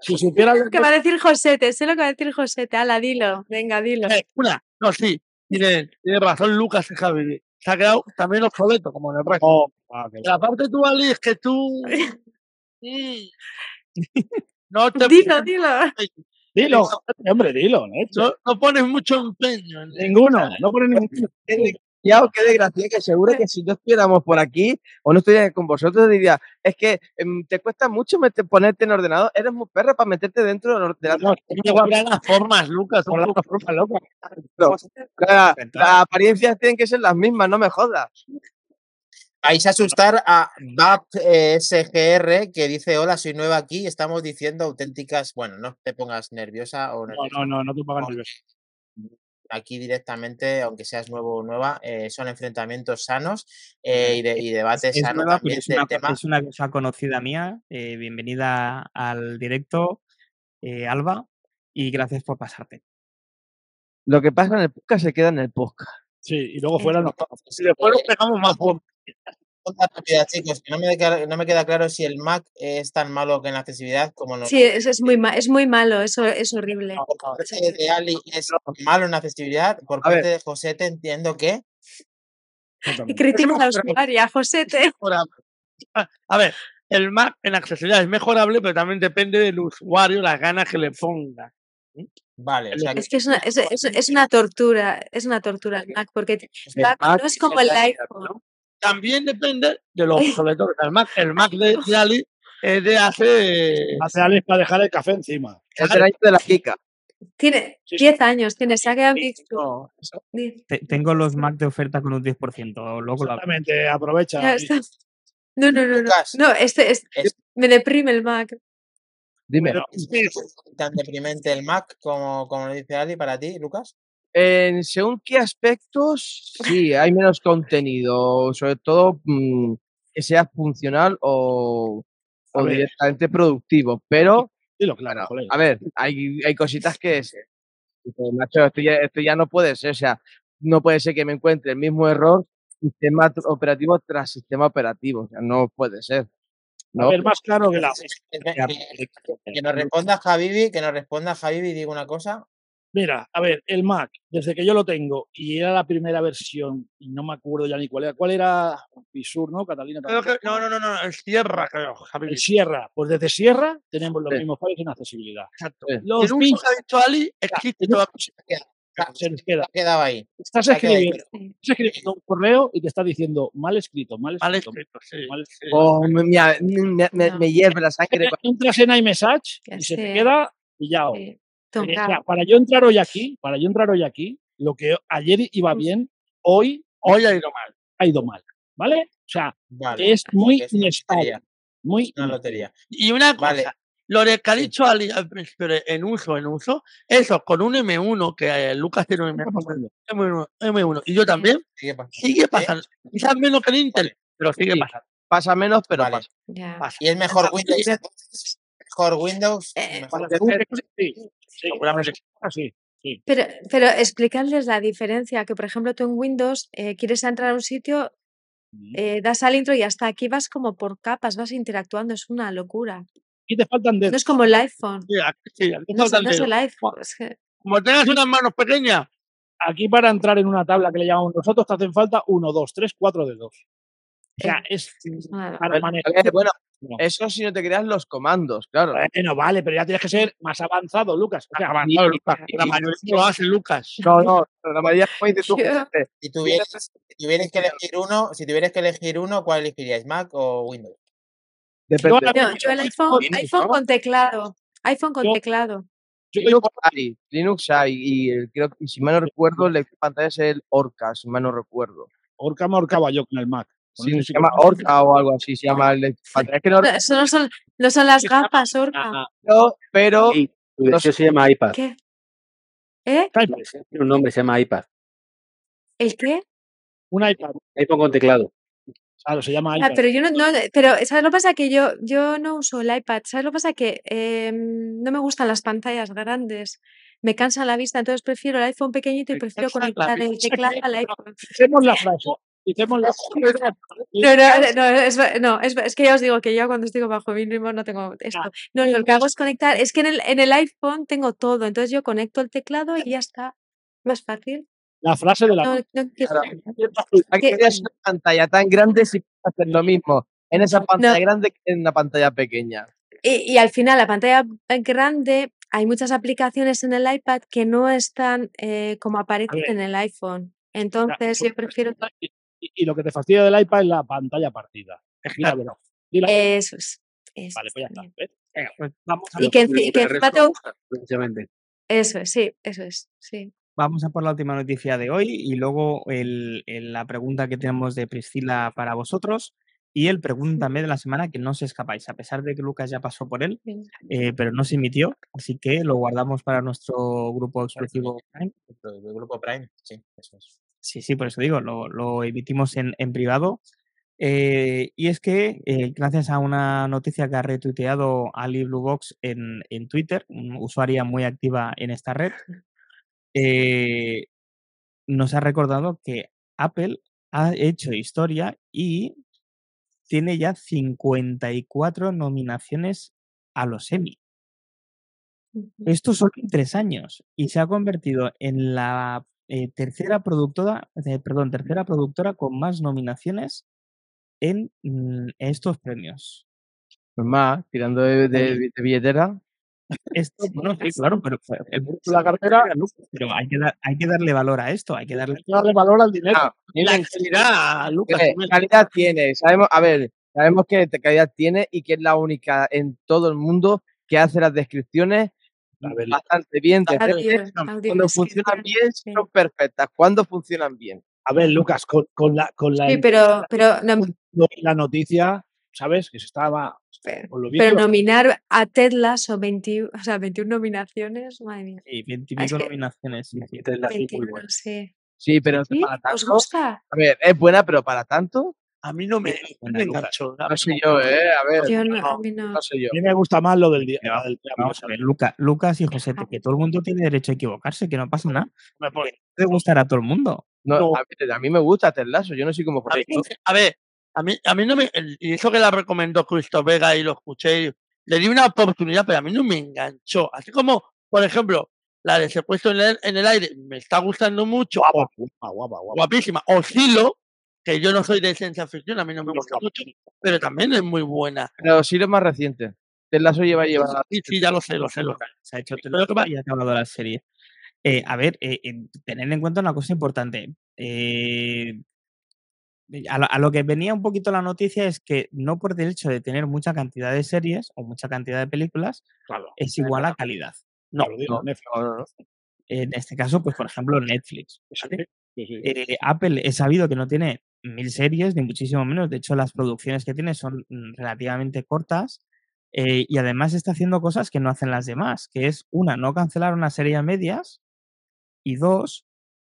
Speaker 6: si supieras lo
Speaker 5: ¿Qué
Speaker 6: que
Speaker 5: va a decir Josete? Sé lo que va a decir Josete. Ala, dilo, venga, dilo.
Speaker 7: eh, una, no, sí, tiene, tiene razón Lucas y Javi. Se ha quedado también obsoleto, como en el resto.
Speaker 6: Oh, ah,
Speaker 7: La parte tú, Ali, es que tú. Mm, no te
Speaker 5: Dilo, dilo.
Speaker 6: Dilo, hombre, dilo,
Speaker 7: no, no pones mucho empeño en
Speaker 6: Ninguno, no pone ningún.
Speaker 4: Qué desgraciado, qué desgracia, que seguro que si no estuviéramos por aquí o no estuviera con vosotros diría, es que em, te cuesta mucho mete- ponerte en ordenador, eres muy perro para meterte dentro del ordenador.
Speaker 6: No,
Speaker 7: Igual las formas, Lucas.
Speaker 6: por la forma loca.
Speaker 4: La, las apariencias tienen que ser las mismas, no me jodas.
Speaker 2: Vais a asustar a BAP eh, SGR que dice: Hola, soy nueva aquí. Estamos diciendo auténticas. Bueno, no te pongas nerviosa o
Speaker 6: No, no, no, no te pongas
Speaker 2: No.
Speaker 6: nervioso.
Speaker 2: Aquí directamente, aunque seas nuevo o nueva, eh, son enfrentamientos sanos eh, y, de, y debate
Speaker 3: Es
Speaker 2: sano
Speaker 3: nueva, pero
Speaker 2: también
Speaker 3: es
Speaker 2: del
Speaker 3: una,
Speaker 2: tema.
Speaker 3: es una cosa conocida mía. Eh, bienvenida al directo, eh, Alba, y gracias por pasarte.
Speaker 4: Lo que pasa en el podcast se queda en el podcast.
Speaker 6: Sí, y luego fuera nos
Speaker 7: Y después nos pegamos más fuerte.
Speaker 2: Rápida, chicos, que no me, queda, no me queda claro si el Mac es tan malo que en la accesibilidad como no.
Speaker 5: Sí, es, es muy, ma- es muy malo, eso es horrible.
Speaker 2: Por parte de Ali es malo en accesibilidad, por
Speaker 4: A ver.
Speaker 2: parte de José te entiendo que
Speaker 5: Y critica a la usuaria, Josete.
Speaker 7: mejorable. A ver, el Mac en accesibilidad es mejorable, pero también depende del usuario, las ganas que le ponga.
Speaker 2: Vale, o sea que
Speaker 5: Es que es una, es, es- es una tortura, es una tortura el Mac, porque
Speaker 4: El
Speaker 5: Mac no es como el iPhone.
Speaker 7: También depende de los obsoletos. El Mac, el Mac de, de Ali es de hace.
Speaker 6: Hace Alex para dejar el café encima.
Speaker 4: Es del año de la Kika.
Speaker 5: Tiene
Speaker 6: Sí, sí.
Speaker 5: 10 años, tiene, Two.
Speaker 7: No,
Speaker 3: tengo los Mac de oferta con un 10%. Luego.
Speaker 6: Exactamente, aprovecha.
Speaker 5: ya está. No, no, no, no. No, este, es
Speaker 2: es
Speaker 5: me deprime el Mac.
Speaker 4: Dime.
Speaker 2: Tan deprimente el Mac como, como lo dice Ali para ti, Lucas.
Speaker 4: En según qué aspectos, sí, hay menos contenido, sobre todo mm, que sea funcional o, directamente productivo. Pero,
Speaker 6: Dilo claro,
Speaker 4: a ver, hay, hay cositas que es, macho, esto ya, esto ya no puede ser, o sea, no puede ser que me encuentre el mismo error sistema operativo tras sistema operativo, o sea, no puede ser.
Speaker 6: A
Speaker 4: ¿no?
Speaker 6: ver, más claro que la.
Speaker 2: Que, que- que nos responda Javibi, que nos responda Javibi y diga una cosa.
Speaker 6: Mira, a ver, el Mac, desde que yo lo tengo y era la primera versión, y no me acuerdo ya ni cuál era, ¿cuál era? Pisur, ¿no? Catalina.
Speaker 7: creo que- no, no, no, no, es Sierra, creo, Javi.
Speaker 6: El Sierra, pues desde Sierra tenemos los
Speaker 4: Sí.
Speaker 6: mismos fallos en accesibilidad.
Speaker 7: Exacto.
Speaker 4: Sí.
Speaker 6: Los
Speaker 7: el dicho Ali existe todavía.
Speaker 6: se nos queda.
Speaker 2: Ha quedado ahí.
Speaker 6: Estás escribiendo, estás escribiendo un correo y te está diciendo mal escrito, mal
Speaker 7: Mal
Speaker 6: escrito.
Speaker 7: sí.
Speaker 6: mal escrito.
Speaker 4: Oh, me, me- me- me hierve la sangre.
Speaker 6: Entras en iMessage y se te
Speaker 5: sí.
Speaker 6: queda pillado.
Speaker 5: Sí.
Speaker 6: O sea, para yo entrar hoy aquí, para yo entrar hoy aquí, lo que ayer iba bien, hoy
Speaker 7: Hoy ha ido mal.
Speaker 6: ha ido mal. ¿Vale? O sea,
Speaker 2: Vale.
Speaker 6: es muy
Speaker 2: es
Speaker 6: inestable. Muy
Speaker 2: Una lotería.
Speaker 7: Y una cosa,
Speaker 2: Vale.
Speaker 7: lo de que ha
Speaker 2: Sí.
Speaker 7: dicho al de en uso, en uso, eso con un M1, que eh, Lucas tiene un M1, M1, M1, y yo también,
Speaker 2: Sigue pasando.
Speaker 7: sigue pasando. Quizás menos que en Intel, pero sigue
Speaker 2: Sí.
Speaker 7: pasando.
Speaker 4: Pasa menos, pero
Speaker 2: Vale.
Speaker 4: pasa.
Speaker 5: Ya.
Speaker 7: Pasa.
Speaker 2: ¿Y es mejor. Windows? Windows?
Speaker 5: Eh,
Speaker 2: Mejor-
Speaker 6: sí, sí,
Speaker 7: Seguramente.
Speaker 5: Pero, pero explicarles la diferencia, que por ejemplo tú en Windows eh, quieres entrar a un sitio, eh, das al intro y hasta aquí vas como por capas, vas interactuando, es una locura.
Speaker 6: Y te faltan
Speaker 5: No
Speaker 6: dedos.
Speaker 5: es como el iPhone,
Speaker 7: Sí, aquí sí, aquí
Speaker 5: no, es-
Speaker 7: faltan
Speaker 5: no es
Speaker 7: dedos.
Speaker 5: el iPhone. es que-
Speaker 7: Como tengas unas manos pequeñas,
Speaker 6: Aquí para entrar en una tabla que le llamamos nosotros te hacen falta uno, dos, tres, cuatro dedos. O sea, es para manejar.
Speaker 4: bueno,
Speaker 6: No.
Speaker 4: eso si no te creas los comandos, claro.
Speaker 6: Bueno, vale, pero ya tienes que ser más avanzado, Lucas. O sea,
Speaker 7: avanzado,
Speaker 4: y-
Speaker 7: Lucas.
Speaker 4: y-
Speaker 7: La mayoría lo hace Lucas.
Speaker 4: No, no, la mayoría dices tú,
Speaker 2: Si tuvieras, si tuvieras que elegir uno, si tuvieras que elegir uno, ¿cuál elegiríais? ¿Mac o Windows?
Speaker 4: depende.
Speaker 6: Yo
Speaker 5: No, el iPhone, iPhone con teclado, iPhone con
Speaker 6: Yo-
Speaker 5: teclado.
Speaker 6: yo
Speaker 4: Linux hay, Linux hay, y el- creo que si mal no recuerdo, el lector de pantalla es el Orca, si mal no recuerdo.
Speaker 6: Orca me ahorcaba yo con el Mac.
Speaker 4: Sí, se llama
Speaker 6: no-
Speaker 4: Orca o algo así, se llama el. Es que no
Speaker 5: No, eso no son, no son las gafas, Orca.
Speaker 4: Recuerdo, pero
Speaker 1: Sí,
Speaker 4: no
Speaker 1: se llama iPad.
Speaker 5: ¿Qué? ¿Eh?
Speaker 1: Tiene un nombre, se llama iPad.
Speaker 5: ¿El qué?
Speaker 6: Un iPad.
Speaker 1: iPhone con teclado.
Speaker 6: Claro, se llama
Speaker 5: Ah,
Speaker 6: iPad.
Speaker 5: pero yo no, no, pero ¿sabes lo que pasa? Que yo, yo no uso el iPad. ¿Sabes lo que pasa? Que em, no me gustan las pantallas grandes. Me cansa la vista, entonces prefiero el iPhone pequeñito y prefiero conectar el teclado al iPhone.
Speaker 6: Hicemos la frase. Hicemos la
Speaker 5: No, no, no, es, no es, es que ya os digo que yo cuando estoy bajo mi ritmo no tengo esto.
Speaker 6: Ah.
Speaker 5: No, lo que hago es conectar. Es que en el, en el iPhone tengo todo, entonces yo conecto el teclado y ya está. Más fácil.
Speaker 6: La frase de la
Speaker 5: No, no
Speaker 4: aquí una pantalla tan grande si puedes hacer lo mismo en esa pantalla grande que en una pantalla pequeña.
Speaker 5: Y, y al final, la pantalla grande, hay muchas aplicaciones en el iPad que no están eh, como aparecen en el iPhone. Entonces, yo prefiero.
Speaker 6: Y, y lo que te fastidia del iPad es la pantalla partida.
Speaker 5: Eso es. eso
Speaker 6: Vale, pues ya está. Venga, pues vamos a
Speaker 5: Y que, que
Speaker 1: resto precisamente.
Speaker 5: Eso es, sí, eso es, sí.
Speaker 3: Vamos a por la última noticia de hoy y luego el- el- la pregunta que tenemos de Priscila para vosotros y el pregúntame de la semana que no os escapáis, a pesar de que Lucas ya pasó por él, eh, pero no se emitió, así que lo guardamos para nuestro grupo exclusivo. Prime.
Speaker 2: El grupo Prime, sí, eso es.
Speaker 3: Sí, sí, por eso digo, lo, lo emitimos en, en privado. Eh, y es que, eh, gracias a una noticia que ha retuiteado Ali Bluebox en, en Twitter, una usuaria muy activa en esta red, eh, nos ha recordado que Apple ha hecho historia y tiene ya 54 nominaciones a los Emmy. Esto solo en tres años y se ha convertido en la eh, tercera productora, eh, perdón, tercera productora con más nominaciones en mm, estos premios.
Speaker 4: Pues más, tirando de, de-
Speaker 3: Oye.
Speaker 4: de billetera.
Speaker 3: Esto, bueno, sí, claro, pero el
Speaker 6: La cartera,
Speaker 3: pero hay que, dar- hay que darle valor a esto, hay que darle
Speaker 6: hay que darle valor al dinero.
Speaker 4: Ah,
Speaker 7: La calidad, Lucas.
Speaker 4: ¿Qué calidad tiene? Sabemos, a ver, sabemos que calidad tiene y que es la única en todo el mundo que hace las descripciones
Speaker 6: ver,
Speaker 4: bastante bien. Cuando funcionan
Speaker 5: descripción,
Speaker 4: bien,
Speaker 5: sí.
Speaker 4: son perfectas. Cuando funcionan bien.
Speaker 6: a ver, Lucas, con, con la, con la,
Speaker 5: Sí, pero, pero, no-
Speaker 6: la noticia, ¿sabes? Que se estaba.
Speaker 5: pero,
Speaker 6: lo
Speaker 5: nominar a Ted Lasso 21, o sea, 21 nominaciones, madre mía.
Speaker 3: 20 pico
Speaker 5: que-
Speaker 3: nominaciones. sí, sí.
Speaker 1: Sí, muy
Speaker 5: 21,
Speaker 1: buena.
Speaker 5: sí.
Speaker 4: Sí, pero
Speaker 5: ¿Sí?
Speaker 4: para
Speaker 5: ¿Os gusta?
Speaker 4: A ver, es buena, pero para tanto.
Speaker 7: A mí no me, no enganchó.
Speaker 4: No sé yo, ¿eh? A ver,
Speaker 5: Yo no, a mí no.
Speaker 4: no sé yo.
Speaker 6: A mí me gusta más lo del día.
Speaker 3: Pero
Speaker 6: del día
Speaker 3: Vamos a ver, Luca- Lucas y José, que todo el mundo tiene derecho a equivocarse, que no pasa nada.
Speaker 6: Me pone-
Speaker 3: Puede gustar a todo el mundo.
Speaker 4: No,
Speaker 6: No.
Speaker 4: A, a mí me gusta Ted Lasso, yo no soy como
Speaker 7: A, mí-
Speaker 4: José.
Speaker 7: a ver, a mí, a mí no me. Y eso que la recomendó Cristo Vega y lo escuché, le di una oportunidad, pero a mí no me enganchó. Así como, por ejemplo, la de secuestro en el, en el aire me está gustando mucho,
Speaker 6: guapa, guapa, guapa.
Speaker 7: guapísima. Oscilo, que yo no soy de ciencia ficción, a mí no me gusta mucho, pero también es muy buena.
Speaker 4: Pero sí es más reciente. Ted Lasso lleva, lleva
Speaker 7: Sí, sí, ya lo sé, lo sé, lo sé.
Speaker 3: Se ha hecho
Speaker 7: que va-
Speaker 3: y ha acabado la serie. Eh, a ver, eh, eh, tener en cuenta una cosa importante. Eh, a, lo, a lo que venía un poquito la noticia es que no por el hecho de tener mucha cantidad de series o mucha cantidad de películas
Speaker 6: Claro.
Speaker 3: es igual a calidad.
Speaker 6: No, lo digo.
Speaker 3: En este caso, pues por ejemplo, Netflix. ¿vale?
Speaker 6: Sí, sí.
Speaker 3: Eh, Apple he sabido que no tiene mil series, ni muchísimo menos. De hecho, las producciones que tiene son mm, relativamente cortas. eh, y además está haciendo cosas que no hacen las demás, que es, una, no cancelar una serie a medias. Y dos,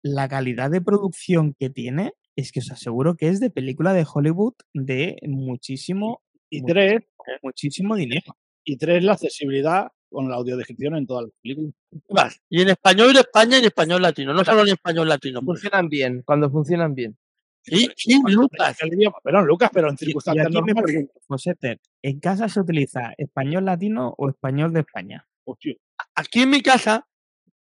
Speaker 3: la calidad de producción que tiene es que os aseguro que es de película de Hollywood de muchísimo,
Speaker 6: Y tres,
Speaker 3: muchísimo dinero.
Speaker 6: y tres, la accesibilidad con la audiodescripción en todas las películas.
Speaker 7: Y en español de España y en español latino, no solo en español latino. pues.
Speaker 4: Funcionan bien, cuando funcionan bien.
Speaker 7: Sí, Lucas.
Speaker 6: Perdón, Lucas, pero en
Speaker 3: Y, y
Speaker 6: circunstancias
Speaker 3: aquí me
Speaker 6: normales.
Speaker 3: pregunto, Josete, ¿en casa se utiliza español latino o español de España?
Speaker 6: Hostia,
Speaker 7: Aquí en mi casa,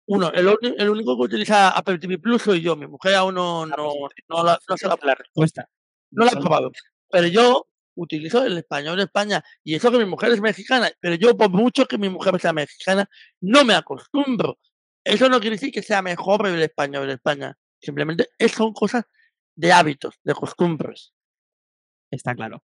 Speaker 7: uno, el, el único que utiliza Apple TV Plus soy yo. Mi mujer aún no,
Speaker 3: Ah,
Speaker 7: no,
Speaker 3: pues
Speaker 7: no, la, no se la,
Speaker 3: la respuesta.
Speaker 7: no la ha probado. Pero yo utilizo el español de España. Y eso que mi mujer es mexicana. Pero yo, por mucho que mi mujer sea mexicana, no me acostumbro. Eso no quiere decir que sea mejor el español de España. Simplemente son cosas de hábitos, de costumbres.
Speaker 3: Está claro.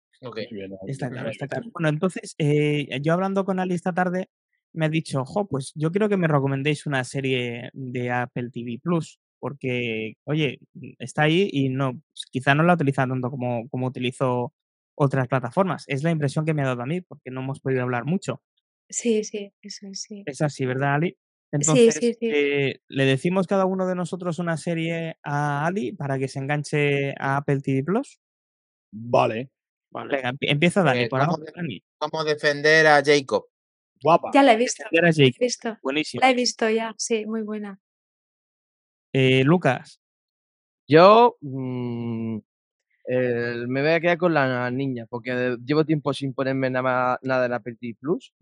Speaker 3: Está claro, está claro. Bueno, entonces, eh, yo hablando con Ali esta tarde, me ha dicho, jo, pues yo quiero que me recomendéis una serie de Apple TV Plus, porque, oye, está ahí y no, quizá no la utiliza tanto como, como utilizo otras plataformas. Es la impresión que me ha dado a mí, porque no hemos podido hablar mucho.
Speaker 5: Sí, sí, eso es, sí.
Speaker 3: Es así, ¿verdad, Ali?
Speaker 5: Sí,
Speaker 3: Entonces,
Speaker 5: sí, sí.
Speaker 3: eh, le decimos cada uno de nosotros una serie a Ali para que se enganche a Apple TV Plus.
Speaker 6: Vale,
Speaker 7: Vale.
Speaker 3: Venga, empie- empieza Dani,
Speaker 2: Eh,
Speaker 3: por
Speaker 2: ¿cómo
Speaker 3: ahora,
Speaker 2: de-
Speaker 3: Dani.
Speaker 2: ¿Cómo defender a Jacob?
Speaker 6: guapa.
Speaker 5: Ya la he visto,
Speaker 3: Defender a
Speaker 5: la he visto,
Speaker 3: Buenísimo.
Speaker 5: la he visto ya, sí, muy buena.
Speaker 3: Eh, Lucas,
Speaker 4: Yo mm, me voy a quedar con la niña, porque llevo tiempo sin ponerme nada, nada en Apple TV Plus.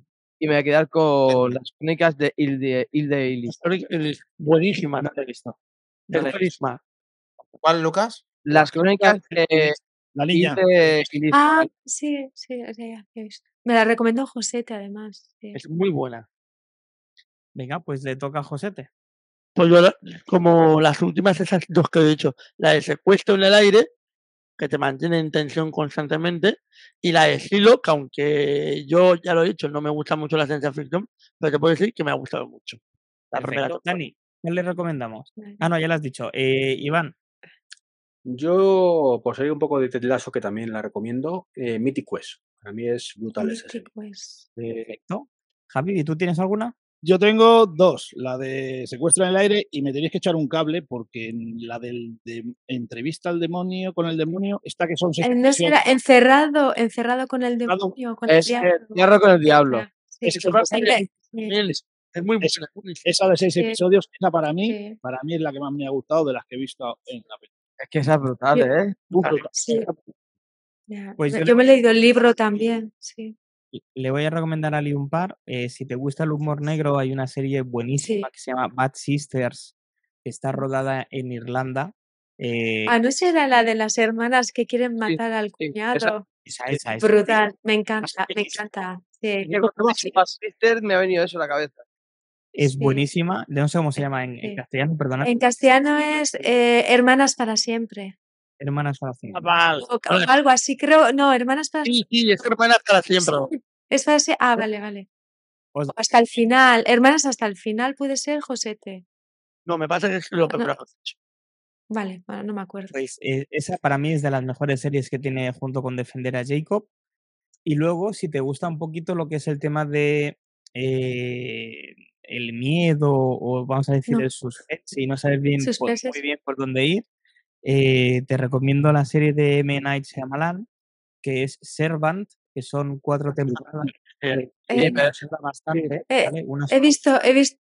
Speaker 4: Y me voy a quedar con las crónicas de Hilde,
Speaker 7: es buenísima.
Speaker 3: no la he visto. Visto.
Speaker 7: buenísima.
Speaker 2: ¿Cuál, Lucas?
Speaker 4: Las crónicas de
Speaker 6: La niña.
Speaker 4: Hilde y Liz.
Speaker 5: Ah, sí, sí, visto. Me la recomendó Josete, además. sí.
Speaker 7: Es muy buena.
Speaker 3: Venga, pues le toca a Josete.
Speaker 7: Pues yo, como las últimas, esas dos que he dicho, la de secuestro en el aire, que te mantiene en tensión constantemente, y la de Silo, que aunque yo ya lo he dicho, no me gusta mucho la ciencia ficción, pero te puedo decir que me ha gustado mucho. La
Speaker 3: Perfecto. Dani, ¿cuál le recomendamos? Ah, no, ya lo has dicho. Eh, Iván,
Speaker 1: Yo, por salir un poco de Ted Lasso, que también la recomiendo, eh, Mythic Quest. Para mí es brutal.
Speaker 5: Mythic Quest.
Speaker 3: perfecto. Javi, ¿y tú tienes alguna?
Speaker 6: Yo tengo dos, la de secuestro en el aire y me tenéis que echar un cable porque la del de entrevista al demonio con el demonio, esta que son seis
Speaker 5: No será encerrado, encerrado con el
Speaker 6: Encerrado-
Speaker 5: demonio, con el
Speaker 4: Es el
Speaker 5: diablo.
Speaker 4: diablo con el diablo.
Speaker 5: Sí.
Speaker 6: es
Speaker 5: sí,
Speaker 7: muy buena.
Speaker 6: esa de seis
Speaker 5: Sí.
Speaker 6: episodios, esa para mí,
Speaker 5: sí,
Speaker 6: para mí es la que más me ha gustado de las que he visto en la película.
Speaker 4: Es que esa es brutal, ¿eh?
Speaker 6: Brutal.
Speaker 3: Pues yo
Speaker 5: me he leído el libro también, sí.
Speaker 3: Le voy a recomendar a Ali un par. Eh, si te gusta el humor negro, hay una serie buenísima
Speaker 5: Sí.
Speaker 3: que se llama Bad Sisters, que está rodada en Irlanda. Eh,
Speaker 5: Ah, ¿no será la de las hermanas que quieren matar al
Speaker 4: sí,
Speaker 5: cuñado?
Speaker 3: esa, esa, esa.
Speaker 5: Brutal, me encanta, me encanta. Sí.
Speaker 4: Me dicho Bad me ha venido eso a la cabeza.
Speaker 3: Es buenísima. No sé cómo se llama en, castellano, perdona.
Speaker 5: En castellano es eh, Hermanas para siempre.
Speaker 3: Hermanas para siempre.
Speaker 7: Ah, vale.
Speaker 5: O, algo así, creo. No, Hermanas para
Speaker 7: Sí, sí, es hermana para siempre.
Speaker 5: Es para sie- Ah, vale, vale.
Speaker 3: Os-
Speaker 5: O Hasta el final. Hermanas hasta el final puede ser Josete.
Speaker 7: No, me pasa que es lo que
Speaker 5: No. Vale, bueno, no me acuerdo.
Speaker 3: Pues eh, esa para mí es de las mejores series que tiene junto con Defender a Jacob. Y luego, si te gusta un poquito lo que es el tema de eh, el miedo o vamos a decir
Speaker 5: No.
Speaker 3: el suspense y no sabes bien por- muy bien por dónde ir, eh, te recomiendo la serie de M. Night Shyamalan, que es Servant, que son cuatro temporadas.
Speaker 7: Eh,
Speaker 5: Eh,
Speaker 3: gusta bastante,
Speaker 5: eh, He visto, he visto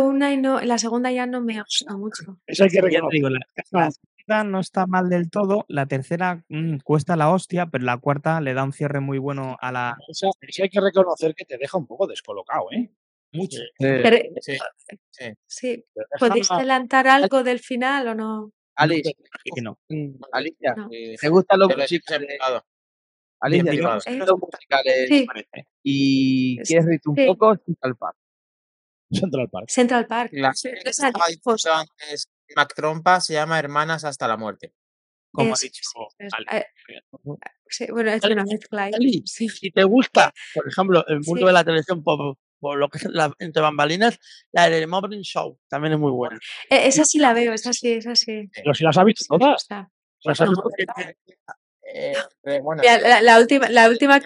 Speaker 5: una y no, la segunda ya no me ha gustado mucho.
Speaker 6: Esa hay que
Speaker 3: Ya te
Speaker 6: reconocer.
Speaker 3: digo, la, la segunda no está mal del todo, la tercera mm, cuesta la hostia, pero la cuarta le da un cierre muy bueno a la...
Speaker 6: Esa, esa hay que reconocer que te deja un poco descolocado, ¿eh?
Speaker 3: Mucho.
Speaker 5: Pero,
Speaker 2: Sí, sí.
Speaker 5: ¿podéis adelantar algo del final o no?
Speaker 4: Alice,
Speaker 3: que no.
Speaker 4: mm, Alicia,
Speaker 5: No.
Speaker 2: sí.
Speaker 4: ¿te gustan los musicales? Alicia, ¿te gustan
Speaker 5: ¿eh?
Speaker 4: los musicales?
Speaker 5: Sí,
Speaker 4: Y
Speaker 5: Es-
Speaker 4: quieres reírte un
Speaker 5: sí.
Speaker 4: poco, Central Park.
Speaker 6: Central Park.
Speaker 5: Central Park.
Speaker 2: La antes Mac Trompa se llama Hermanas hasta la muerte.
Speaker 3: Como ha dicho
Speaker 5: sí, es- eh, sí, bueno, es una mezcla ahí.
Speaker 7: Ali,
Speaker 5: Sí.
Speaker 7: si te gusta, por ejemplo, el mundo
Speaker 5: Sí.
Speaker 7: de la televisión por, por lo que es la, entre bambalinas, la del Morning Show también es muy buena.
Speaker 5: Eh, esa sí la veo, esa sí, esa sí.
Speaker 6: Pero si las has visto todas.
Speaker 5: gusta.
Speaker 6: Las has visto
Speaker 2: Eh, eh, bueno,
Speaker 5: Mira, la, la última, la última,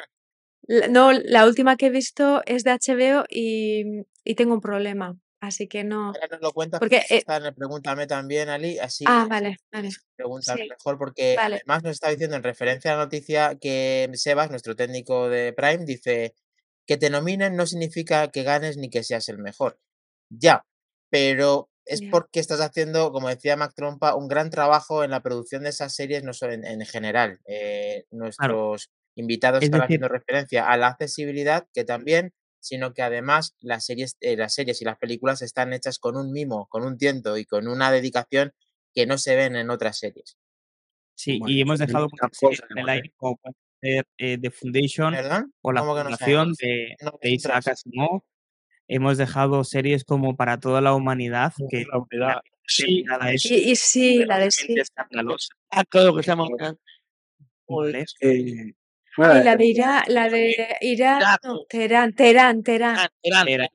Speaker 5: no, la última que he visto es de HBO y, y tengo un problema. así que no.
Speaker 2: Ahora nos lo cuentas
Speaker 5: Porque, eh,
Speaker 2: Pregúntame también, Ali, así
Speaker 5: Ah, vale, vale.
Speaker 2: preguntas
Speaker 5: Sí,
Speaker 2: mejor, porque
Speaker 5: vale.
Speaker 2: además nos está diciendo en referencia a la noticia que Sebas, nuestro técnico de Prime, dice que te nominen no significa que ganes ni que seas el mejor. Ya, pero es porque estás haciendo, como decía Mac Trompa, un gran trabajo en la producción de esas series, no solo en, en general. Eh, nuestros invitados
Speaker 3: Es
Speaker 2: están
Speaker 3: decir-
Speaker 2: haciendo referencia a la accesibilidad, que también, sino que además las series, eh, las series y las películas están hechas con un mimo, con un tiento y con una dedicación que no se ven en otras series.
Speaker 3: Sí,
Speaker 1: Bueno,
Speaker 3: y hemos dejado
Speaker 1: muchas
Speaker 3: muchas
Speaker 1: cosas
Speaker 3: en el aire, como ser eh, The Foundation o La
Speaker 2: ¿Cómo que no
Speaker 3: Fundación de,
Speaker 2: No
Speaker 3: de Isaac
Speaker 2: nosotras.
Speaker 3: Asimov. Hemos dejado series como Para toda la humanidad, que
Speaker 6: La. Sí,
Speaker 5: Y, y sí, la de sí.
Speaker 3: realmente escandalosa.
Speaker 7: Ah, claro que se llama una- Joder.
Speaker 3: ¿vale?
Speaker 1: Eh, bueno,
Speaker 5: Ay, la de Irán, la de Irán, no,
Speaker 3: Era-
Speaker 5: Teherán.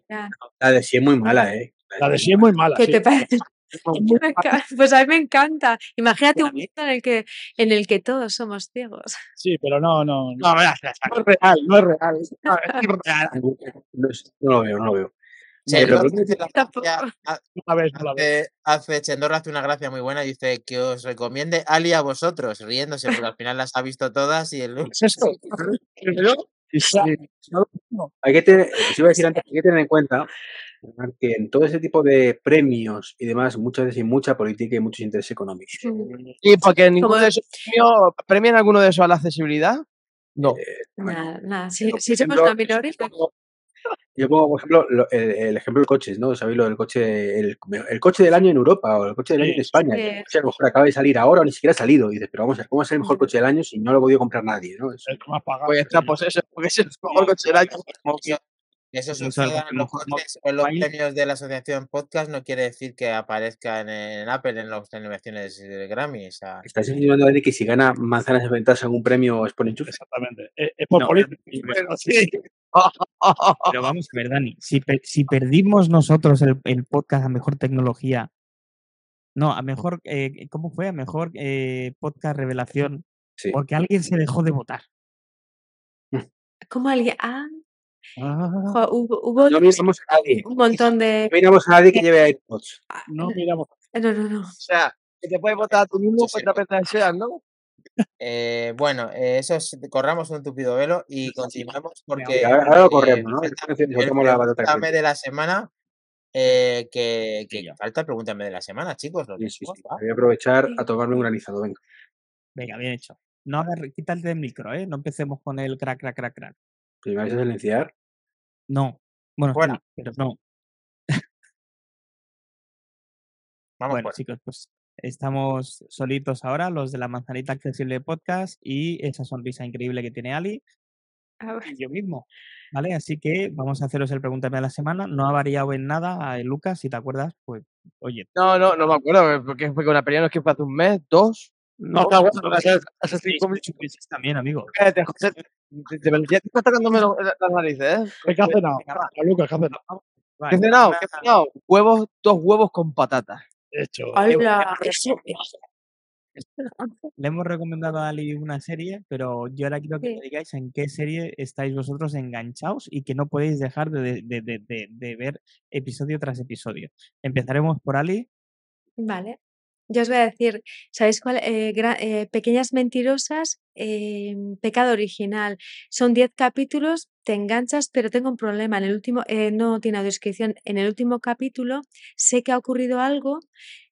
Speaker 1: la de sí es muy mala, ¿eh?
Speaker 6: La de sí es muy mala.
Speaker 5: ¿Qué
Speaker 6: sí.
Speaker 5: te parece? Pues a mí me encanta. Imagínate un mundo en el que, en el que todos somos ciegos.
Speaker 6: Sí, pero no, no. No,
Speaker 7: No,
Speaker 6: es real, no es real.
Speaker 7: no, es irreal.
Speaker 1: No, es- no lo veo, no lo veo.
Speaker 2: Sí,
Speaker 1: Pero
Speaker 2: hace
Speaker 6: veo.
Speaker 2: hace, hace, Chendor hace una gracia muy buena, dice que os recomiende Ali a vosotros, riéndose, porque al final las ha visto todas y el...
Speaker 6: ¿Es esto?
Speaker 7: Pero
Speaker 1: Hay que tener, os iba a decir antes, hay que tener en cuenta que en todo ese tipo de premios y demás, muchas veces hay mucha política y muchos intereses económicos.
Speaker 4: Sí, porque ninguno de esos premios, ¿premian alguno de esos a la accesibilidad? No.
Speaker 5: Nada, nada. Si, si somos una minoría,
Speaker 1: Yo pongo, por ejemplo, lo- el, el ejemplo del coche, ¿no? ¿Sabéis lo del coche? El, el coche del año en Europa o el coche del año en España.
Speaker 5: sí.
Speaker 1: que a lo mejor acaba de salir ahora o ni siquiera ha salido. Y dices, pero vamos a ver, ¿cómo va a ser el mejor coche del año si no lo ha podido comprar nadie? ¿no? Es-
Speaker 6: El que más paga.
Speaker 4: Pues está, pues eso, porque ese es el mejor coche del año.
Speaker 2: Eso suceda
Speaker 3: que
Speaker 2: los
Speaker 3: mejor
Speaker 2: en los premios de la asociación podcast no quiere decir que aparezca en, Apple en las nominaciones de Grammy. O sea,
Speaker 1: ¿Estáis insinuando, Dani, que si gana manzanas enfrentadas en un premio es por enchufe?
Speaker 6: Exactamente. Es, es por
Speaker 3: No,
Speaker 6: política.
Speaker 7: sí.
Speaker 3: Pero vamos a ver, Dani, si, si perdimos nosotros el, el podcast a mejor tecnología, no, a mejor, eh, ¿cómo fue? A mejor eh, podcast revelación,
Speaker 1: Sí.
Speaker 3: porque alguien se dejó de votar.
Speaker 5: como alguien. Ah,
Speaker 6: Ah,
Speaker 5: jo, hubo, hubo
Speaker 1: No miramos a nadie.
Speaker 5: un montón de.
Speaker 1: No miramos a nadie que lleve AirPods.
Speaker 6: no miramos.
Speaker 5: No, no, no.
Speaker 4: O sea, que te puedes votar a tú mismo veces seas, ¿no?
Speaker 2: eh, bueno, eh, eso es, corramos un tupido velo y continuamos porque
Speaker 1: ahora, ahora lo
Speaker 2: eh,
Speaker 1: corremos, ¿no? la batata
Speaker 2: pregúntame
Speaker 1: caliente.
Speaker 2: de la semana. eh, que, que falta pregúntame de la semana, chicos. Lo
Speaker 1: Sí, sí, sí. Voy a aprovechar
Speaker 5: Sí.
Speaker 1: a tomarme un granizado. Venga.
Speaker 3: Venga, bien hecho. No hagas, quítate el micro, ¿eh? No empecemos con el crack, crack, crack, crack.
Speaker 1: Me vais a silenciar.
Speaker 3: No. Bueno, sí, pero no.
Speaker 2: Vamos
Speaker 3: Bueno, chicos, pues estamos solitos ahora, los de la manzanita accesible podcast y esa sonrisa increíble que tiene Ali
Speaker 5: A ver,
Speaker 3: y yo mismo. ¿Vale? Así que vamos a haceros el pregúntame de la semana. No ha variado en nada, eh, Lucas, si te acuerdas, pues oye,
Speaker 4: No, no, no me acuerdo, porque fue con la pelea, no es que fue hace un mes, dos.
Speaker 7: No, está bueno, hace, cinco minutos.
Speaker 3: también, amigo.
Speaker 4: Cállate, José. De, ya te lo- la- las narices, ¿eh?
Speaker 6: ¿Qué has cenado? Lucas, ¿qué has cenado?
Speaker 4: ¿Qué he cenado? ¿Qué he cenado? Huevos, dos huevos con patatas.
Speaker 6: Hecho.
Speaker 5: Hola.
Speaker 3: Le hemos recomendado a Ali una serie, pero yo ahora quiero que
Speaker 5: Sí.
Speaker 3: me digáis en qué serie estáis vosotros enganchados y que no podéis dejar de, de- de- de- de ver episodio tras episodio. Empezaremos por Ali.
Speaker 5: Vale. Yo os voy a decir, ¿sabéis cuál? Eh, eh, Pequeñas Mentirosas, eh, Pecado Original. Son 10 capítulos, te enganchas, pero tengo un problema. En el último, eh, no tiene descripción. En el último capítulo sé que ha ocurrido algo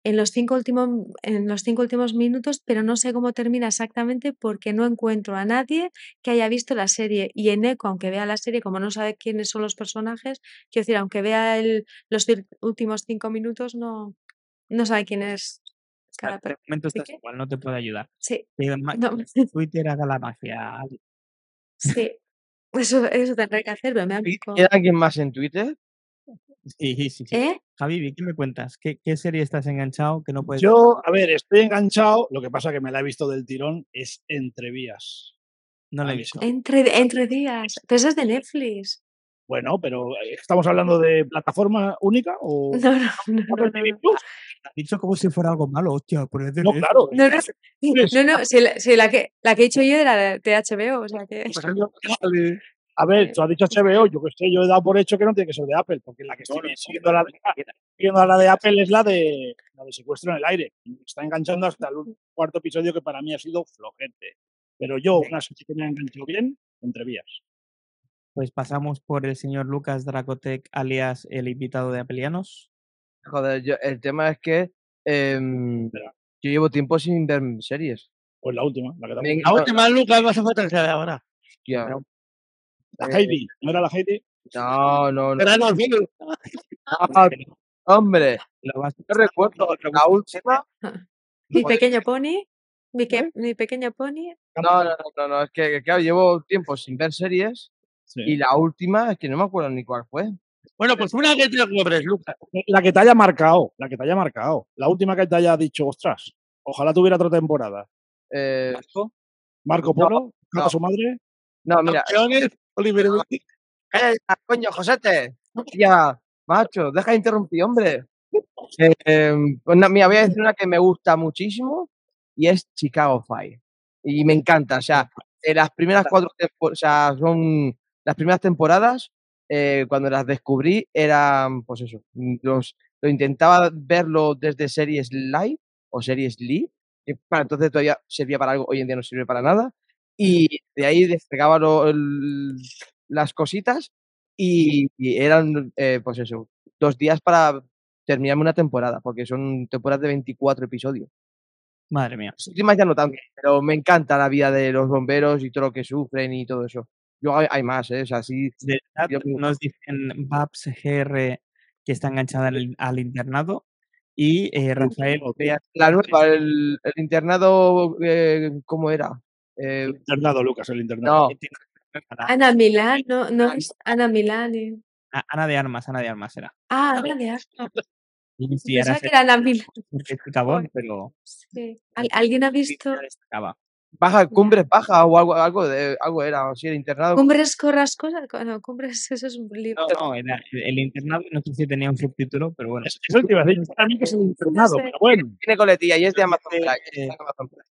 Speaker 5: en los cinco últimos, en los cinco últimos minutos, pero no sé cómo termina exactamente porque no encuentro a nadie que haya visto la serie. Y en Eco, aunque vea la serie, como no sabe quiénes son los personajes, quiero decir, aunque vea el- los últimos cinco minutos, no, no sabe quién es cada
Speaker 3: De momento estás
Speaker 5: qué?
Speaker 3: igual, no te puedo ayudar.
Speaker 5: Sí, no,
Speaker 3: Twitter haga la magia.
Speaker 5: Sí. Eso, eso tendré que hacer, pero me da un
Speaker 4: ¿Y-
Speaker 5: poco-
Speaker 4: ¿Queda alguien más en Twitter?
Speaker 3: Sí, sí, sí.
Speaker 5: ¿Eh?
Speaker 3: Javi, ¿qué me cuentas? ¿Qué, qué serie estás enganchado que no puedes
Speaker 6: Yo, a ver, estoy enganchado. Lo que pasa que me la he visto del tirón es Entrevías.
Speaker 3: No la he visto.
Speaker 5: Entre, entre días. Pero eso es de Netflix.
Speaker 6: Bueno, pero eh, ¿estamos hablando de plataforma única o
Speaker 5: No, no, no. no.
Speaker 6: Plus?
Speaker 3: Has dicho como si fuera algo malo, hostia, por eso
Speaker 6: No, claro.
Speaker 5: No, no, no, no, si la, si la que, la que he dicho yo era de, HBO, o sea que...
Speaker 7: Pues a
Speaker 6: ver, tú has dicho HBO, yo que sé, yo he dado por hecho que no tiene que ser de Apple, porque la que estoy siguiendo, la de, siguiendo la de Apple es la de, la de secuestro en el aire. Me está enganchando hasta el cuarto episodio que para mí ha sido flojete. Pero yo, una serie que me ha enganchado bien, entre vías.
Speaker 3: Pues pasamos por el señor Lucas Dracotec, alias el invitado de Apelianos.
Speaker 4: Joder, yo, el tema es que em, yo llevo tiempo sin ver series.
Speaker 6: Pues la última, la que te
Speaker 4: Me-
Speaker 7: La última, Lucas, vas a falta que se vea ahora.
Speaker 4: Hostia,
Speaker 6: La
Speaker 4: eh,
Speaker 6: Heidi, ¿no era la Heidi?
Speaker 4: No, no, no.
Speaker 7: Verano, sí.
Speaker 4: Ah, hombre, yo recuerdo la última.
Speaker 5: Mi pequeño pony. Mi, que, mi pequeño pony.
Speaker 4: No, no, no, no, no, es que, que, claro, llevo tiempo sin ver series
Speaker 6: Sí.
Speaker 4: y la última es que no me acuerdo ni cuál fue.
Speaker 7: Bueno, pues una que te cobres, Lucas.
Speaker 6: La que te haya marcado, la que te haya marcado. La última que te haya dicho, ostras, ojalá tuviera otra temporada.
Speaker 4: Eh,
Speaker 6: Marco
Speaker 4: No,
Speaker 6: Polo, ¿Cata
Speaker 4: no.
Speaker 6: su madre?
Speaker 4: no, mira,
Speaker 7: Oliver Wilde.
Speaker 4: ¡Eh, coño, Josete! Ya, macho, deja de interrumpir, hombre. Eh, pues mira, voy a decir una que me gusta muchísimo y es Chicago Fire. Y me encanta, o sea, en las primeras cuatro temporadas, o sea, son las primeras temporadas, eh, cuando las descubrí, eran, pues eso, mm, los, lo intentaba verlo desde series live o series live, que para entonces todavía servía para algo, hoy en día no sirve para nada, y de ahí despegaba lo- el- las cositas y, y eran, eh, pues eso, dos días para terminarme una temporada, porque son temporadas de 24 episodios.
Speaker 3: Madre mía.
Speaker 4: Las últimas ya no tanto, pero me encanta la vida de los bomberos y todo lo que sufren y todo eso. Luego hay, hay más, ¿eh? O sea, sí,
Speaker 3: De
Speaker 4: yo-
Speaker 3: nos dicen Babs GR que está enganchada al, al internado y eh, Rafael
Speaker 4: la nueva, el, el internado, eh, ¿cómo era? Eh,
Speaker 6: El internado, Lucas, el internado.
Speaker 4: no,
Speaker 5: Ana Milán, no, no es Ana Milán. eh.
Speaker 3: A- Ana de Armas, Ana de Armas era.
Speaker 5: Ah, Ana de Armas.
Speaker 3: Sí, era
Speaker 5: que era Ana Milán.
Speaker 3: porque es picabón, pero
Speaker 5: Sí. ¿Al- ¿Alguien ha visto.
Speaker 4: Baja, cumbres baja o algo, algo, de, algo era, o sí, el internado.
Speaker 5: Cumbres Corrascosas? No, Cumbres, eso es un libro.
Speaker 3: No, no, era el, internado, no sé si tenía un subtítulo, pero bueno.
Speaker 6: Es- Eso te iba a decir, para mí que es el internado,
Speaker 5: sé.
Speaker 6: pero bueno.
Speaker 4: Tiene coletilla y es de Amazon
Speaker 3: Eh,
Speaker 4: Prime,
Speaker 3: eh,
Speaker 4: está.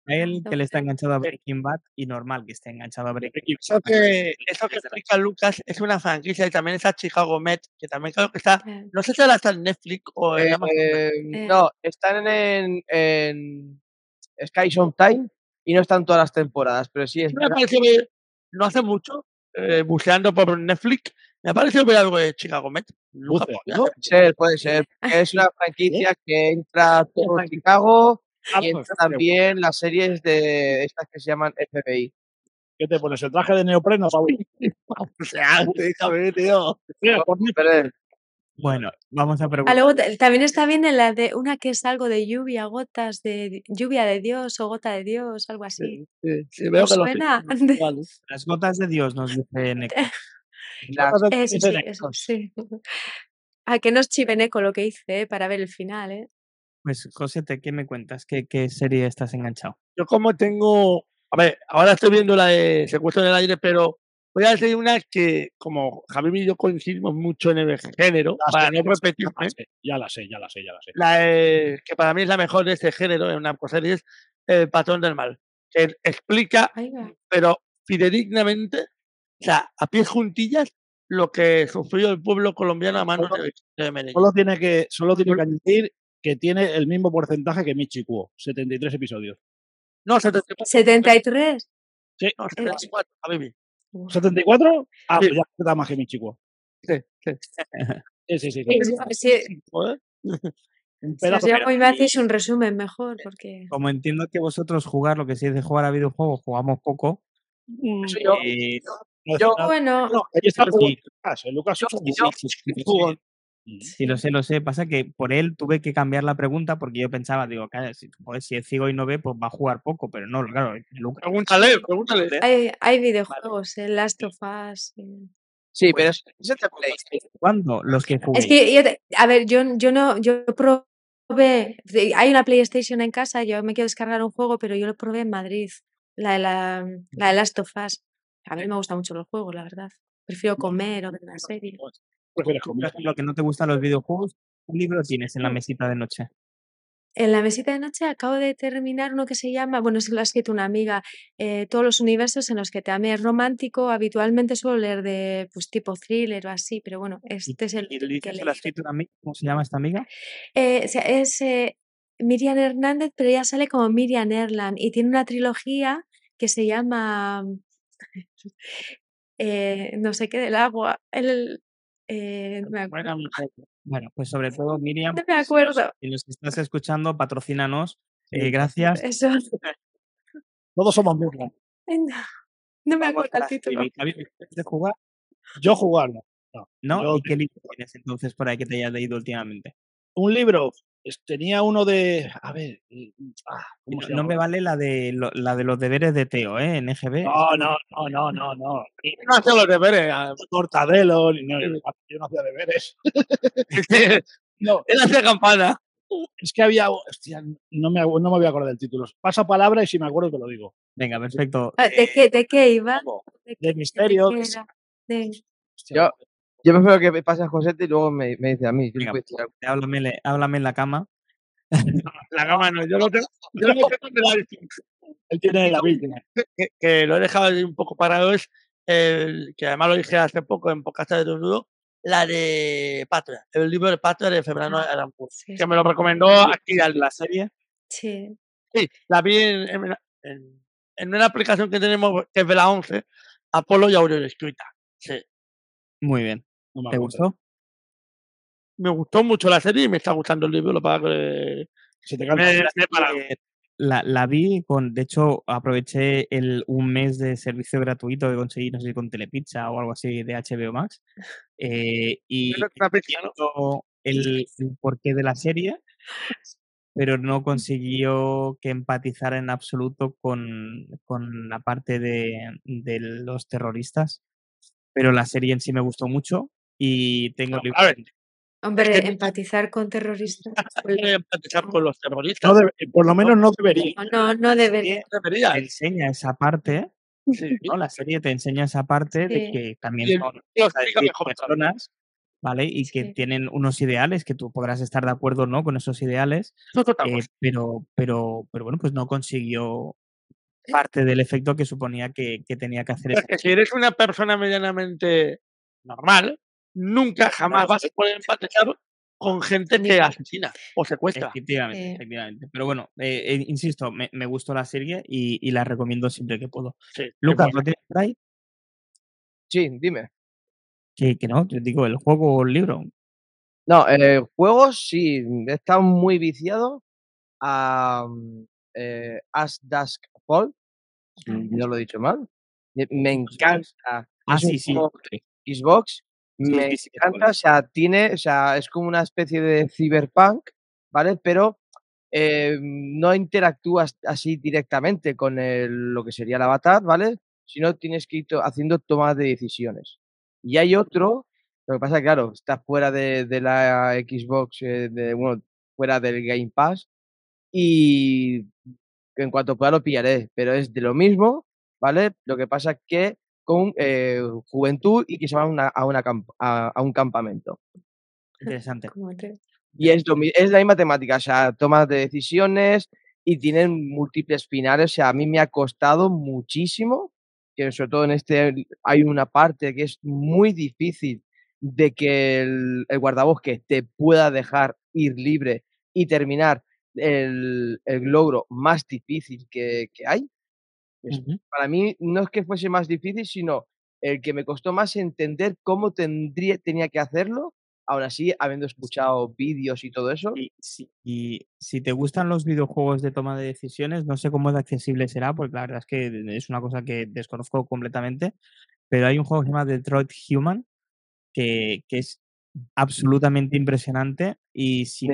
Speaker 3: Rafael que le está enganchado a Breaking Bad y normal que esté enganchado a Breaking
Speaker 7: Eso que, eso que explica Lucas es una franquicia y también esa Chicago Med, que también creo que está,
Speaker 5: Eh,
Speaker 7: no sé si ahora está en Netflix o en
Speaker 4: Eh,
Speaker 7: Amazon.
Speaker 5: Eh.
Speaker 4: no, están en, en Sky Time y no están todas las temporadas, pero sí es
Speaker 7: Me pareció ver, no hace mucho, eh, buceando por Netflix, me ha parecido ver algo de Chicago Med. Lucas,
Speaker 6: Buce,
Speaker 7: ¿podría
Speaker 6: ¿no?
Speaker 7: ser?
Speaker 4: Puede ser, puede ser. Es una franquicia que entra todo Chicago
Speaker 6: Ah,
Speaker 4: y
Speaker 6: pues,
Speaker 4: entra también las series de estas que se llaman FBI.
Speaker 6: ¿Qué te pones? ¿El traje de neopreno, Paul?
Speaker 7: O sea, déjame, tío.
Speaker 6: Mira, por
Speaker 3: Bueno, vamos a
Speaker 5: Ah,
Speaker 3: preguntar.
Speaker 5: luego también está bien en la de una que es algo de lluvia, gotas de lluvia de Dios o gota de Dios, algo así.
Speaker 7: Sí, sí, sí, veo
Speaker 5: ¿Os
Speaker 7: que lo
Speaker 5: suena?
Speaker 7: Vale.
Speaker 3: Las gotas de Dios nos dice Neko.
Speaker 4: las-
Speaker 6: de-
Speaker 5: Eso
Speaker 6: de
Speaker 5: sí, eso sí. A que no es chiveneco lo que hice eh, para ver el final, ¿eh?
Speaker 3: Pues, Josete, ¿qué me cuentas? ¿Qué, qué serie estás enganchado?
Speaker 7: Yo como tengo, a ver, ahora estoy viendo la de Secuestro en el aire, pero voy a decir una que como Javier y yo coincidimos mucho en el género, para
Speaker 6: sé,
Speaker 7: no repetirme,
Speaker 6: ya la sé, Ya la sé, ya la sé, ya la sé.
Speaker 7: la de- que para mí es la mejor de este género en una serie es El patrón del mal, que explica, pero fidedignamente, o sea, a pies juntillas, lo que sufrió el pueblo colombiano a manos de, de Medellín.
Speaker 6: Solo tiene que, solo tiene que añadir que tiene el mismo porcentaje que Michi Kuo, 73 episodios.
Speaker 7: No, 74,
Speaker 5: 73.
Speaker 6: Sí,
Speaker 7: no, 74, Javi.
Speaker 6: ¿74? Ah,
Speaker 7: Sí.
Speaker 6: pues ya está más que Michi Kuo.
Speaker 7: Sí, sí.
Speaker 6: Sí, sí, sí. sí.
Speaker 5: Llamo y me hacéis un resumen mejor, porque
Speaker 3: Como entiendo que vosotros jugar lo que sí es de jugar a videojuegos, jugamos poco.
Speaker 4: Yo-
Speaker 3: eh,
Speaker 6: No,
Speaker 4: yo-
Speaker 6: no,
Speaker 5: bueno,
Speaker 3: Sí.
Speaker 6: Lucas.
Speaker 3: Sí, lo sé, lo sé. Pasa que por él tuve que cambiar la pregunta porque yo pensaba, digo, "Calla, si, joder, si es ciego y no ve, pues va a jugar poco, pero no, claro.
Speaker 7: Pregúntale, pregúntale.
Speaker 5: hay, hay videojuegos, el Last of Us. y-
Speaker 4: Sí, pero es, es de PlayStation.
Speaker 3: ¿Cuándo? Los que jugué.
Speaker 5: Es que, yo te- a ver, yo, yo no, yo probé, hay una PlayStation en casa, yo me quiero descargar un juego, pero yo lo probé en Madrid, la de la, la de Last of Us. A mí me gustan mucho los juegos, la verdad. Prefiero comer o ver una serie.
Speaker 6: Prefieres
Speaker 3: Por
Speaker 6: comer.
Speaker 3: ejemplo, que no te gustan los videojuegos, un libro tienes en la mesita de noche.
Speaker 5: En la mesita de noche acabo de terminar uno que se llama, bueno, se lo ha escrito una amiga, eh, todos los universos en los que te ame es romántico. Habitualmente suelo leer de pues tipo thriller o así, pero bueno, este es el
Speaker 3: y
Speaker 5: que
Speaker 3: se lo ha escrito una amiga, ¿cómo se llama esta amiga?
Speaker 5: Eh, es eh, Miriam Hernández, pero ella sale como Miriam Erland y tiene una trilogía que se llama eh, no sé qué del agua. El, eh, me acuerdo.
Speaker 6: Mujer.
Speaker 3: Bueno, pues sobre todo, Miriam,
Speaker 5: me acuerdo.
Speaker 3: si nos estás escuchando, patrocínanos. Eh, gracias.
Speaker 5: Eso.
Speaker 6: Todos somos mismos.
Speaker 5: No, no me acuerdo el título.
Speaker 3: serie. Javi, ¿quieres de jugar?
Speaker 6: Yo jugar, no. no. Yo-
Speaker 3: ¿Y qué libro tienes entonces por ahí que te hayas leído últimamente?
Speaker 6: un libro, tenía uno de. A ver. mm, ah, ¿cómo
Speaker 3: No, me vale la de, lo- la de los deberes de Teo, ¿eh? En EGB.
Speaker 6: No, no, no, no, no, no. Y no hacía los deberes, a Mortadelo, ni no, yo no hacía deberes. no,
Speaker 7: Él hacía campana.
Speaker 6: es que había. Hostia, no me, no me voy a acordar del título. Paso palabra y si me acuerdo te lo digo.
Speaker 3: Venga, perfecto.
Speaker 5: Ah, ¿De qué, de qué iba? ¿De,
Speaker 6: De
Speaker 5: de qué era? De-
Speaker 6: Hostia,
Speaker 4: Yo, yo prefiero que me pase a Josete y luego me, me dice a mí.
Speaker 3: Venga,
Speaker 4: algo.
Speaker 3: háblame, le- háblame en la cama.
Speaker 7: La gama no, yo lo tengo. Yo lo tengo de la-
Speaker 6: Él tiene la víctima.
Speaker 7: que, que lo he dejado un poco parado es el que además lo dije hace poco en podcast de Desnudo, la de Patria, el libro de Patria de Febrano
Speaker 5: Ah,
Speaker 7: Aranpur,
Speaker 5: sí,
Speaker 7: que me lo recomendó aquí al
Speaker 3: La serie.
Speaker 5: sí.
Speaker 7: Sí, la vi en, en- en- en una aplicación que tenemos que es de la 11, Apolo y Aurelio escrita. Sí.
Speaker 3: Muy bien.
Speaker 6: No me
Speaker 3: ¿Te gustó?
Speaker 7: Me gustó mucho la serie y me está gustando el libro, para que
Speaker 6: Se te.
Speaker 3: Eh, La, la vi con, de hecho, aproveché el, un mes de servicio gratuito que conseguí, no sé si con Telepizza o algo así de HBO Max. eh, y
Speaker 7: ¿no?
Speaker 3: el, el porqué de la serie, pero no consiguió que empatizara en absoluto con, con la parte de, de los terroristas. Pero la serie en sí me gustó mucho y tengo el
Speaker 7: A ver,
Speaker 3: libro.
Speaker 5: Hombre,
Speaker 7: que-
Speaker 5: empatizar con terroristas.
Speaker 7: que empatizar con los terroristas.
Speaker 6: No debe- por lo menos no debería.
Speaker 5: No, no debería.
Speaker 3: Te
Speaker 7: debería.
Speaker 3: enseña esa parte,
Speaker 7: Sí.
Speaker 3: ¿no? La serie te enseña esa parte de
Speaker 5: Sí.
Speaker 3: que también son personas, ¿vale? Y que
Speaker 5: Sí.
Speaker 3: tienen unos ideales, que tú podrás estar de acuerdo o no con esos ideales,
Speaker 7: es
Speaker 3: eh,
Speaker 7: cosa.
Speaker 3: pero, pero, pero bueno, pues no consiguió parte del efecto que suponía que, que tenía que hacer
Speaker 7: Es
Speaker 3: esa
Speaker 7: que si eres una persona medianamente normal, nunca jamás vas a poder empatizar con gente que asesina o secuestra.
Speaker 3: Efectivamente, efectivamente. Pero bueno, eh, eh, insisto, me, me gustó la serie y, y la recomiendo siempre que puedo.
Speaker 7: Sí,
Speaker 3: Lucas. ¿lo tienes por ahí?
Speaker 4: Sí, dime.
Speaker 3: Que, que no, te digo, el juego o el libro.
Speaker 4: No, eh, juegos sí, he estado muy viciado a As Dusk Fall, si no lo he dicho mal. Me, me encanta.
Speaker 3: Ah,
Speaker 4: es un
Speaker 3: sí, sí.
Speaker 4: Xbox, me encanta, o
Speaker 3: es.
Speaker 4: sea, tiene, o sea, es como una especie de cyberpunk, ¿vale? Pero eh, no interactúas así directamente con el- lo que sería el avatar, ¿vale? Sino tienes que ir to- haciendo tomas de decisiones. Y hay otro, lo que pasa claro, está fuera de, de la Xbox, eh, de, bueno, fuera del Game Pass, y en cuanto pueda lo pillaré, pero es de lo mismo, ¿vale? Lo que pasa que con eh, juventud y que se van a, una- a, una camp- a, a un campamento.
Speaker 3: Interesante.
Speaker 4: Y es, lo es la misma temática, o sea, tomas de decisiones y tienen múltiples finales. O sea, a mí me ha costado muchísimo, que sobre todo en este hay una parte que es muy difícil de que el, el guardabosques te pueda dejar ir libre y terminar el, el logro más difícil que, que hay. Para mí no es que fuese más difícil, sino el que me costó más entender cómo tendría, tenía que hacerlo Aún así, habiendo escuchado vídeos y todo eso,
Speaker 3: Y si, y si te gustan los videojuegos de toma de decisiones, no sé cómo de accesible será, porque la verdad es que es una cosa que desconozco completamente, pero hay un juego que se llama Detroit Human, que, que es absolutamente impresionante y si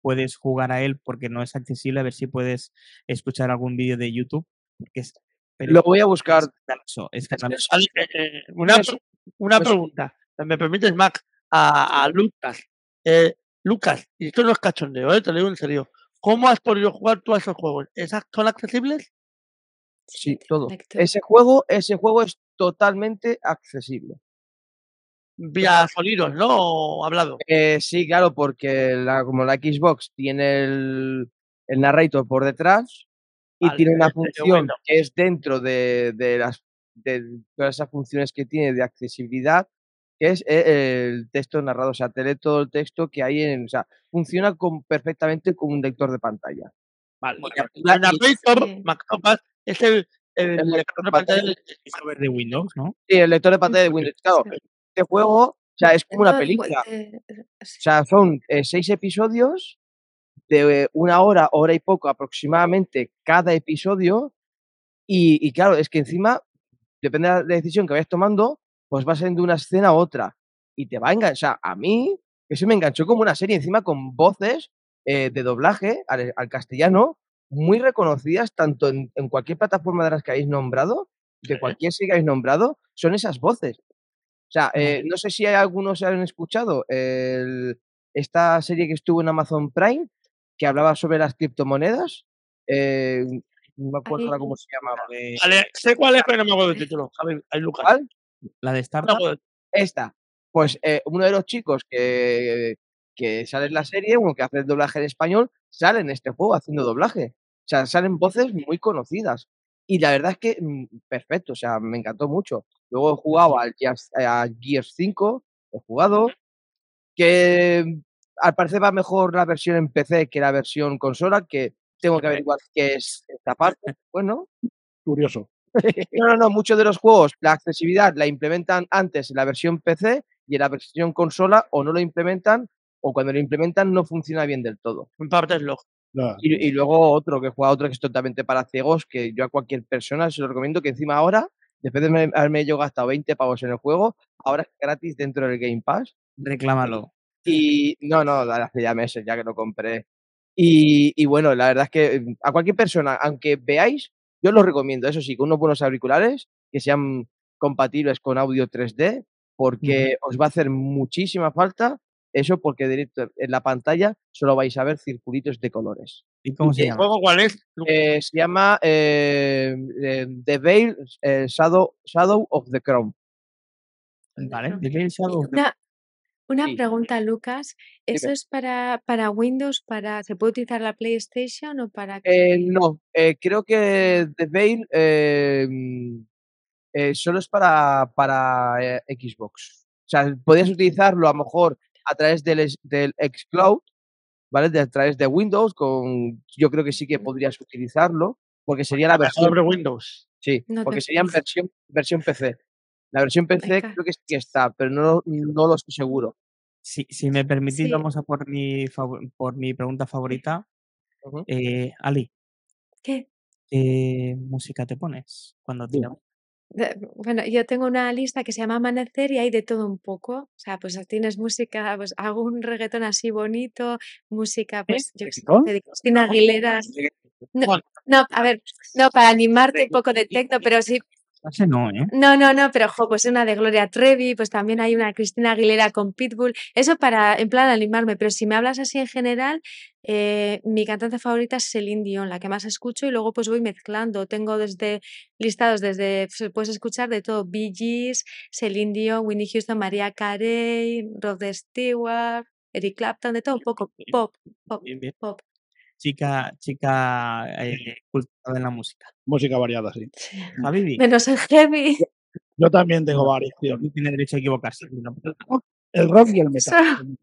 Speaker 3: puedes jugar a él porque no es accesible, a ver si puedes escuchar algún vídeo de YouTube, porque es, pero
Speaker 4: lo voy a buscar.
Speaker 3: escandaloso, escandaloso.
Speaker 7: Vale, eh, eh, una,
Speaker 4: Pues-
Speaker 7: una
Speaker 4: pues-
Speaker 7: pregunta, ¿me permites, Mac? A, a Lucas. Eh, Lucas, y esto no es cachondeo, eh, te lo digo en serio. ¿Cómo has podido jugar tú a esos juegos? ¿Esas son accesibles?
Speaker 4: Sí, todo.
Speaker 5: Perfecto.
Speaker 4: Ese juego, ese juego es totalmente accesible.
Speaker 7: vía sonidos, ¿no? O hablado.
Speaker 4: Eh, sí, claro, porque la, como la Xbox tiene el, el narrator por detrás y
Speaker 7: Vale,
Speaker 4: tiene una
Speaker 7: desde
Speaker 4: función que es dentro de, de las de todas esas funciones que tiene de accesibilidad, que es eh, el texto narrado, o sea, te lee todo el texto que hay en, o sea, funciona con, perfectamente como un lector de pantalla.
Speaker 7: Vale. El narrator,
Speaker 5: Sí.
Speaker 7: Mactopas, es el, el,
Speaker 4: El
Speaker 7: lector
Speaker 4: lector
Speaker 7: de
Speaker 4: de
Speaker 7: pantalla.
Speaker 4: pantalla.
Speaker 3: Software de Windows, ¿no?
Speaker 4: Sí, el lector de pantalla de Windows. Claro, este juego, o sea, es como una película.
Speaker 5: eh,
Speaker 4: O sea, son eh, seis episodios de una hora, hora y poco aproximadamente cada episodio. Y, y claro, es que encima, depende de la decisión que vayas tomando, pues va siendo una escena a otra. Y te va a enganchar. O sea, a mí, eso me enganchó como una serie, encima con voces eh, de doblaje al, al castellano, muy reconocidas tanto en, en cualquier plataforma de las que habéis nombrado, de cualquier serie que habéis nombrado, son esas voces. O sea, eh, no sé si hay algunos que han escuchado el- esta serie que estuvo en Amazon Prime, que hablaba sobre las criptomonedas. eh, no me acuerdo ahora cómo se llamaba.
Speaker 7: Vale, sé cuál es, pero no me acuerdo del título. Javi, hay Lucas.
Speaker 4: ¿Cuál?
Speaker 3: La de
Speaker 7: No
Speaker 3: Startup.
Speaker 7: acuerdo.
Speaker 4: Esta. Pues eh, uno de los chicos que, que sale en la serie, uno que hace el doblaje en español, sale en este juego haciendo doblaje. O sea, salen voces muy conocidas. Y la verdad es que mm, perfecto, o sea, me encantó mucho. Luego he jugado al Gears, a Gears 5, he jugado, que al parecer va mejor la versión en PC que la versión consola, que tengo que averiguar qué es esta parte. Bueno,
Speaker 6: Curioso.
Speaker 4: no, no, no, muchos de los juegos la accesibilidad la implementan antes en la versión PC y en la versión consola o no lo implementan o cuando lo implementan no funciona bien del todo.
Speaker 7: En parte es.
Speaker 6: Ya.
Speaker 4: Y, y luego otro que juega otro que es totalmente para ciegos, que yo a cualquier persona se lo recomiendo que encima ahora, después de me- haberme yo gastado 20 pavos en el juego, ahora es gratis dentro del Game Pass.
Speaker 3: Reclámalo.
Speaker 4: Y no, no, hace ya meses ya que lo compré. Y, y bueno, la verdad es que mm, a cualquier persona, aunque veáis, yo lo recomiendo, eso sí, con unos buenos auriculares que sean compatibles con audio 3D, porque os va a hacer muchísima falta eso, porque directo en la pantalla solo vais a ver circulitos de colores.
Speaker 3: ¿Y cómo se
Speaker 7: ¿El
Speaker 3: llama?
Speaker 7: juego cuál es? Lucas?
Speaker 4: Eh, se llama eh, eh, The Veil Shadow, Shadow of the Crown.
Speaker 3: Vale. The Veil Shadow of the-
Speaker 5: Una, una
Speaker 4: Sí.
Speaker 5: pregunta, Lucas. ¿Eso es para, para Windows? Para, ¿Se puede utilizar la PlayStation o para
Speaker 4: Eh, no, eh, creo que The Veil eh, mm, eh, solo es para, para eh, Xbox. O sea, podrías utilizarlo a lo mejor a través del, del xCloud, ¿vale? De, a través de Windows, con, yo creo que sí que podrías utilizarlo, porque sería la versión,
Speaker 7: Sobre Windows.
Speaker 4: sí,
Speaker 5: No
Speaker 4: porque sería en versión, versión PC. La versión PC
Speaker 5: Venga.
Speaker 4: creo que sí que está, pero no, no lo estoy seguro.
Speaker 3: Si, si me permitís,
Speaker 5: Sí.
Speaker 3: vamos a por mi, por mi pregunta favorita.
Speaker 4: Ujú.
Speaker 3: Eh, Ali,
Speaker 5: ¿Qué?
Speaker 3: ¿qué música te pones cuando te
Speaker 6: Dime.
Speaker 5: De- Bueno, yo tengo una lista que se llama Amanecer y hay de todo un poco. O sea, pues tienes música, pues hago un reggaetón así bonito, música, pues yo
Speaker 6: ¿Reggaetón?
Speaker 5: de Cristina Aguilera. No, no, a ver, no, para animarte un poco de techno, pero sí,
Speaker 3: Ese no, ¿eh?
Speaker 5: no, no, no, pero jo, pues una de Gloria Trevi, pues también hay una Cristina Aguilera con Pitbull. Eso para, en plan, animarme, pero si me hablas así en general, eh, mi cantante favorita es Celine Dion, la que más escucho, y luego pues voy mezclando. Tengo desde listados, desde, pues, puedes escuchar de todo, Bee Gees, Celine Dion, Whitney Houston, María Carey, Rod Stewart, Eric Clapton, de todo un poco, pop, pop,
Speaker 3: Bien, bien.
Speaker 5: pop.
Speaker 3: Chica, chica eh, cultivada en la música.
Speaker 6: Música variada, sí.
Speaker 3: Javi,
Speaker 5: Menos el heavy.
Speaker 6: Yo también tengo variación.
Speaker 3: no tiene derecho a equivocarse. ¿no?
Speaker 6: El rock y el metal.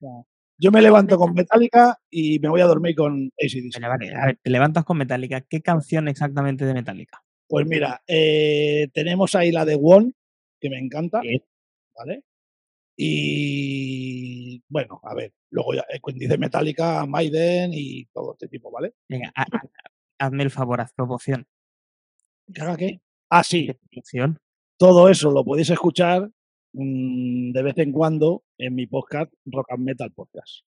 Speaker 6: Yo me levanto con Metallica y me voy a dormir con ACDC.
Speaker 3: Vale, vale, a ver, te levantas con Metallica. ¿Qué canción exactamente de Metallica?
Speaker 6: Pues mira, eh, tenemos ahí la de One, que me encanta. ¿vale? Y bueno, a ver, luego ya eh, dice Metallica, Maiden y todo este tipo, ¿vale?
Speaker 3: Venga, ha- ha- hazme el favor, haz promoción.
Speaker 6: ¿Que haga qué? Ah, sí,
Speaker 3: ¿Qué promoción?
Speaker 6: todo eso lo podéis escuchar mm, de vez en cuando en mi podcast Rock and Metal Podcast.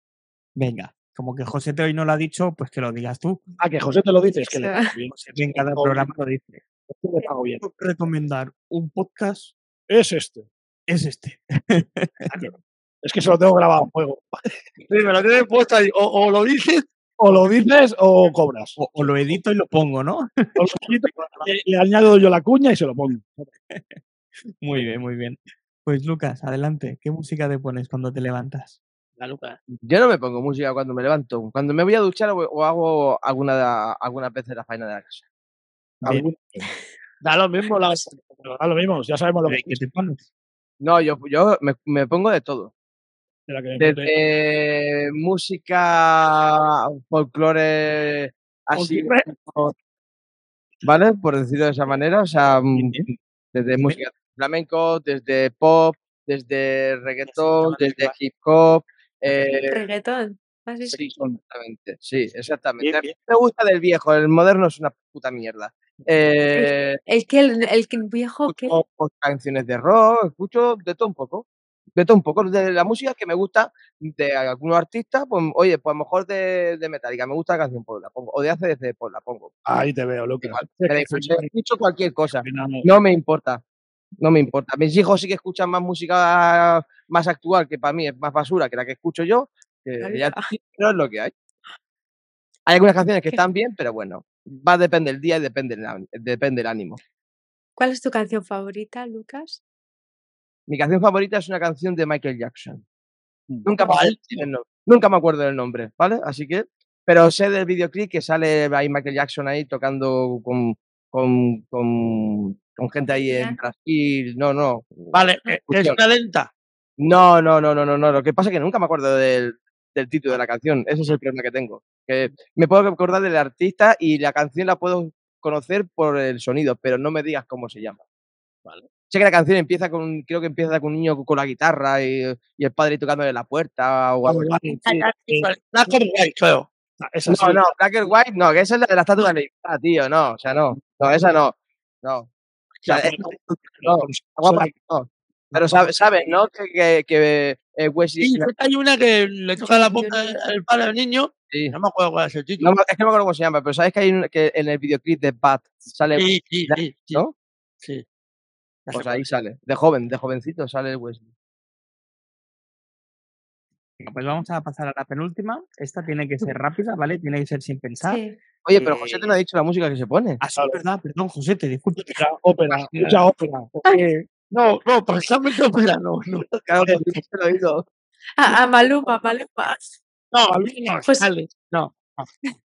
Speaker 3: Venga, como que José te hoy no lo ha dicho, pues que lo digas tú.
Speaker 6: Ah, que José te lo dice, es que le pago bien.
Speaker 3: José en cada programa lo dice.
Speaker 6: bien, es que le pago bien.
Speaker 3: Tengo que recomendar un podcast,
Speaker 6: Es este.
Speaker 3: Es este.
Speaker 6: Es que se lo tengo grabado a fuego.
Speaker 7: Sí, me lo tienes puesto ahí. O, o lo dices
Speaker 6: O lo dices o cobras.
Speaker 3: O, o lo edito y lo pongo, ¿no?
Speaker 6: O lo quito, le, le añado yo la cuña y se lo pongo.
Speaker 3: Muy bien, muy bien. Pues Lucas, adelante. ¿Qué música te pones cuando te levantas?
Speaker 7: La Lucas.
Speaker 4: Yo no me pongo música cuando me levanto. Cuando me voy a duchar o, o hago alguna, alguna vez de la faena de la casa.
Speaker 6: Da lo mismo, la- da lo mismo, ya sabemos lo que
Speaker 3: ¿Qué te pones?
Speaker 4: No, yo, yo me, me pongo de todo.
Speaker 6: de la que me pone-
Speaker 4: Desde música folclore así, ¿vale? Por decirlo de esa manera, o sea, mm, desde música flamenco, desde pop, desde reggaetón, desde hip hop. eh,
Speaker 5: Reggaetón. ¿Has visto?
Speaker 4: sí, exactamente, sí, exactamente.
Speaker 3: Bien,
Speaker 4: A mí
Speaker 3: bien.
Speaker 4: me gusta del viejo, el moderno es una puta mierda. Eh,
Speaker 5: El que el, el viejo que
Speaker 4: pues, canciones de rock, escucho de todo un poco. De todo un poco. De la música que me gusta de algunos artistas, pues oye, pues a lo mejor de, de Metallica, me gusta la canción, pues la pongo. O de ACDC, pues la pongo.
Speaker 6: Ahí te veo, al
Speaker 4: escucho, cualquier cosa.
Speaker 6: no-
Speaker 4: No me importa. No me importa. Mis hijos sí que escuchan más música más actual, que para mí es más basura que la que escucho yo. Que ya digo, pero es lo que hay. Hay algunas canciones que están bien, pero bueno, va a depender del día y depende, del á- depende del ánimo.
Speaker 5: ¿Cuál es tu canción favorita, Lucas?
Speaker 4: Mi canción favorita es una canción de Michael Jackson. Nunca me,
Speaker 7: ¿Cuál,
Speaker 4: acuerdo del nom- nunca me acuerdo del nombre, ¿vale? Así que, pero sé del videoclip que sale ahí Michael Jackson ahí tocando con, con, con, con gente ahí en. Brasil. No, no.
Speaker 7: Vale, eh, es una lenta.
Speaker 4: No, no, no, no, no, no. Lo que pasa es que nunca me acuerdo del, del título de la canción. Ese es el problema que tengo. Que me puedo acordar del artista y la canción la puedo conocer por el sonido, pero no me digas cómo se llama.
Speaker 7: Vale.
Speaker 4: Sé que la canción empieza con, creo que empieza con un niño con la guitarra y, y el padre tocándole la puerta o algo así.
Speaker 6: Sí, sí.
Speaker 7: Black and White, creo.
Speaker 6: Ah, esa
Speaker 4: No,
Speaker 6: sí.
Speaker 4: no, Black and White, no, que esa es la de la estatua de la libertad, tío, no, o sea, no, no, esa no, no. O sea,
Speaker 6: Ya,
Speaker 4: es-
Speaker 6: pero-
Speaker 4: no, guapa, no. Pero sabes, sabes, ¿no? Que, que, que eh, Wesley,
Speaker 7: Sí, hay una que le toca la boca al padre del niño.
Speaker 4: sí.
Speaker 7: No me acuerdo cuál es el título.
Speaker 4: No, es que no me acuerdo cómo se llama, pero sabes que hay un, que en el videoclip de Bat sale,
Speaker 7: Sí, sí, sí, sí.
Speaker 4: ¿no?
Speaker 7: sí.
Speaker 4: Pues ahí sale, de joven, de jovencito sale Wesley.
Speaker 3: Pues vamos a pasar a la penúltima. Esta tiene que ser rápida, ¿vale? Tiene que ser sin pensar.
Speaker 5: Sí.
Speaker 4: Oye, pero José te
Speaker 3: Eh,
Speaker 4: no ha dicho la música que se pone.
Speaker 3: Ah, sí, es verdad, perdón, José, te disculpo.
Speaker 6: Mucha ópera, mucha ópera.
Speaker 7: No, no, precisamente ópera no. No,
Speaker 4: Claro, lo he oído.
Speaker 5: A, a Maluma, Maluma.
Speaker 7: no, no,
Speaker 5: Pues-
Speaker 7: Ale, no.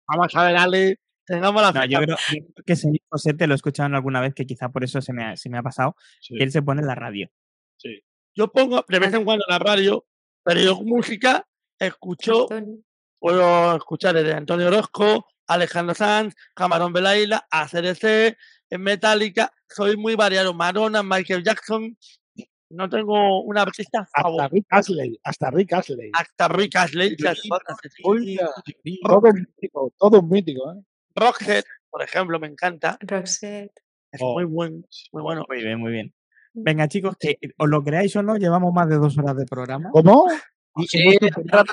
Speaker 7: Vamos a ver, Ale, tengamos la
Speaker 3: No, yo creo, yo creo que ese José te lo he escuchado alguna vez, que quizá por eso se me ha, se me ha pasado,
Speaker 6: Sí,
Speaker 3: que él se pone en la radio.
Speaker 6: sí.
Speaker 7: Yo pongo de vez en cuando en la radio, pero yo música escucho,
Speaker 5: Antonio.
Speaker 7: puedo escuchar desde Antonio Orozco, Alejandro Sanz, Camarón Velaila, ACDC, en Metallica, soy muy variado, Madonna, Michael Jackson, no tengo una artista
Speaker 6: Hasta Rick Astley, hasta Rick Astley.
Speaker 7: hasta Rick Astley.
Speaker 6: Todo un mítico, todo un mítico, ¿eh?
Speaker 7: Rockhead, por ejemplo, me encanta,
Speaker 5: Roxette.
Speaker 7: es
Speaker 6: Oh.
Speaker 7: muy buen, muy bueno.
Speaker 3: Muy bien, muy bien. Venga, chicos, que os lo creáis o no, llevamos más de dos horas de programa.
Speaker 6: ¿Cómo?
Speaker 4: Sí, hace rato,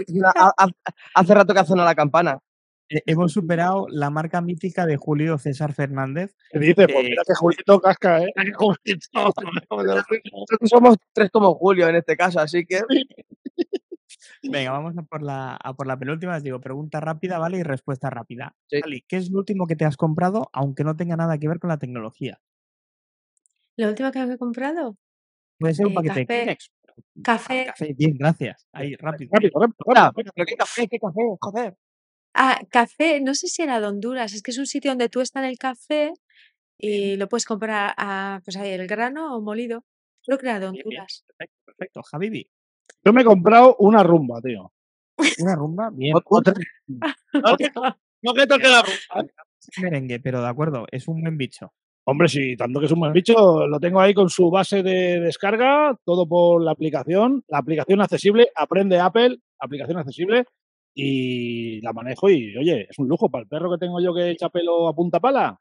Speaker 4: hace rato que ha sonado la campana.
Speaker 3: Eh, hemos superado la marca mítica de Julio César Fernández.
Speaker 6: ¿Qué dices? Pues
Speaker 3: Eh,
Speaker 6: mira que Julito casca, ¿eh?
Speaker 4: Nosotros somos tres como Julio en este caso, así que
Speaker 3: Venga, vamos a por, la, a por la penúltima. Os digo, pregunta rápida, ¿vale? Y respuesta rápida.
Speaker 4: Sí.
Speaker 3: Ali, ¿qué es lo último que te has comprado, aunque no tenga nada que ver con la tecnología?
Speaker 5: ¿Lo último que he comprado?
Speaker 3: Puede ser un
Speaker 5: Eh,
Speaker 3: paquete de
Speaker 5: café.
Speaker 3: Kleenex.
Speaker 5: Café.
Speaker 3: Café, bien, gracias. Ahí, rápido.
Speaker 6: Rápido, rápido,
Speaker 4: Hola,
Speaker 6: rápido.
Speaker 4: pero qué café, qué café, joder.
Speaker 5: Ah, café, no sé si era de Honduras, es que es un sitio donde tú estás en el café y lo puedes comprar a, pues ahí el grano o molido. Creo que era de
Speaker 3: Bien, bien.
Speaker 5: Honduras.
Speaker 3: Perfecto, perfecto. Javibi,
Speaker 6: Yo me he comprado una rumba, tío.
Speaker 3: una rumba, bien.
Speaker 4: Ot- Otra,
Speaker 7: No que, no que toque la rumba.
Speaker 3: merengue, pero de acuerdo, es un buen bicho.
Speaker 6: Hombre, sí, tanto que es un buen bicho, lo tengo ahí con su base de descarga, todo por la aplicación, la aplicación accesible, aprende Apple, aplicación accesible, y la manejo y, oye, es un lujo para el perro que tengo yo que echa pelo a punta pala.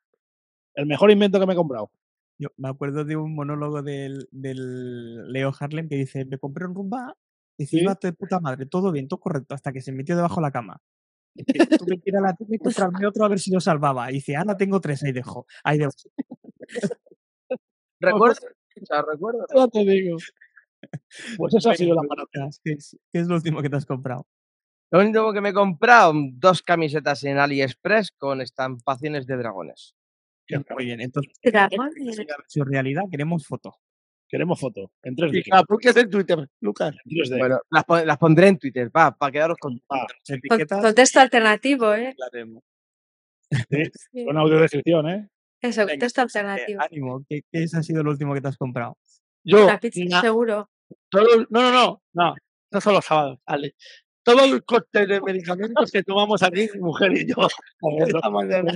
Speaker 6: El mejor invento que me he comprado.
Speaker 3: Yo me acuerdo de un monólogo del, del Leo Harlem que dice, me compré un rumba, y
Speaker 6: Sí.
Speaker 3: iba de puta madre, todo bien, todo correcto, hasta que se metió debajo de la cama. Que ir a la tienda y comprarme otro a ver si lo salvaba. Y dice, Ana, tengo tres, ahí dejo. Ahí dejo.
Speaker 4: recuerdo,
Speaker 6: te digo. Pues esa ha sido la panacea.
Speaker 3: Lucas, ¿Qué es, qué es lo último que te has comprado?
Speaker 4: Lo único que me he comprado, dos camisetas en AliExpress con estampaciones de dragones.
Speaker 3: Muy bien, entonces,
Speaker 5: Dragones.
Speaker 3: si realidad, queremos foto.
Speaker 6: Queremos fotos. En 3D.
Speaker 7: Y la publiques en Twitter, Lucas.
Speaker 6: En 3D.
Speaker 4: Bueno, las, pon- las pondré en Twitter, va, para quedaros con
Speaker 6: Ah,
Speaker 3: Las
Speaker 5: Con,
Speaker 3: etiquetas.
Speaker 5: con texto alternativo, ¿eh?
Speaker 6: sí,
Speaker 5: Sí.
Speaker 6: Con audiodescripción, ¿eh?
Speaker 5: Eso,
Speaker 3: Venga,
Speaker 5: texto
Speaker 3: eh,
Speaker 5: alternativo.
Speaker 3: ánimo, ¿qué, qué es- ha sido lo último que te has comprado?
Speaker 7: Yo,
Speaker 5: La pizza, seguro.
Speaker 7: todo- no, no, no, no, no son los sábados, vale. Todo el cóctel de medicamentos que tomamos aquí, mi mujer y yo, esta mañana.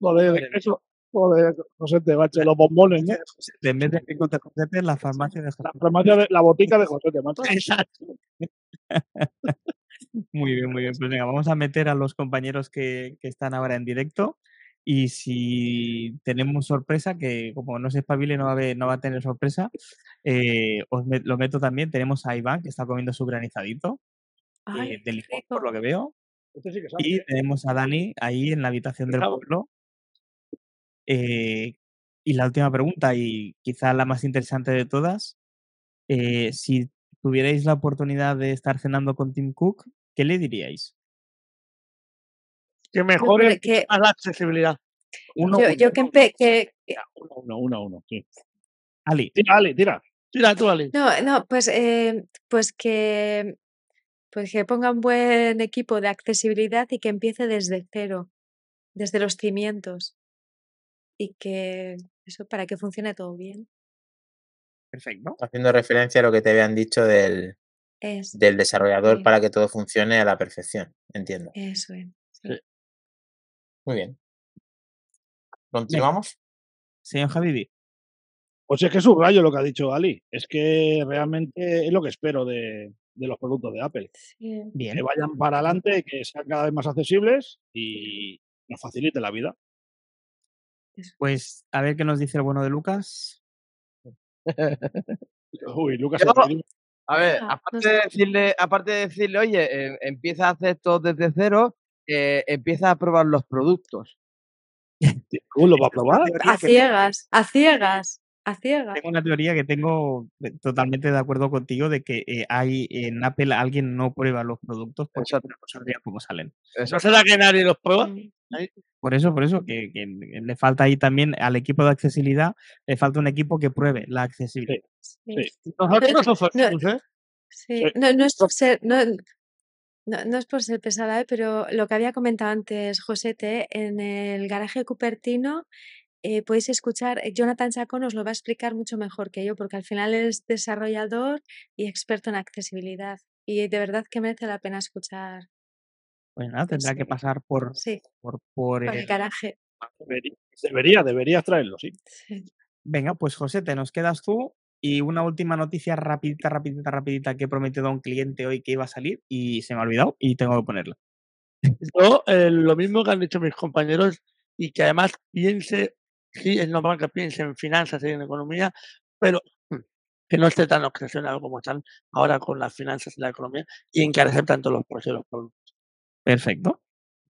Speaker 6: Joder, eso. Joder, José, te macho, los bombones, ¿no?
Speaker 3: En vez de Rico te Josete, la farmacia de
Speaker 6: La
Speaker 3: José.
Speaker 6: farmacia de la botica de José, te macho.
Speaker 7: Exacto.
Speaker 3: Muy bien, muy bien. Pues venga, vamos a meter a los compañeros que, que están ahora en directo. Y si tenemos sorpresa, que como no se espabile no va a, haber- no va a tener sorpresa, eh, os met- lo meto también. Tenemos a Iván, que está comiendo su granizadito
Speaker 5: Ay,
Speaker 3: eh, de por lo que veo.
Speaker 6: Este sí que sabe.
Speaker 3: Y
Speaker 6: ¿eh?
Speaker 3: tenemos a Dani ahí en la habitación del pueblo. Eh, y la última pregunta, y quizá la más interesante de todas, eh, si tuvierais la oportunidad de estar cenando con Tim Cook, ¿qué le diríais?
Speaker 7: Que mejore
Speaker 5: que-
Speaker 7: más la accesibilidad.
Speaker 3: Uno,
Speaker 5: Yo,
Speaker 3: uno.
Speaker 5: yo que, empe- que- que-
Speaker 6: Uno, uno, uno, uno, sí.
Speaker 3: Ali,
Speaker 6: Tira, Ali, tira.
Speaker 7: Tira tú, Ali.
Speaker 5: no, no, pues, eh, pues que pues que ponga un buen equipo de accesibilidad y que empiece desde cero, desde los cimientos. Y que eso para que funcione todo bien.
Speaker 3: perfecto.
Speaker 2: Haciendo referencia a lo que te habían dicho del,
Speaker 5: Es,
Speaker 2: del desarrollador
Speaker 5: Sí.
Speaker 2: para que todo funcione a la perfección. Entiendo.
Speaker 5: eso es. sí.
Speaker 7: Sí.
Speaker 2: Muy bien. ¿Continuamos?
Speaker 3: Señor Javibi,
Speaker 6: Pues es que es un rayo lo que ha dicho Ali. Es que realmente es lo que espero de, de los productos de Apple.
Speaker 5: Sí.
Speaker 3: bien.
Speaker 6: Que vayan para adelante, que sean cada vez más accesibles y nos facilite la vida.
Speaker 3: Pues a ver qué nos dice el bueno de Lucas.
Speaker 6: Uy, Lucas,
Speaker 4: Yo- A ver,
Speaker 5: Ah,
Speaker 4: aparte, de decirle, aparte de decirle, oye, eh, empieza a hacer todo desde cero, eh, empieza a probar los productos.
Speaker 6: ¿Tú lo vas a probar?
Speaker 5: A
Speaker 3: que-
Speaker 5: ciegas, a ciegas, a ciegas.
Speaker 3: Tengo una teoría que tengo de- totalmente de acuerdo contigo de que eh, hay en Apple alguien no prueba los productos porque
Speaker 4: Exacto.
Speaker 3: no sabría cómo salen.
Speaker 7: ¿No será que nadie los prueba?
Speaker 3: Por eso, por eso, que, que le falta ahí también al equipo de accesibilidad, le falta un equipo que pruebe la accesibilidad.
Speaker 5: sí.
Speaker 6: Sí.
Speaker 7: Nosotros no somos
Speaker 5: No.
Speaker 7: ¿eh?
Speaker 5: Sí,
Speaker 6: Sí.
Speaker 5: no, no es por ser, no, no, no es por ser pesada, ¿eh? pero lo que había comentado antes Josete, en el garaje Cupertino eh, podéis escuchar, eh, Jonathan Chacón os lo va a explicar mucho mejor que yo, porque al final es desarrollador y experto en accesibilidad. Y de verdad que merece la pena escuchar.
Speaker 3: Pues nada, tendrá que pasar por,
Speaker 5: Sí,
Speaker 3: por, por,
Speaker 5: por el garaje.
Speaker 6: Debería, debería, deberías traerlo, sí.
Speaker 5: Sí.
Speaker 3: Venga, pues José, te nos quedas tú. Y una última noticia rapidita, rapidita, rapidita que he prometido a un cliente hoy que iba a salir y se me ha olvidado y tengo que ponerla.
Speaker 7: Yo, eh, lo mismo que han dicho mis compañeros y que además piense, sí, es normal que piense en finanzas y en economía, pero mm, que no esté tan obsesionado como están ahora con las finanzas y la economía y encarecer tanto los precios de los productos.
Speaker 3: Perfecto.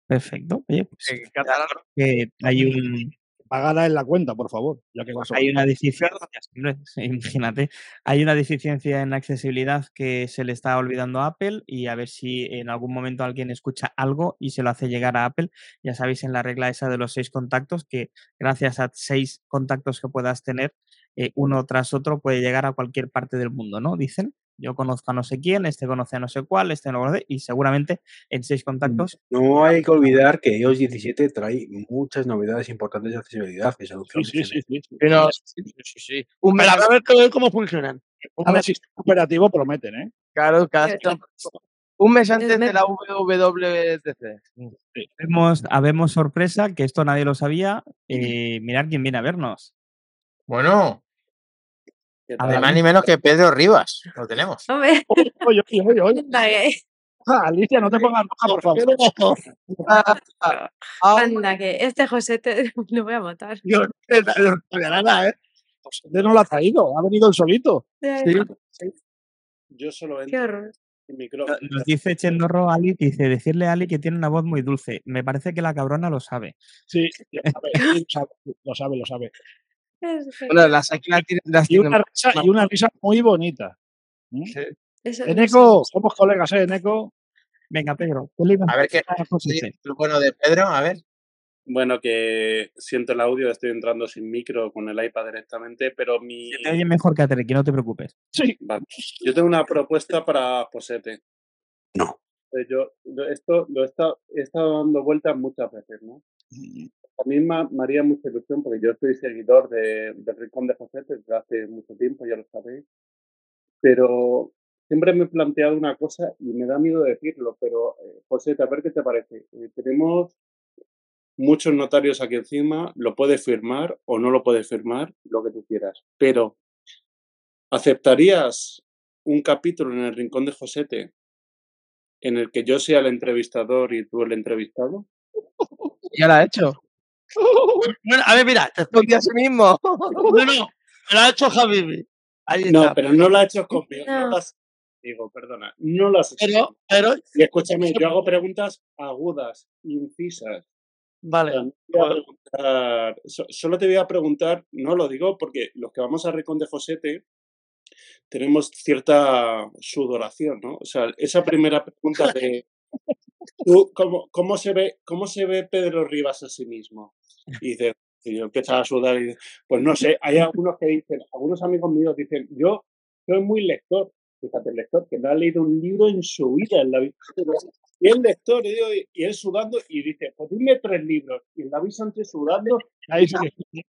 Speaker 3: Perfecto. Oye, pues
Speaker 4: En catalán,
Speaker 3: que hay un,
Speaker 6: Pagada en la cuenta, por favor, ya que
Speaker 3: hay una deficiencia, imagínate, hay una deficiencia en accesibilidad que se le está olvidando a Apple y a ver si en algún momento alguien escucha algo y se lo hace llegar a Apple. Ya sabéis en la regla esa de los seis contactos que gracias a seis contactos que puedas tener, eh, uno tras otro puede llegar a cualquier parte del mundo, ¿no? Dicen, yo conozco a no sé quién, este conoce a no sé cuál, este no conoce, y seguramente en seis contactos
Speaker 1: No hay que olvidar que iOS 17 trae muchas novedades importantes de accesibilidad. Que se
Speaker 6: Sí, sí, sí, sí, sí.
Speaker 4: pero- sí, sí, sí. Un mes,
Speaker 7: Pero a ver cómo funcionan.
Speaker 4: un mes-
Speaker 6: operativo prometen, ¿eh?
Speaker 4: claro, un mes antes de la WWDC.
Speaker 3: Habemos, habemos sorpresa, que esto nadie lo sabía. eh, mirar quién viene a vernos.
Speaker 2: Bueno,
Speaker 3: A
Speaker 2: ni
Speaker 3: ver,
Speaker 2: más ni menos que Pedro Rivas. Lo tenemos.
Speaker 6: Oye, oye, oye, oye.
Speaker 5: anda que,
Speaker 6: Ah, Alicia, no te pongas roja, por favor.
Speaker 4: Ah,
Speaker 5: anda que, este Josete lo voy a matar.
Speaker 7: Yo no nada, ¿eh?
Speaker 6: José no lo ha traído, ha venido el solito.
Speaker 7: Sí.
Speaker 1: Yo solo
Speaker 5: Qué horror.
Speaker 1: en micrófono.
Speaker 3: Nos dice Chendorro Ali, dice, decirle a Ali que tiene una voz muy dulce. Me parece que la cabrona lo sabe.
Speaker 6: Sí, lo sabe, sí, lo sabe, lo sabe,
Speaker 5: Es
Speaker 4: Bueno, las aquí las
Speaker 6: Y una risa, y una risa muy bonita. ¿Mm?
Speaker 4: sí.
Speaker 6: Eneco, somos colegas, ¿eh, Eneco?
Speaker 3: Venga, Pedro, ¿qué le ibas
Speaker 2: A ver qué.
Speaker 3: José?
Speaker 2: Lo bueno de Pedro, a ver.
Speaker 10: Bueno, que siento el audio, estoy entrando sin micro con el iPad directamente, pero mi...
Speaker 3: Se te oye mejor que a Tere, que no te preocupes.
Speaker 6: Sí.
Speaker 10: Vale. Yo tengo una propuesta para Josete.
Speaker 1: No.
Speaker 10: Yo, yo esto lo he estado, he estado dando vueltas muchas veces, ¿no? A mí me, haría mucha ilusión porque yo soy seguidor de, del Rincón de Josete desde hace mucho tiempo, ya lo sabéis. Pero siempre me he planteado una cosa y me da miedo decirlo, pero eh, Josete, a ver qué te parece. Eh, tenemos muchos notarios aquí encima, lo puedes firmar o no lo puedes firmar, lo que tú quieras. Pero, ¿aceptarías un capítulo en el Rincón de Josete en el que yo sea el entrevistador y tú el entrevistado?
Speaker 4: Ya la ha hecho.
Speaker 7: Bueno, a ver, mira, te
Speaker 4: a sí mismo.
Speaker 7: No, no, lo ha hecho Javi. Ahí
Speaker 10: No, pero no lo ha hecho conmigo. No.
Speaker 5: No.
Speaker 10: lo has- Digo, perdona, no lo has hecho.
Speaker 7: Pero, pero,
Speaker 10: Y escúchame, yo hago preguntas agudas, incisas. O
Speaker 7: vale.
Speaker 10: sea, no te voy a preguntar- so- solo te voy a preguntar, no lo digo porque los que vamos a Rincón de Josete tenemos cierta sudoración, ¿no? O sea, esa primera pregunta de ¿tú, cómo, cómo se ve, ¿cómo se ve Pedro Rivas a sí mismo? Y dice, y yo empiezo a sudar y dice, pues no sé, hay algunos que dicen, algunos amigos míos dicen, yo soy muy lector, fíjate, el lector que no ha leído un libro en su vida, en la vida. Y el lector, y, él sudando, y dice, pues dime tres libros. Y el David Sánchez sudando,
Speaker 6: Ahí que-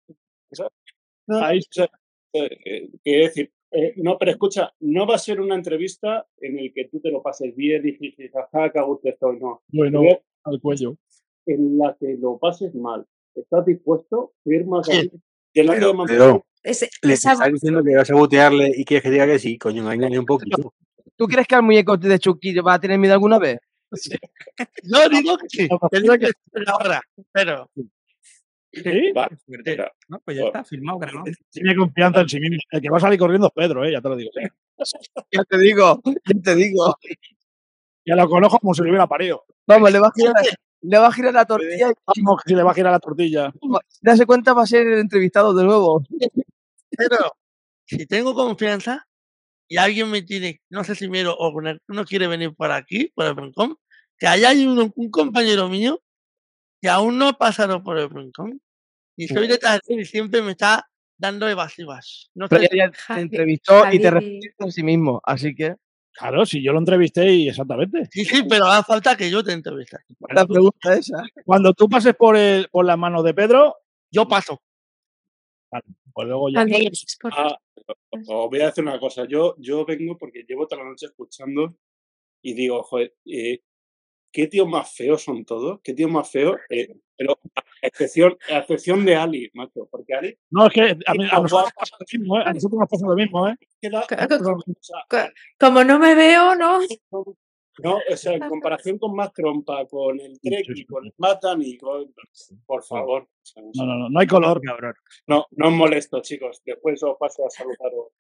Speaker 10: no,
Speaker 6: Ahí
Speaker 10: o sea, eh, eh, quiero decir, eh, no, pero escucha, no va a ser una entrevista en el que tú te lo pases bien y jiji, jaja, que a gusto estoy, no.
Speaker 6: Bueno, al cuello.
Speaker 10: En la que lo pases mal. ¿Estás dispuesto? Firmas
Speaker 7: Sí.
Speaker 10: ahí,
Speaker 1: Pero, pero
Speaker 5: Ese-
Speaker 1: le
Speaker 5: esa-
Speaker 1: estás diciendo que vas a butearle y quieres que diga que sí, coño, engañale un poquito.
Speaker 4: ¿Tú crees que al muñeco de Chucky va a tener miedo alguna vez?
Speaker 7: Yo digo que sí. Te digo que ahora. Pero,
Speaker 6: ¿Sí?
Speaker 10: Va.
Speaker 3: No, pues ya está, filmado, grabado.
Speaker 6: Tiene confianza en sí mismo. El que va a salir corriendo es Pedro, ¿eh? ya te lo digo.
Speaker 4: Ya te digo, ya te digo.
Speaker 6: Ya lo conozco como si lo hubiera parido.
Speaker 4: Vamos, le va a girar, le va a girar la tortilla y
Speaker 6: Vamos, que si le va a girar la tortilla.
Speaker 4: darse cuenta va a ser el entrevistado de nuevo.
Speaker 7: pero, si tengo confianza y alguien me tiene, no sé si miedo o poner- no quiere venir por aquí, por el rincón, que allá hay un, un compañero mío que aún no ha pasado por el rincón y estoy detrás de él y siempre me está dando evasivas. No
Speaker 4: Pero
Speaker 7: sé
Speaker 4: ya, te
Speaker 5: Javi-
Speaker 4: entrevistó y te
Speaker 5: Javi-
Speaker 4: respondiste en sí mismo, así que
Speaker 6: Claro, si yo lo entrevisté y exactamente.
Speaker 7: Sí, sí, pero hace falta que yo te entreviste.
Speaker 4: la pregunta esa.
Speaker 6: Cuando tú pases por, el, por las manos de Pedro,
Speaker 7: Yo paso.
Speaker 6: pues luego
Speaker 5: pases por-
Speaker 10: Ah, os voy a decir una cosa. Yo, yo vengo porque llevo toda la noche escuchando y digo, joder, eh, qué tío más feo son todos, qué tío más feo. eh, pero a excepción, a excepción de Ali, macho, porque Ali
Speaker 6: No, es que a, mí, a
Speaker 10: Está
Speaker 6: nosotros pasa lo mismo, ¿eh? A nosotros nos pasa lo mismo, ¿eh?
Speaker 5: Como no me veo, ¿no?
Speaker 10: No, o sea, en comparación con más trompa, con el Treki, con el Matan y con. Por favor.
Speaker 6: No, no, no, no hay color.
Speaker 3: Cabrón.
Speaker 10: No, no os molesto, chicos. Después os paso a saludaros.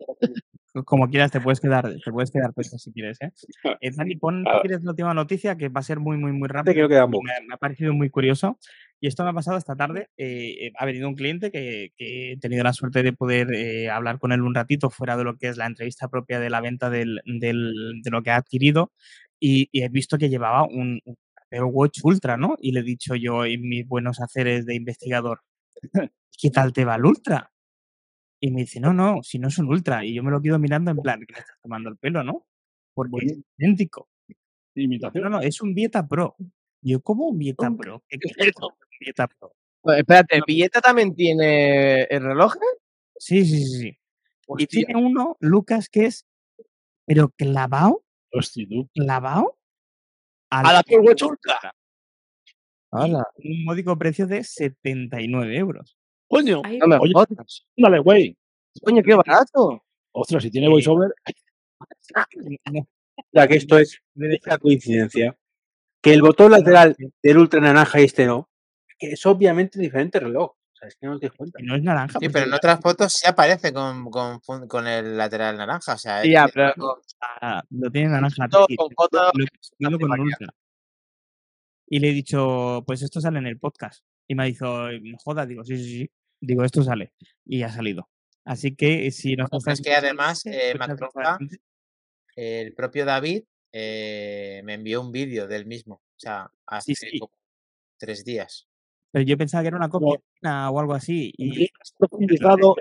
Speaker 3: Como quieras, te puedes quedar, te puedes quedar puesto si quieres, ¿eh? Eh, Dani, pon si quieres la última noticia que va a ser muy, muy, muy
Speaker 1: Te
Speaker 3: rápido.
Speaker 1: creo que
Speaker 3: Me, me ha parecido muy curioso. Y esto me ha pasado esta tarde. eh, ha venido un cliente que, que he tenido la suerte de poder eh, hablar con él un ratito fuera de lo que es la entrevista propia de la venta del, del- de lo que ha adquirido. Y, y he visto que llevaba un, un Apple Watch Ultra, ¿no? Y le he dicho yo en mis buenos haceres de investigador, ¿qué tal te va el Ultra? Y me dice, no, no, si no es un Ultra. Y yo me lo quedo mirando en plan, que me estás tomando el pelo, ¿no? Porque es idéntico.
Speaker 6: Imitación.
Speaker 3: No, no, es un Vieta Pro. Yo, ¿cómo un Vieta Pro? ¿Qué qué es un Vieta Pro?
Speaker 4: Pues, espérate, ¿Villeta también tiene el reloj?
Speaker 3: Sí, sí, sí, sí. Y tiene uno, Lucas, que es, pero clavado,
Speaker 6: Hostia, tú.
Speaker 3: clavado
Speaker 7: A la Apple Watch Ultra.
Speaker 3: Un módico precio de 79 euros.
Speaker 7: Coño.
Speaker 5: Ay,
Speaker 4: no me
Speaker 6: Oye.
Speaker 4: jodas.
Speaker 6: Dale, güey.
Speaker 4: Coño, qué barato.
Speaker 6: Ostras, si tiene voiceover.
Speaker 1: Ya que esto es una coincidencia. Que el botón lateral del ultra naranja y este no, que es obviamente diferente reloj. O sea, es que no te das cuenta.
Speaker 3: no es naranja.
Speaker 2: Sí,
Speaker 3: pues
Speaker 2: pero en otras fotos sí aparece con, con, el lateral naranja. O sea,
Speaker 4: Ya,
Speaker 2: es-
Speaker 4: pero
Speaker 3: está- lo tiene naranja.
Speaker 4: Todo
Speaker 3: lo- lo con ultra. Y le he dicho, pues esto sale en el podcast. Y me ha dicho, no jodas, digo, sí, sí, sí. Digo, esto sale. Y ha salido. Así que si nos
Speaker 2: Bueno,
Speaker 3: estás
Speaker 2: es que además, eh, Macronca- el propio David eh, me envió un vídeo del mismo. O sea, hace
Speaker 3: sí.
Speaker 2: como tres días.
Speaker 3: Pero yo pensaba que era una copia o algo así. Y
Speaker 6: ¿Has profundizado,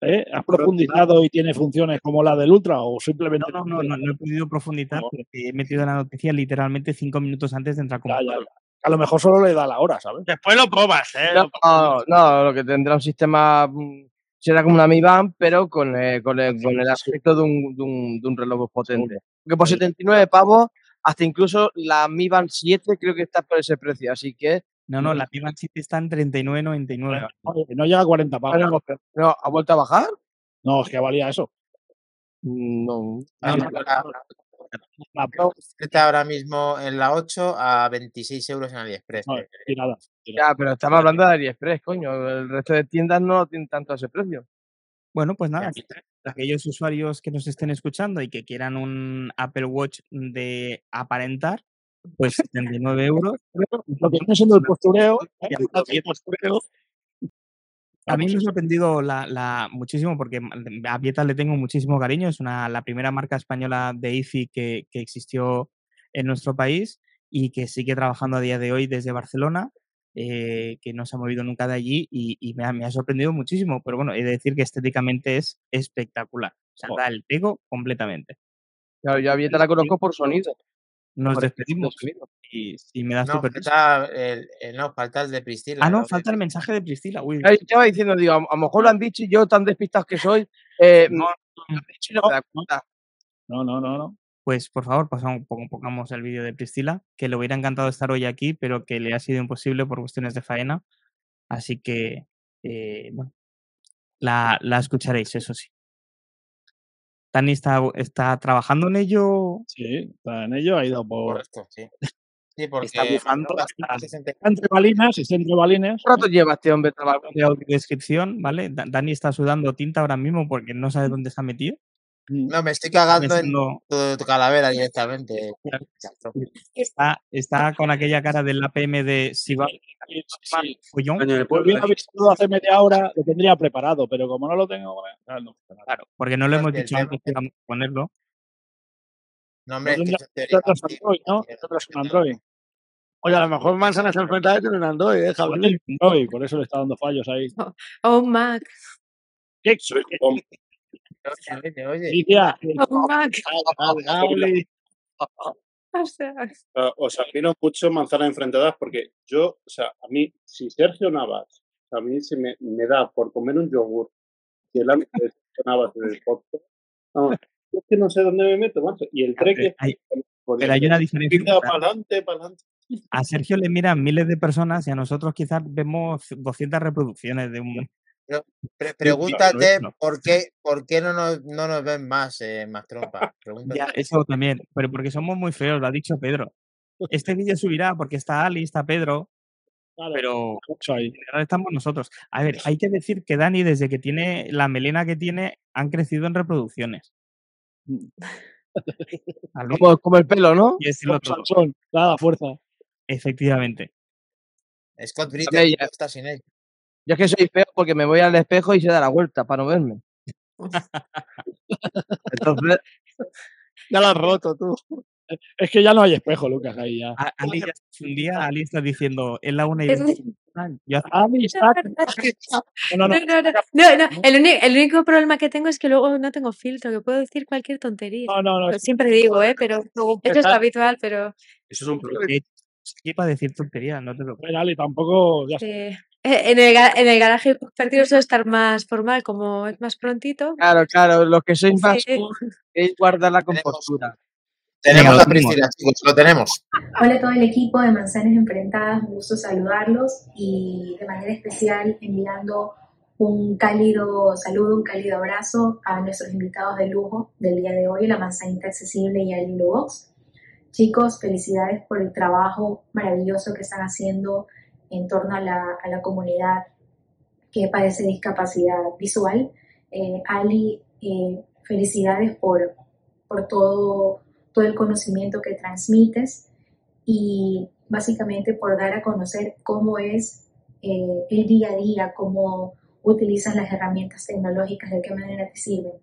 Speaker 6: ¿eh? ¿Has profundizado y tiene funciones como la del Ultra o simplemente...
Speaker 3: no, no, no, no, no he podido profundizar
Speaker 6: No.
Speaker 3: porque he metido la noticia literalmente cinco minutos antes de entrar con
Speaker 6: Ya, ya, ya. A lo mejor solo le da la hora, ¿sabes?
Speaker 7: Después lo probas, ¿eh?
Speaker 4: No, no, no, lo que tendrá un sistema. mm, Será como una Mi Band, pero con, eh, con, el, con el aspecto de un, de, un, de un reloj potente. Porque por 79 pavos, hasta incluso la Mi Band 7 creo que está por ese precio. Así que.
Speaker 3: No, no, la Pivan City está en 39.99.
Speaker 6: Oye, que no llega a 40 pavos.
Speaker 4: no, no, ¿Ha vuelto a bajar?
Speaker 6: No, es que valía eso.
Speaker 4: No.
Speaker 2: Ah,
Speaker 3: no,
Speaker 2: la-
Speaker 6: Pro,
Speaker 2: Está ahora mismo en la 8 a 26 euros en AliExpress.
Speaker 6: no, y nada. y nada.
Speaker 4: Ya, pero estamos hablando de AliExpress, coño. El resto de tiendas no tienen tanto ese precio.
Speaker 3: Bueno, pues nada, aquellos usuarios que nos estén escuchando y que quieran un Apple Watch de aparentar, pues 79 euros.
Speaker 6: Lo que viene siendo el postureo. ¿eh?
Speaker 3: A mí me ha sorprendido la, la- muchísimo porque a Vieta le tengo muchísimo cariño. Es una, la primera marca española de IFI que, que existió en nuestro país y que sigue trabajando a día de hoy desde Barcelona, eh, que no se ha movido nunca de allí y, y me, ha, me ha sorprendido muchísimo. Pero bueno, he de decir que estéticamente es espectacular. O sea, da el pego completamente.
Speaker 4: Claro, yo a Vieta la conozco por sonido.
Speaker 3: Nos despedimos y, y me das
Speaker 2: No,
Speaker 3: tu permiso.
Speaker 2: falta el, el- no, falta el de Priscila.
Speaker 3: Ah, no, falta el mensaje de Priscila. Uy,
Speaker 4: Ahí estaba diciendo, digo, a, a lo mejor lo han dicho y yo, tan despistado que soy, eh, no, no.
Speaker 6: No, no, no, no.
Speaker 3: Pues por favor, pasamos, pon- pongamos el vídeo de Priscila, que le hubiera encantado estar hoy aquí, pero que le ha sido imposible por cuestiones de faena. Así que, eh, bueno, la, la escucharéis, eso sí. Tani está, está trabajando en ello.
Speaker 6: Sí, está en ello, ha ido por.
Speaker 2: Correcto, sí. Sí, porque
Speaker 3: Está
Speaker 2: se siente-
Speaker 6: Está entre balinas, está entre balines.
Speaker 4: ¿Cuánto lleva este hombre trabajando?
Speaker 3: de audiodescripción, ¿vale? Da- Dani está sudando tinta ahora mismo porque no sabe dónde se ha metido.
Speaker 2: No, me estoy cagando en tu, tu calavera directamente. Chato.
Speaker 3: está, está con aquella cara del APM de Siva
Speaker 6: Sí, sí.
Speaker 1: Coño,
Speaker 6: Lo hubiera visto hace media hora, lo tendría preparado, pero como no lo tengo, no.
Speaker 3: Claro, porque no le hemos dicho antes que íbamos a ponerlo.
Speaker 2: No, hombre, es que
Speaker 6: Otro es
Speaker 2: sí,
Speaker 6: Android, ¿no?
Speaker 2: sí,
Speaker 6: Otro es un
Speaker 2: no.
Speaker 6: Android.
Speaker 7: Oye, a lo mejor manzanas enfrentadas tiene un Android, ¿eh, Javier?
Speaker 6: es Android, por eso le está dando fallos ahí.
Speaker 5: O un Mac.
Speaker 6: ¿Qué?
Speaker 2: Oye, oye,
Speaker 6: Alicia,
Speaker 5: O sea,
Speaker 10: os admiro mucho Manzanas Enfrentadas porque yo, o sea, a mí, si Sergio Navas, a mí se me, me da por comer un yogur y el ámbito de Sergio Navas en el podcast, vamos, yo es que no sé dónde me meto, macho. Y el trek es...
Speaker 3: Hay- pero hay una diferencia.
Speaker 10: Para adelante, para adelante.
Speaker 3: A Sergio le miran miles de personas y a nosotros quizás vemos 200 reproducciones de un...
Speaker 2: pre- pregúntate por qué, por qué no nos, no nos ven más, eh, más trompa. Pregúntate.
Speaker 3: Ya, eso también, pero porque somos muy feos, lo ha dicho Pedro. Este vídeo subirá porque está Ali, está Pedro,
Speaker 6: Claro,
Speaker 3: pero
Speaker 6: mucho ahí.
Speaker 3: en general estamos nosotros. A ver, hay que decir que Dani, desde que tiene la melena que tiene, han crecido en reproducciones.
Speaker 4: Como, como el pelo, ¿no?
Speaker 3: decirlo
Speaker 6: Como
Speaker 3: todo,
Speaker 6: Sansón, nada, fuerza.
Speaker 3: efectivamente.
Speaker 2: Scott
Speaker 4: ya-
Speaker 2: está sin él.
Speaker 4: Yo es que soy feo porque me voy al espejo y se da la vuelta para no verme. Entonces,
Speaker 7: Ya lo has roto tú.
Speaker 6: Es que ya no hay espejo, Lucas, ahí ya.
Speaker 3: A- Ali ya un día, Ali está diciendo, es la una y
Speaker 5: Es-
Speaker 3: 20. Yo hace-
Speaker 6: Ali, saca- No, no,
Speaker 5: No,
Speaker 6: no.
Speaker 5: no, no, El, uni- el único problema que tengo es que luego no tengo filtro, que puedo decir cualquier tontería.
Speaker 6: No, no, no.
Speaker 5: Siempre digo, ¿eh? Pero esto es lo habitual, pero
Speaker 1: Eso es un problema.
Speaker 3: Aquí para decir tonterías, no te lo
Speaker 6: Bueno, Ali, tampoco. Ya
Speaker 5: eh, en, el, en el garaje compartido suele estar más formal, como es más prontito.
Speaker 4: claro, claro, los que sois más
Speaker 5: Sí.
Speaker 4: cool, es guardar la compostura.
Speaker 2: Tenemos
Speaker 3: lo
Speaker 2: a. Priscila, chicos, lo tenemos.
Speaker 11: Hola a todo el equipo de Manzanas Enfrentadas, un gusto saludarlos y de manera especial enviando un cálido saludo, un cálido abrazo a nuestros invitados de lujo del día de hoy, la Manzanita Accesible y el Box. Chicos, felicidades por el trabajo maravilloso que están haciendo en torno a la, comunidad que padece discapacidad visual. Eh, Ali, eh, felicidades por, por todo, todo el conocimiento que transmites y básicamente por dar a conocer cómo es eh, el día a día, cómo utilizas las herramientas tecnológicas, de qué manera te sirven.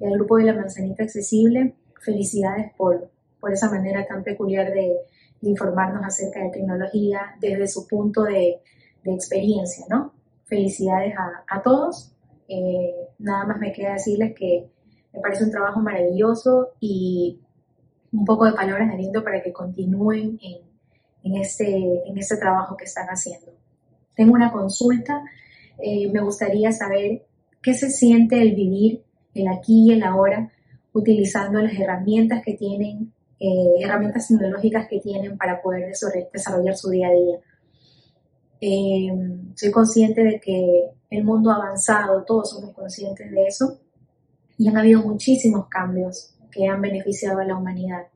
Speaker 11: Y al grupo de la manzanita accesible, felicidades por, por esa manera tan peculiar de, informarnos acerca de tecnología desde su punto de, experiencia, ¿no? Felicidades a, a todos. Eh, nada más me queda decirles que me parece un trabajo maravilloso y un poco de palabras de aliento para que continúen en, en, este, en este trabajo que están haciendo. Tengo una consulta. Eh, me gustaría saber qué se siente el vivir el aquí y el ahora utilizando las herramientas que tienen, eh, herramientas tecnológicas que tienen para poder desarrollar su día a día. Eh, soy consciente de que el mundo ha avanzado, todos somos conscientes de eso, y han habido muchísimos cambios que han beneficiado a la humanidad.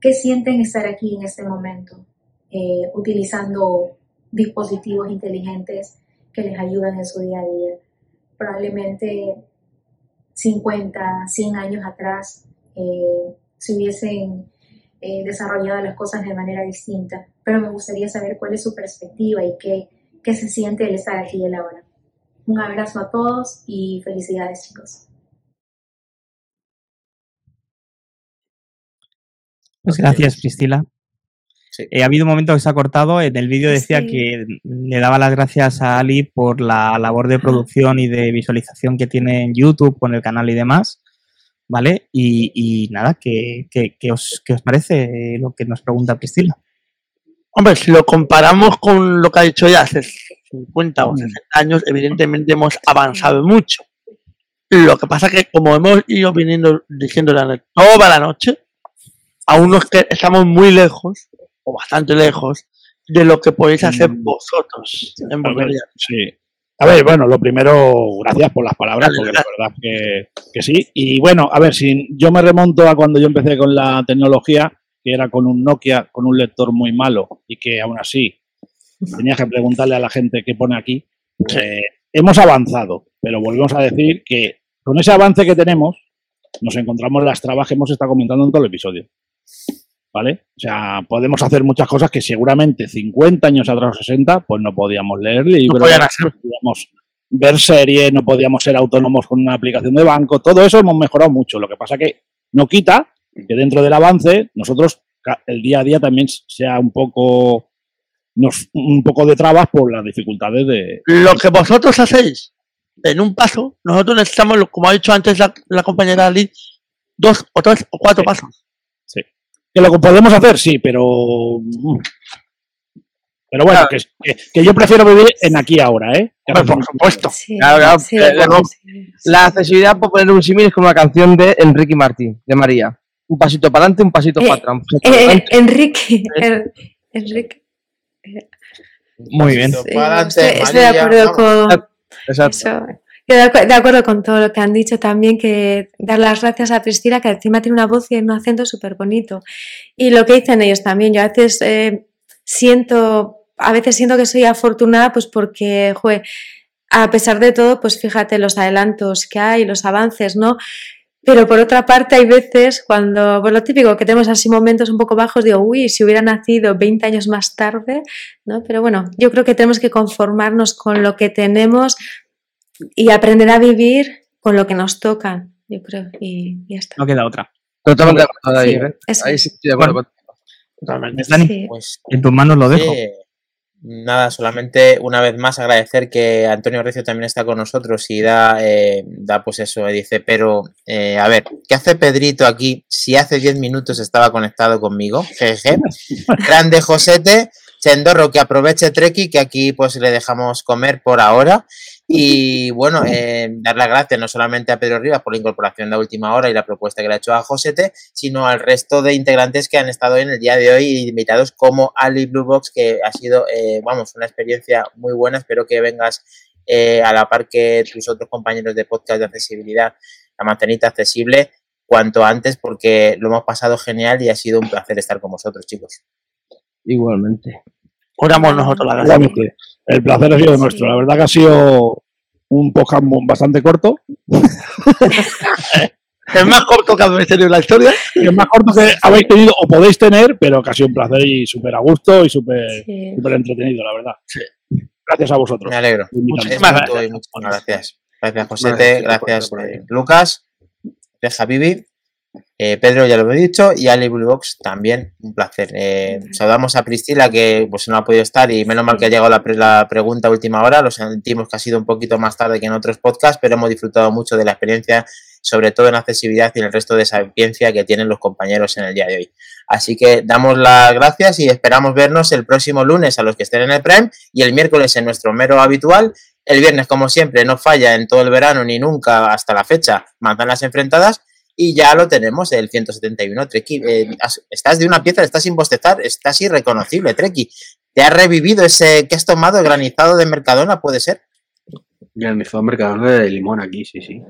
Speaker 11: ¿Qué sienten estar aquí en este momento, eh, utilizando dispositivos inteligentes que les ayudan en su día a día? Probablemente 50, 100 años atrás eh, se hubiesen eh, desarrollado las cosas de manera distinta, pero me gustaría saber cuál es su perspectiva y qué, qué se siente el estar aquí y el ahora. Un abrazo a todos y felicidades chicos.
Speaker 3: Pues gracias, Priscila. Eh, ha habido un momento que se ha cortado. En el vídeo decía
Speaker 5: Sí.
Speaker 3: que le daba las gracias a Ali por la labor de producción y de visualización que tiene en YouTube con el canal y demás. ¿Vale? Y, y nada, ¿qué, qué, qué os, qué os parece lo que nos pregunta Priscila?
Speaker 7: Hombre, si lo comparamos con lo que ha dicho ella hace 50 o 60 años, evidentemente hemos avanzado mucho. Lo que pasa que, como hemos ido viniendo diciendo toda la noche, aún nos que estamos muy lejos, o bastante lejos, de lo que podéis hacer vosotros en Bulgaria.
Speaker 6: sí. A ver, bueno, lo primero, gracias por las palabras, porque la verdad que, que sí. Y bueno, a ver, si yo me remonto a cuando yo empecé con la tecnología, que era con un Nokia, con un lector muy malo, y que aún así tenías que preguntarle a la gente qué pone aquí. pues, hemos avanzado, pero volvemos a decir que con ese avance que tenemos, nos encontramos las trabas que hemos estado comentando en todo el episodio. ¿Vale? O sea, podemos hacer muchas cosas que seguramente 50 años atrás o 60, pues no podíamos leer libros, no podíamos ver series, no podíamos ser autónomos con una aplicación de banco, todo eso hemos mejorado mucho. Lo que pasa que no quita que dentro del avance nosotros el día a día también sea un poco nos, un poco de trabas por las dificultades de
Speaker 7: Lo que vosotros hacéis en un paso, nosotros necesitamos, como ha dicho antes la, la compañera Ali, dos o tres o cuatro pasos.
Speaker 6: Que lo que podemos hacer, sí, pero. Pero bueno, que, que- que yo prefiero vivir en aquí y ahora, ¿eh?
Speaker 7: Por supuesto.
Speaker 5: Sí,
Speaker 4: Claro, claro,
Speaker 5: sí,
Speaker 4: eh,
Speaker 5: claro,
Speaker 4: bueno,
Speaker 5: sí.
Speaker 4: La accesibilidad, por poner un símil, es como la canción de Enrique Martín, de María. Un pasito para adelante, un pasito
Speaker 5: Eh,
Speaker 4: para atrás. un pasito para
Speaker 5: Eh. Enrique, Er- Enrique.
Speaker 3: Muy bien.
Speaker 5: Sí,
Speaker 2: para adelante,
Speaker 5: estoy, estoy de acuerdo con
Speaker 4: Exacto.
Speaker 5: eso. Acu- de acuerdo con todo lo que han dicho también, que dar las gracias a Priscila, que encima tiene una voz y un acento súper bonito. Y lo que dicen ellos también, yo a veces eh, siento, a veces siento que soy afortunada, pues porque, jue, a pesar de todo, pues fíjate los adelantos que hay, los avances, ¿no? Pero por otra parte, hay veces cuando, pues lo típico, que tenemos así momentos un poco bajos, digo, uy, si hubiera nacido 20 años más tarde, ¿no? Pero bueno, yo creo que tenemos que conformarnos con lo que tenemos y aprender a vivir con lo que nos toca, yo creo, y ya está.
Speaker 3: No queda otra.
Speaker 4: Totalmente de acuerdo ahí,
Speaker 5: Sí,
Speaker 4: ¿eh? Ahí sí estoy de acuerdo
Speaker 3: Bueno.
Speaker 7: Totalmente.
Speaker 3: Dani,
Speaker 5: Sí.
Speaker 2: Pues
Speaker 3: en tus manos lo dejo.
Speaker 2: Sí, Nada, solamente una vez más agradecer que Antonio Recio también está con nosotros y da, eh, da pues eso, dice, pero eh, a ver, ¿qué hace Pedrito aquí si hace 10 minutos estaba conectado conmigo? Jeje. Grande Josete, Chendorro, que aproveche Treki, que aquí pues le dejamos comer por ahora. Y bueno, eh, dar las gracias no solamente a Pedro Rivas por la incorporación de última hora y la propuesta que le ha hecho a Josete, sino al resto de integrantes que han estado en el día de hoy, invitados como Ali Blue Box, que ha sido, eh, vamos, una experiencia muy buena. Espero que vengas eh, a la par que tus otros compañeros de podcast de accesibilidad, la manzanita accesible, cuanto antes, porque lo hemos pasado genial y ha sido un placer estar con vosotros, chicos.
Speaker 4: Igualmente.
Speaker 7: Oramos nosotros la verdad.
Speaker 6: Igualmente, el placer ha sido nuestro. La verdad que ha sido un podcast bastante corto,
Speaker 7: El más corto que habéis tenido en la historia.
Speaker 6: el más corto que habéis tenido o podéis tener, pero que ha sido un placer y súper a gusto y súper
Speaker 5: Sí.
Speaker 6: súper entretenido, la verdad. Gracias a vosotros.
Speaker 2: Me alegro. Es
Speaker 7: Muchísimas gracias.
Speaker 2: muchas gracias. Gracias,
Speaker 10: sí, por
Speaker 2: Gracias, eh, Lucas. Gracias, Habibi. Eh, Pedro ya lo he dicho y Ali Box también, un placer. Eh, saludamos a Priscila que pues no ha podido estar y menos mal que ha llegado la, pre- la pregunta a última hora. Lo sentimos que ha sido un poquito más tarde que en otros podcasts, pero hemos disfrutado mucho de la experiencia, sobre todo en accesibilidad y en el resto de sapiencia que tienen los compañeros en el día de hoy. Así que damos las gracias y esperamos vernos el próximo lunes a los que estén en el Prime y el miércoles en nuestro mero habitual. El viernes, como siempre, no falla en todo el verano ni nunca hasta la fecha, manzanas enfrentadas. Y ya lo tenemos, el 171. Treki, eh, estás de una pieza, estás sin bostezar, estás irreconocible, Treki. ¿Te has revivido ese que has tomado granizado de Mercadona, puede ser?
Speaker 1: Fue a Mercadona de limón aquí, sí, sí.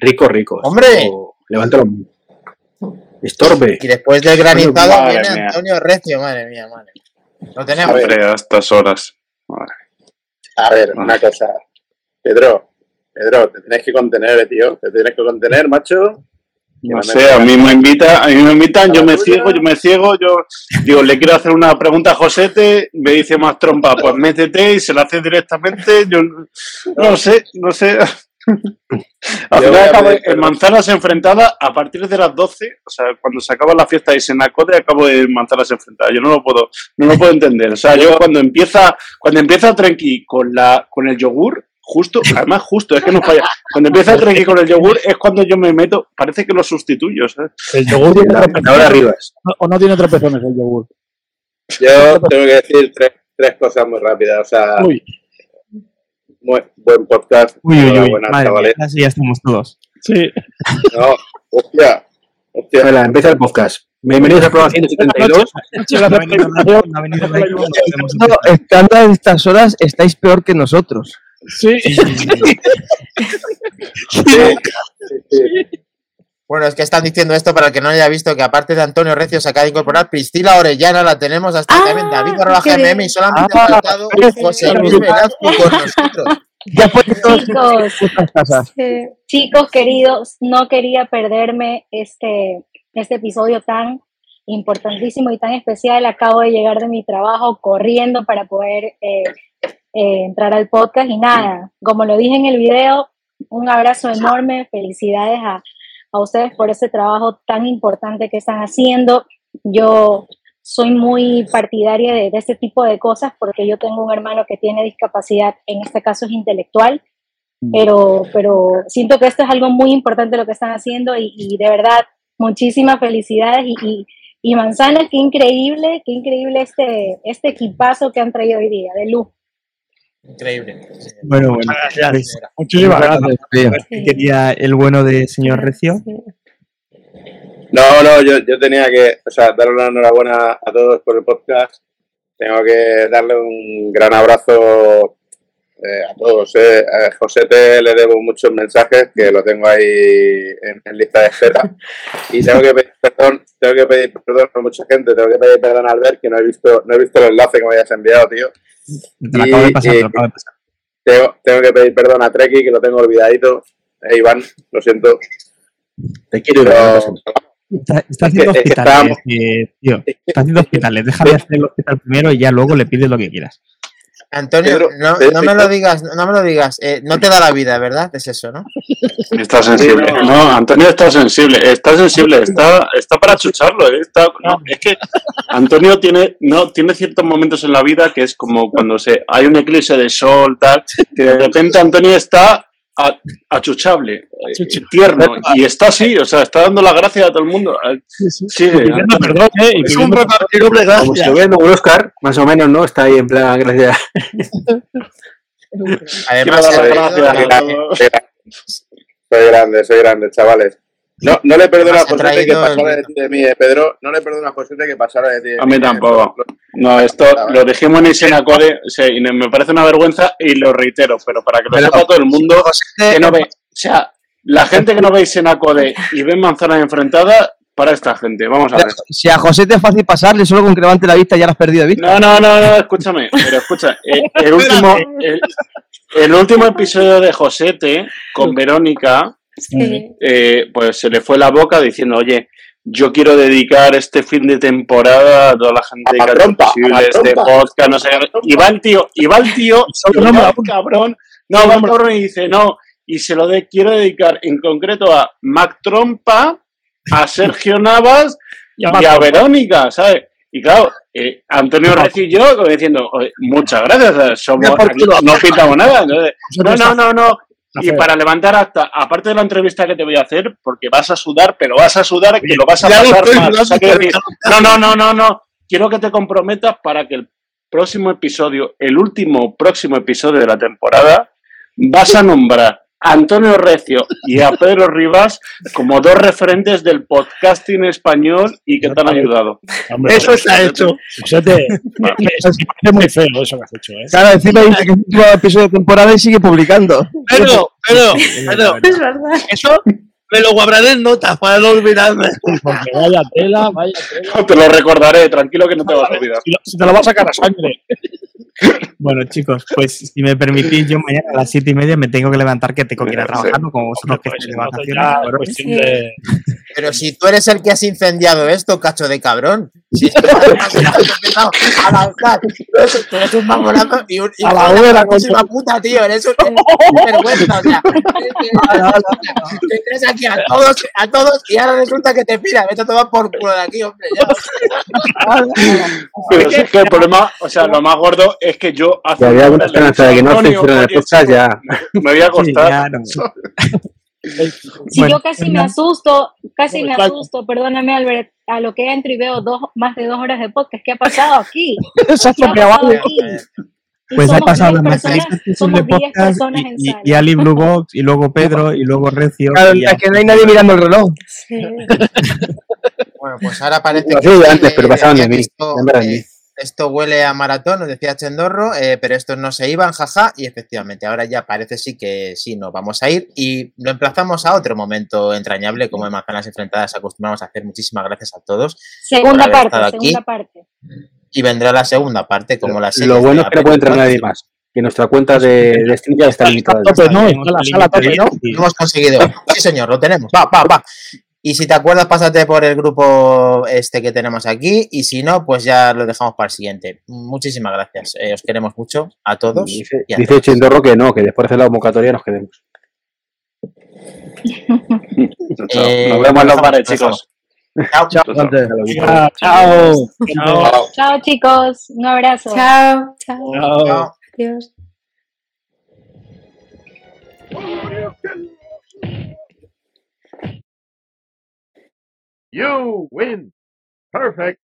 Speaker 1: Rico, rico.
Speaker 2: ¡Hombre!
Speaker 1: Levántalo. Estorbe.
Speaker 2: Y después del granizado
Speaker 10: Madre
Speaker 2: viene
Speaker 10: mía.
Speaker 2: Antonio Recio, madre mía, madre. Lo
Speaker 12: A
Speaker 2: tenemos.
Speaker 12: ver.
Speaker 10: Hombre, a estas horas. Madre.
Speaker 12: A ver, una cosa. Pedro, Pedro, te tienes que contener, tío. Te tienes que contener, macho.
Speaker 10: No sé, a mí me invita, a mí me invitan, yo me ciego, yo me ciego, yo digo, le quiero hacer una pregunta a Josete, me dice más trompa, pues métete y se la hace directamente, yo no sé, no sé. Al final en manzanas enfrentadas a partir de las 12, o sea, cuando se acaba la fiesta de Senacode, acabo de manzanas enfrentadas. Yo no lo puedo, no lo puedo entender. O sea, yo cuando empieza, cuando empieza Trenki con la, con el yogur, justo, además justo, es que no falla. Cuando empieza Trenki con el yogur es cuando yo me meto, parece que lo sustituyo, ¿sabes?
Speaker 6: El yogur tiene
Speaker 1: Ahora
Speaker 6: tropezones.
Speaker 1: arriba.
Speaker 6: ¿O no tiene tropezones el yogur?
Speaker 12: Yo tengo que decir tres, tres cosas muy rápidas. O sea,
Speaker 6: Uy,
Speaker 12: muy buen podcast.
Speaker 3: Uy, uy, uy. Madre mía,
Speaker 12: chavales.
Speaker 3: así ya estamos todos.
Speaker 6: sí.
Speaker 12: No, hostia. Hostia.
Speaker 1: Empieza el podcast. Bienvenidos al programa 172.
Speaker 3: No ha venido Nacho, no ha venido Nacho, no podemos
Speaker 4: No,
Speaker 3: empezar.
Speaker 4: estando a estas horas estáis peor que nosotros.
Speaker 6: Sí.
Speaker 2: Bueno, es que están diciendo esto para el que no haya visto que aparte de Antonio Recio se acaba de incorporar Priscila Orellana, la tenemos hasta
Speaker 5: Ah,
Speaker 2: también David arroba GMM y solamente
Speaker 4: Ah,
Speaker 2: ha faltado José Luis Velasco con nosotros.
Speaker 13: Chicos.
Speaker 5: Sí.
Speaker 13: chicos queridos, no quería perderme este, este episodio tan importantísimo y tan especial. Acabo de llegar de mi trabajo corriendo para poder eh, eh, entrar al podcast y nada, como lo dije en el video, un abrazo enorme, felicidades a, a ustedes por ese trabajo tan importante que están haciendo. Yo soy muy partidaria de, de este tipo de cosas porque yo tengo un hermano que tiene discapacidad, en este caso es intelectual, pero, pero siento que esto es algo muy importante lo que están haciendo y, y de verdad muchísimas felicidades y, y, y manzanas, qué increíble, qué increíble este, este equipazo que han traído hoy día, de luz.
Speaker 2: Increíble.
Speaker 3: Bueno, bueno.
Speaker 6: Gracias. Muchísimas gracias.
Speaker 4: Tío.
Speaker 3: ¿qué quería el bueno de señor Recio?
Speaker 12: No, no, yo, yo tenía que, o sea, darle una enhorabuena a todos por el podcast. Tengo que darle un gran abrazo eh, a todos. Eh. A Josete le debo muchos mensajes que lo tengo ahí en, en lista de espera. Y tengo que pedir perdón, tengo que pedir perdón a mucha gente, tengo que pedir perdón a Albert que no he visto, no he visto el enlace que me hayas enviado, tío.
Speaker 3: Te lo acabo de
Speaker 12: Y,
Speaker 3: pasar, te
Speaker 12: eh,
Speaker 3: lo acabo de pasar.
Speaker 12: Tengo, tengo que pedir perdón a Treki, que lo tengo olvidadito. Eh, Iván, lo siento.
Speaker 1: Te quiero
Speaker 12: Pero.
Speaker 3: Está, está
Speaker 12: es que-
Speaker 3: haciendo
Speaker 12: es que
Speaker 3: hospitales,
Speaker 12: estábamos-
Speaker 3: eh, tío. Está haciendo hospitales. Déjame hacer el hospital primero y ya luego le pides lo que quieras.
Speaker 2: Antonio,
Speaker 12: Pedro,
Speaker 2: no,
Speaker 12: Pedro,
Speaker 2: no me lo digas, no me lo digas. eh, no te da la vida, ¿verdad? Es eso, ¿no?
Speaker 10: Está sensible.
Speaker 12: No,
Speaker 10: Antonio está sensible, está sensible, está, está para chucharlo. ¿eh? Está, no, es que Antonio tiene, no, tiene ciertos momentos en la vida que es como cuando se, hay un eclipse de sol, tal, que de repente Antonio está a- achuchable, eh, tierno, y está así, o sea, está dando la gracia a todo el mundo. Eh, Sigue,
Speaker 6: Pidiendo perdón, ¿eh? Y
Speaker 7: Es un
Speaker 6: pidiendo-
Speaker 7: repartidor de
Speaker 1: Como
Speaker 7: gracias.
Speaker 1: hubiera un Oscar, más o menos, ¿no? Está ahí en plan, gracias.
Speaker 2: Además,
Speaker 10: las gracias.
Speaker 12: Soy grande, soy grande, chavales. No, no le perdono a José que
Speaker 2: el
Speaker 12: pasara de
Speaker 2: vino.
Speaker 12: ti de mí, eh, Pedro. No le perdono a José que pasara de ti de
Speaker 10: A
Speaker 12: mí,
Speaker 10: mí tampoco. No, esto lo dijimos en Isenacore, sí, y me parece una vergüenza y lo reitero, pero para que lo
Speaker 4: Pero-
Speaker 10: sepa todo el mundo,
Speaker 4: José,
Speaker 10: que no ve, o sea, la gente que no ve Isenacode y ve manzanas enfrentadas, para esta gente, vamos a ver.
Speaker 4: Si a José te es fácil pasarle, solo con que levante la vista ya la has perdido de vista.
Speaker 10: No, no, no, no, escúchame, pero escucha, eh, el último, el, el último episodio de Josete con Verónica,
Speaker 5: Sí.
Speaker 10: eh, pues se le fue la boca diciendo, oye, yo quiero dedicar este fin de temporada a toda la gente
Speaker 12: A
Speaker 10: que
Speaker 12: trompa,
Speaker 10: posible
Speaker 12: a la
Speaker 10: este
Speaker 12: trompa.
Speaker 10: podcast, no sé qué. Y va el tío, y va el tío, va el cabrón, no, va el cabrón y dice, no, y se lo de, quiero dedicar en concreto a Mac Trompa a Sergio Navas
Speaker 6: Y a
Speaker 10: y a
Speaker 6: Marco.
Speaker 10: Verónica, ¿sabes? Y claro, eh, Antonio Recio y yo como diciendo, "Oye, muchas gracias, somos, aquí no pintamos nada. Entonces, no, no, no, no. Y para levantar hasta, aparte de la entrevista que te voy a hacer, porque vas a sudar, pero vas a sudar que lo vas a pasar mal. O sea, no, no, no, no, no. Quiero que te comprometas para que el próximo episodio, el último próximo episodio de la temporada, vas a nombrar Antonio Recio y a Pedro Rivas como dos referentes del podcasting español y que te han ayudado.
Speaker 6: Hombre,
Speaker 7: Eso está hecho.
Speaker 6: Josete, eso sí parece muy feo eso que has hecho, ¿eh?
Speaker 4: Claro, encima dice que es el último episodio de temporada y sigue publicando.
Speaker 7: Pero, pero, pero,
Speaker 5: Es verdad.
Speaker 7: eso me lo guardaré en notas para no olvidarme.
Speaker 6: Porque vaya tela, vaya tela.
Speaker 10: Te lo recordaré, tranquilo que no te vas a olvidar.
Speaker 6: Si, lo- si te lo va a sacar a sangre.
Speaker 3: Bueno, chicos, pues si me permitís, yo mañana a las siete y media me tengo que levantar, que tengo que ir a
Speaker 10: Sí.
Speaker 3: trabajar, ¿no? Como vosotros que estáis de vacaciones. Pero-
Speaker 2: si tú eres el que has incendiado esto, cacho de cabrón. Si esto has empezado a lanzar. Tú eres un mamonazo y un y
Speaker 6: A la
Speaker 2: puta, tío. Eres un eres un vergüenza, o sea. Te traes aquí a todos, a todos y ahora resulta que te pira. Vete a tomar por culo de aquí, hombre. Ya.
Speaker 10: Pero sí que el problema, o sea, lo más gordo es que yo hace
Speaker 1: había alguna esperanza de que no
Speaker 10: dicho,
Speaker 1: censuren el
Speaker 10: "Antonio,
Speaker 1: podcast,
Speaker 10: oye,
Speaker 1: ya.
Speaker 10: Me voy a acostar.
Speaker 13: Si
Speaker 3: Bueno,
Speaker 13: yo casi me asusto, casi me asusto, perdóname Albert, a lo que entro y veo dos, más de dos horas de podcast. ¿Qué ha pasado aquí?
Speaker 6: Se ha
Speaker 13: ¿Qué ha
Speaker 6: estropeado
Speaker 13: pasado
Speaker 6: algo.
Speaker 13: aquí? Y
Speaker 3: Pues ha pasado
Speaker 13: 10
Speaker 3: la
Speaker 13: somos
Speaker 3: de
Speaker 13: 10
Speaker 3: podcast
Speaker 13: personas en
Speaker 3: y, y,
Speaker 13: sala.
Speaker 3: y Ali Blue Box y luego Pedro y luego Recio.
Speaker 4: Claro, es que no hay nadie mirando el reloj.
Speaker 5: Sí.
Speaker 2: Bueno, pues ahora parece que,
Speaker 1: hacía yo antes, pero pasaban de mí.
Speaker 2: Esto, huele a maratón, nos decía Chendorro, eh, pero estos no se iban, jaja, y efectivamente ahora ya parece sí que sí nos vamos a ir y lo emplazamos a otro momento entrañable como en Manzanas Enfrentadas acostumbramos a hacer. Muchísimas gracias a todos
Speaker 13: Segunda
Speaker 2: haber
Speaker 13: parte,
Speaker 2: aquí.
Speaker 13: segunda parte.
Speaker 2: y vendrá la segunda parte como la serie.
Speaker 1: Lo bueno es que no puede entrar nadie más. Que nuestra cuenta de, de stream ya está limitada.
Speaker 6: ¿no? Está la sala tope, ¿no?
Speaker 2: Lo hemos conseguido. Sí, señor, lo tenemos. Va, va, va. Y si te acuerdas, pásate por el grupo este que tenemos aquí. Y si no, pues ya lo dejamos para el siguiente. Muchísimas gracias. Eh, os queremos mucho a todos.
Speaker 1: Dice,
Speaker 2: y a
Speaker 1: dice. Chindorro que no, que después de la convocatoria nos quedemos.
Speaker 2: Eh,
Speaker 10: Nos vemos en los
Speaker 2: lo
Speaker 10: bares, chicos.
Speaker 2: Chao.
Speaker 4: Chao,
Speaker 6: chao.
Speaker 10: Chao.
Speaker 13: Chao chicos, un abrazo.
Speaker 5: Chao, chao.
Speaker 6: Chao.
Speaker 2: Chao.
Speaker 5: Adiós.
Speaker 14: You win. Perfect.